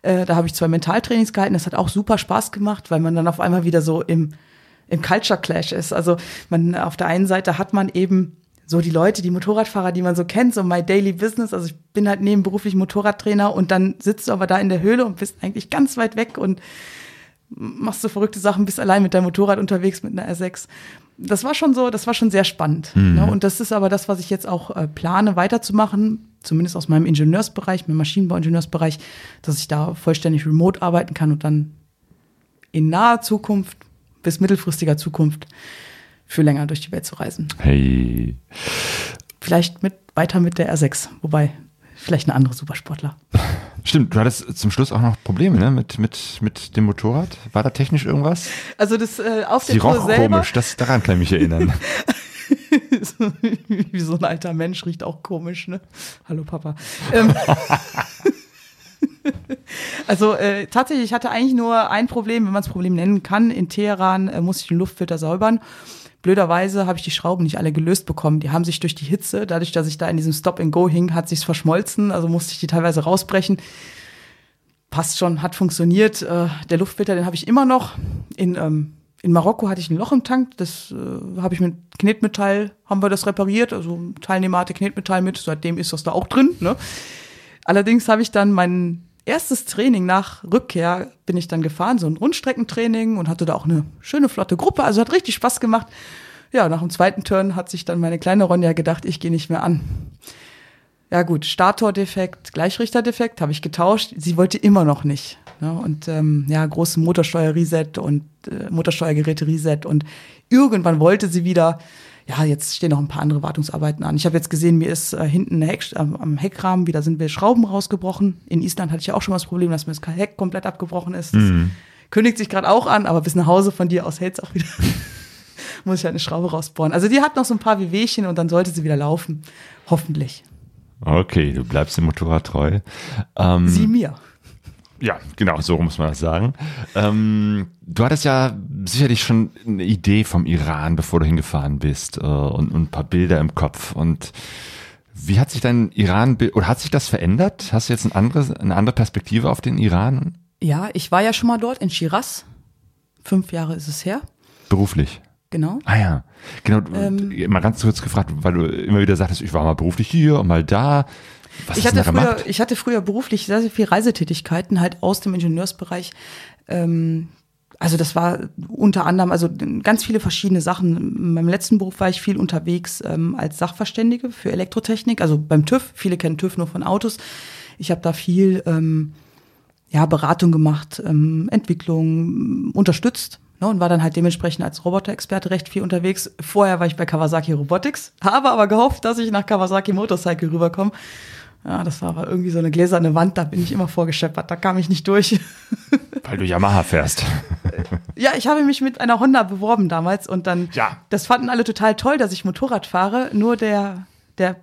Äh, da habe ich zwei Mentaltrainings gehalten. Das hat auch super Spaß gemacht, weil man dann auf einmal wieder so im, im Culture Clash ist. Also man auf der einen Seite hat man eben so die Leute, die Motorradfahrer, die man so kennt, so my daily business. Also ich bin halt nebenberuflich Motorradtrainer und dann sitzt du aber da in der Höhle und bist eigentlich ganz weit weg und machst so verrückte Sachen, bist allein mit deinem Motorrad unterwegs mit einer R6. Das war schon so, das war schon sehr spannend. Ne? Und das ist aber das, was ich jetzt auch äh, plane, weiterzumachen, zumindest aus meinem Ingenieursbereich, meinem Maschinenbau-Ingenieursbereich, dass ich da vollständig remote arbeiten kann und dann in naher Zukunft bis mittelfristiger Zukunft für länger durch die Welt zu reisen. Hey. Vielleicht mit, weiter mit der R6, wobei vielleicht eine andere Supersportler. Stimmt, du hattest zum Schluss auch noch Probleme, ne? Mit, mit, mit dem Motorrad. War da technisch irgendwas? Also das äh, auf Sie der Tour selber. komisch, das, daran kann ich mich erinnern. Wie so ein alter Mensch riecht auch komisch, ne? Hallo Papa. Ähm, also äh, tatsächlich, ich hatte eigentlich nur ein Problem, wenn man es Problem nennen kann. In Teheran äh, musste ich den Luftfilter säubern. Blöderweise habe ich die Schrauben nicht alle gelöst bekommen. Die haben sich durch die Hitze, dadurch, dass ich da in diesem Stop-and-Go hing, hat sich's verschmolzen. Also musste ich die teilweise rausbrechen. Passt schon, hat funktioniert. Äh, der Luftfilter, den habe ich immer noch. In, ähm, in Marokko hatte ich ein Loch im Tank. Das äh, habe ich mit Knetmetall, haben wir das repariert. Also Teilnehmer hatte Knetmetall mit. Seitdem ist das da auch drin. Ne? Allerdings habe ich dann mein erstes Training nach Rückkehr bin ich dann gefahren, so ein Rundstreckentraining und hatte da auch eine schöne flotte Gruppe. Also hat richtig Spaß gemacht. Ja, nach dem zweiten Turn hat sich dann meine kleine Ronja gedacht, ich gehe nicht mehr an. Ja gut, Startordefekt, Gleichrichterdefekt habe ich getauscht. Sie wollte immer noch nicht. Ne? Und ähm, ja, große Motorsteuer-Reset und äh, Motorsteuergeräte-Reset. Und irgendwann wollte sie wieder. Ja, jetzt stehen noch ein paar andere Wartungsarbeiten an. Ich habe jetzt gesehen, mir ist äh, hinten Heck, am, am Heckrahmen wieder sind wir Schrauben rausgebrochen. In Island hatte ich ja auch schon mal das Problem, dass mir das Heck komplett abgebrochen ist. Das kündigt sich gerade auch an, aber bis nach Hause von dir aus hält es auch wieder. Muss ich halt eine Schraube rausbohren. Also die hat noch so ein paar Wehwehchen und dann sollte sie wieder laufen. Hoffentlich. Okay, du bleibst dem Motorrad treu. Ähm, Sie mir. Ja, genau, so muss man das sagen. Ähm, du hattest ja sicherlich schon eine Idee vom Iran, bevor du hingefahren bist äh, und, und ein paar Bilder im Kopf. Und wie hat sich dein Iran, oder hat sich das verändert? Hast du jetzt ein anderes, eine andere Perspektive auf den Iran Ja, ich war ja schon mal dort in Shiraz. Fünf Jahre ist es her. beruflich? Genau. Ah ja, genau. mal ganz kurz gefragt, weil du immer wieder sagtest, ich war mal beruflich hier und mal da. Was Ich hatte, früher, gemacht? ich hatte früher beruflich sehr, sehr viel Reisetätigkeiten, halt aus dem Ingenieursbereich. Ähm, also das war unter anderem, also ganz viele verschiedene Sachen. In meinem letzten Beruf war ich viel unterwegs ähm, als Sachverständige für Elektrotechnik, also beim TÜV. Viele kennen TÜV nur von Autos. Ich habe da viel ähm, ja, Beratung gemacht, ähm, Entwicklung, unterstützt ne, und war dann halt dementsprechend als Roboter-Experte recht viel unterwegs. Vorher war ich bei Kawasaki Robotics, habe aber gehofft, dass ich nach Kawasaki Motorcycle rüberkomme. Ja, das war aber irgendwie so eine gläserne Wand, da bin ich immer vorgescheppert, da kam ich nicht durch. Weil du Yamaha fährst. Ja, ich habe mich mit einer Honda beworben damals und dann, Ja. das fanden alle total toll, dass ich Motorrad fahre. Nur der, der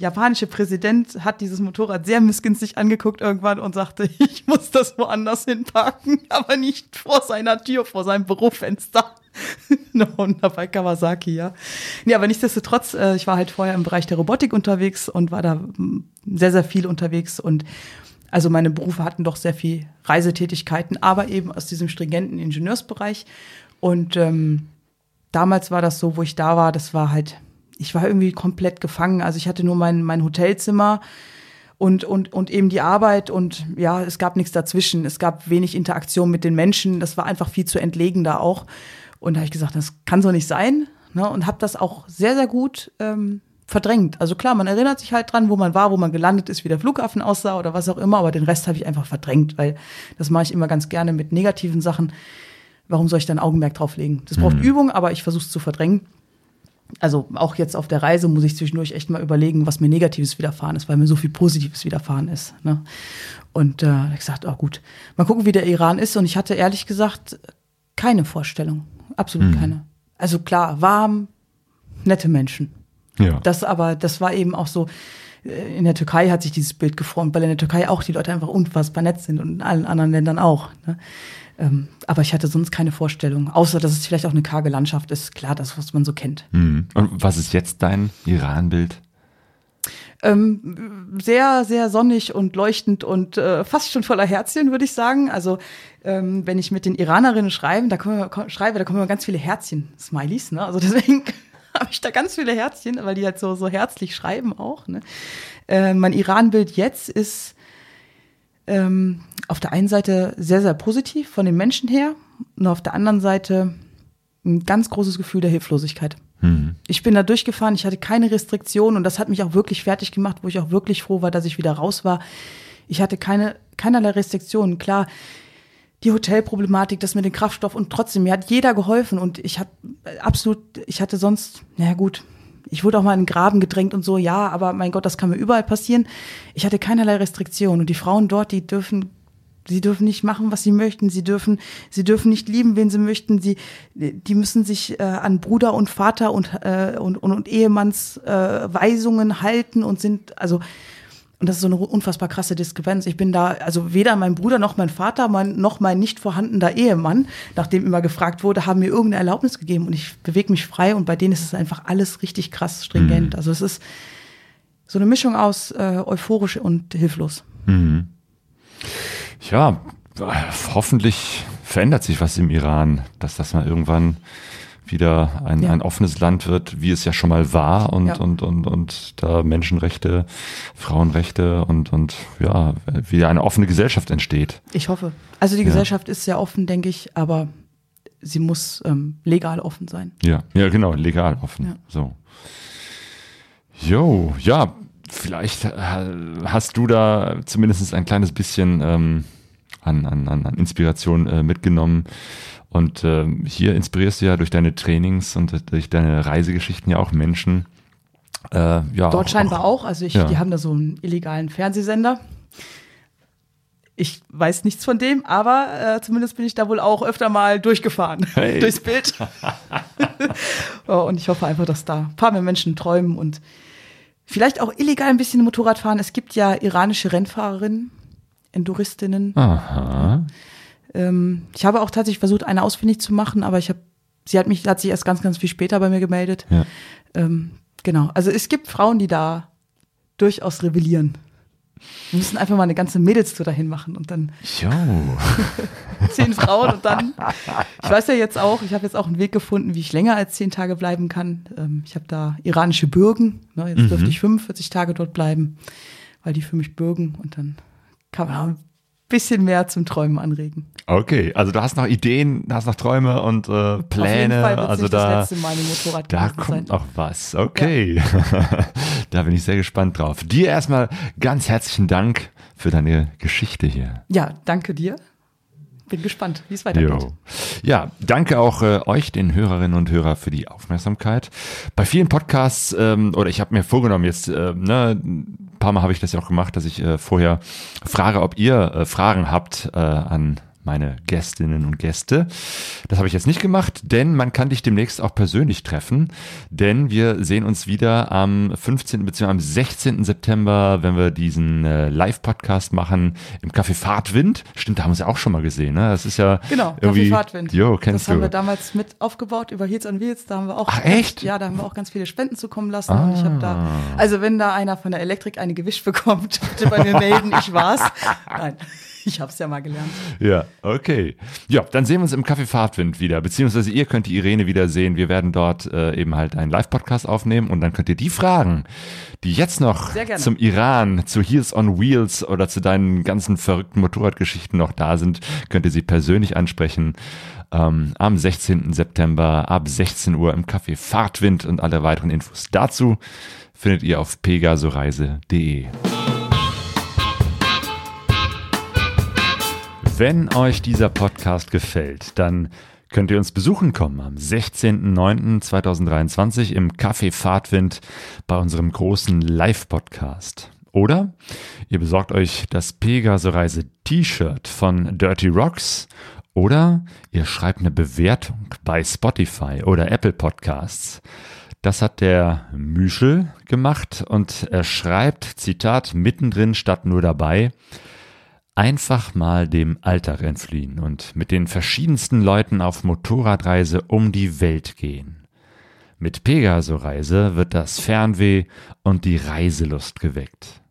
japanische Präsident hat dieses Motorrad sehr missgünstig angeguckt irgendwann und sagte, ich muss das woanders hinparken, aber nicht vor seiner Tür, vor seinem Bürofenster. Eine Honda bei Kawasaki, ja. Nee, aber nichtsdestotrotz, äh, ich war halt vorher im Bereich der Robotik unterwegs und war da mm, sehr, sehr viel unterwegs und also meine Berufe hatten doch sehr viel Reisetätigkeiten, aber eben aus diesem stringenten Ingenieursbereich. Und ähm, damals war das so, wo ich da war, das war halt, ich war irgendwie komplett gefangen. Also ich hatte nur mein, mein Hotelzimmer und, und, und eben die Arbeit und ja, es gab nichts dazwischen. Es gab wenig Interaktion mit den Menschen. Das war einfach viel zu entlegen da auch. Und da habe ich gesagt, das kann so nicht sein. Ne? Und habe das auch sehr, sehr gut ähm, verdrängt. Also klar, man erinnert sich halt dran, wo man war, wo man gelandet ist, wie der Flughafen aussah oder was auch immer, aber den Rest habe ich einfach verdrängt, weil das mache ich immer ganz gerne mit negativen Sachen. Warum soll ich dann Augenmerk drauf legen? Das braucht Übung, aber ich versuche es zu verdrängen. Also auch jetzt auf der Reise muss ich zwischendurch echt mal überlegen, was mir Negatives widerfahren ist, weil mir so viel Positives widerfahren ist. Ne? Und äh, ich gesagt, oh gut, mal gucken, wie der Iran ist. Und ich hatte ehrlich gesagt keine Vorstellung, absolut keine. Also klar, warm, nette Menschen. Ja. Das aber, das war eben auch so, in der Türkei hat sich dieses Bild geformt, weil in der Türkei auch die Leute einfach unfassbar nett sind und in allen anderen Ländern auch. Ne? Ähm, aber ich hatte sonst keine Vorstellung, außer dass es vielleicht auch eine karge Landschaft ist. Klar, das, was man so kennt. Hm. Und was ist jetzt dein Iran-Bild? Ähm, sehr, sehr sonnig und leuchtend und äh, fast schon voller Herzchen, würde ich sagen. Also ähm, wenn ich mit den Iranerinnen schreibe, da kommen, ko- schreibe, da kommen immer ganz viele Herzchen-Smileys. Ne? Also deswegen habe ich da ganz viele Herzchen, weil die halt so, so herzlich schreiben auch. Ne? Äh, mein Iran-Bild jetzt ist ähm, auf der einen Seite sehr, sehr positiv von den Menschen her und auf der anderen Seite ein ganz großes Gefühl der Hilflosigkeit. Ich bin da durchgefahren, ich hatte keine Restriktionen und das hat mich auch wirklich fertig gemacht, wo ich auch wirklich froh war, dass ich wieder raus war. Ich hatte keine, keinerlei Restriktionen. Klar, die Hotelproblematik, das mit dem Kraftstoff und trotzdem, mir hat jeder geholfen und ich habe absolut, ich hatte sonst, naja gut, ich wurde auch mal in den Graben gedrängt und so, ja, aber mein Gott, das kann mir überall passieren. Ich hatte keinerlei Restriktionen und die Frauen dort, die dürfen Sie dürfen nicht machen, was sie möchten. Sie dürfen, sie dürfen nicht lieben, wen sie möchten. Sie, die müssen sich äh, an Bruder und Vater und äh, und, und, und Ehemanns äh, Weisungen halten und sind also und das ist so eine unfassbar krasse Diskrepanz. Ich bin da, also weder mein Bruder noch mein Vater mein, noch mein nicht vorhandener Ehemann, nachdem immer gefragt wurde, haben mir irgendeine Erlaubnis gegeben und ich bewege mich frei und bei denen ist es einfach alles richtig krass stringent. Also es ist so eine Mischung aus äh, euphorisch und hilflos. Ja, hoffentlich verändert sich was im Iran, dass das mal irgendwann wieder ein, Ja. ein offenes Land wird, wie es ja schon mal war und, Ja. und, und, und da Menschenrechte, Frauenrechte und, und ja, wieder eine offene Gesellschaft entsteht. Ich hoffe. Also die Gesellschaft ist sehr offen, denke ich, aber sie muss ähm, legal offen sein. Ja, ja, genau, legal offen. Ja. So. Jo, ja, vielleicht äh, hast du da zumindest ein kleines bisschen ähm, an, an, an an Inspiration äh, mitgenommen. Und ähm, hier inspirierst du ja durch deine Trainings und durch deine Reisegeschichten ja auch Menschen. Äh, ja, Dort scheinbar auch. Also ich, ja. die haben da so einen illegalen Fernsehsender. Ich weiß nichts von dem, aber äh, zumindest bin ich da wohl auch öfter mal durchgefahren Hey. durchs Bild. oh, und ich hoffe einfach, dass da ein paar mehr Menschen träumen und vielleicht auch illegal ein bisschen Motorrad fahren. Es gibt ja iranische Rennfahrerinnen, Enduristinnen. Aha. Ähm, ich habe auch tatsächlich versucht, eine ausfindig zu machen, aber ich habe, sie hat mich, hat sich erst ganz, ganz viel später bei mir gemeldet. Ja. Ähm, genau. Also es gibt Frauen, die da durchaus rebellieren. Wir müssen einfach mal eine ganze Mädelstour dahin machen und dann Jo. zehn Frauen und dann. Ich weiß ja jetzt auch, ich habe jetzt auch einen Weg gefunden, wie ich länger als zehn Tage bleiben kann. Ähm, ich habe da iranische Bürgen. Ne, jetzt dürfte ich 45 Tage dort bleiben, weil die für mich bürgen und dann kann man auch ein bisschen mehr zum Träumen anregen. Okay, also du hast noch Ideen, hast noch Träume und äh, Auf jeden Pläne. Also da. das letzte Mal im Motorrad Da kommt sein. noch was. Okay. da bin ich sehr gespannt drauf. Dir erstmal ganz herzlichen Dank für deine Geschichte hier. Ja, danke dir. Bin gespannt, wie es weitergeht. Jo. Ja, danke auch äh, euch, den Hörerinnen und Hörer, für die Aufmerksamkeit. Bei vielen Podcasts, ähm, oder ich habe mir vorgenommen, jetzt äh, ne, paar Mal habe ich das ja auch gemacht, dass ich äh, vorher frage, ob ihr äh, Fragen habt äh, an meine Gästinnen und Gäste. Das habe ich jetzt nicht gemacht, denn man kann dich demnächst auch persönlich treffen, denn wir sehen uns wieder am 15. bzw. am 16. September, wenn wir diesen äh, Live-Podcast machen im Café Fahrtwind. Stimmt, da haben wir es ja auch schon mal gesehen, ne? Das ist ja Genau, irgendwie, Café Fahrtwind. Jo, kennst das haben du. wir damals mit aufgebaut über Heels on Wheels. Da haben wir auch. Ach, echt? Ja, da haben wir auch ganz viele Spenden zukommen lassen. Und ich habe da, Ah. also wenn da einer von der Elektrik eine gewischt bekommt, bitte bei mir melden, ich war's. Nein, ich habe es ja mal gelernt. Ja, okay. Ja, dann sehen wir uns im Café Fahrtwind wieder, beziehungsweise ihr könnt die Irene wieder sehen. Wir werden dort äh, eben halt einen Live-Podcast aufnehmen und dann könnt ihr die Fragen, die jetzt noch zum Iran, zu Heels on Wheels oder zu deinen ganzen verrückten Motorradgeschichten noch da sind, könnt ihr sie persönlich ansprechen. Ähm, am 16. September ab 16 Uhr im Café Fahrtwind und alle weiteren Infos dazu findet ihr auf pegasoreise.de. Wenn euch dieser Podcast gefällt, dann könnt ihr uns besuchen kommen am 16.09.2023 im Café Fahrtwind bei unserem großen Live-Podcast. Oder ihr besorgt euch das Pegaso-Reise T-Shirt von Dirty Rocks oder ihr schreibt eine Bewertung bei Spotify oder Apple Podcasts. Das hat der Müschel gemacht und er schreibt, Zitat, mittendrin statt nur dabei, einfach mal dem Alltag entfliehen und mit den verschiedensten Leuten auf Motorradreise um die Welt gehen. Mit Pegaso-Reise wird das Fernweh und die Reiselust geweckt.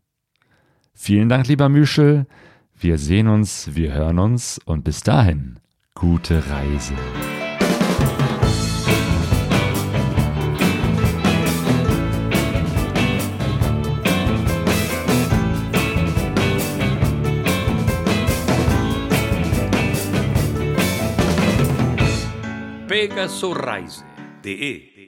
Vielen Dank, lieber Müschel. Wir sehen uns, wir hören uns und bis dahin, gute Reise. Pegaso Reise. de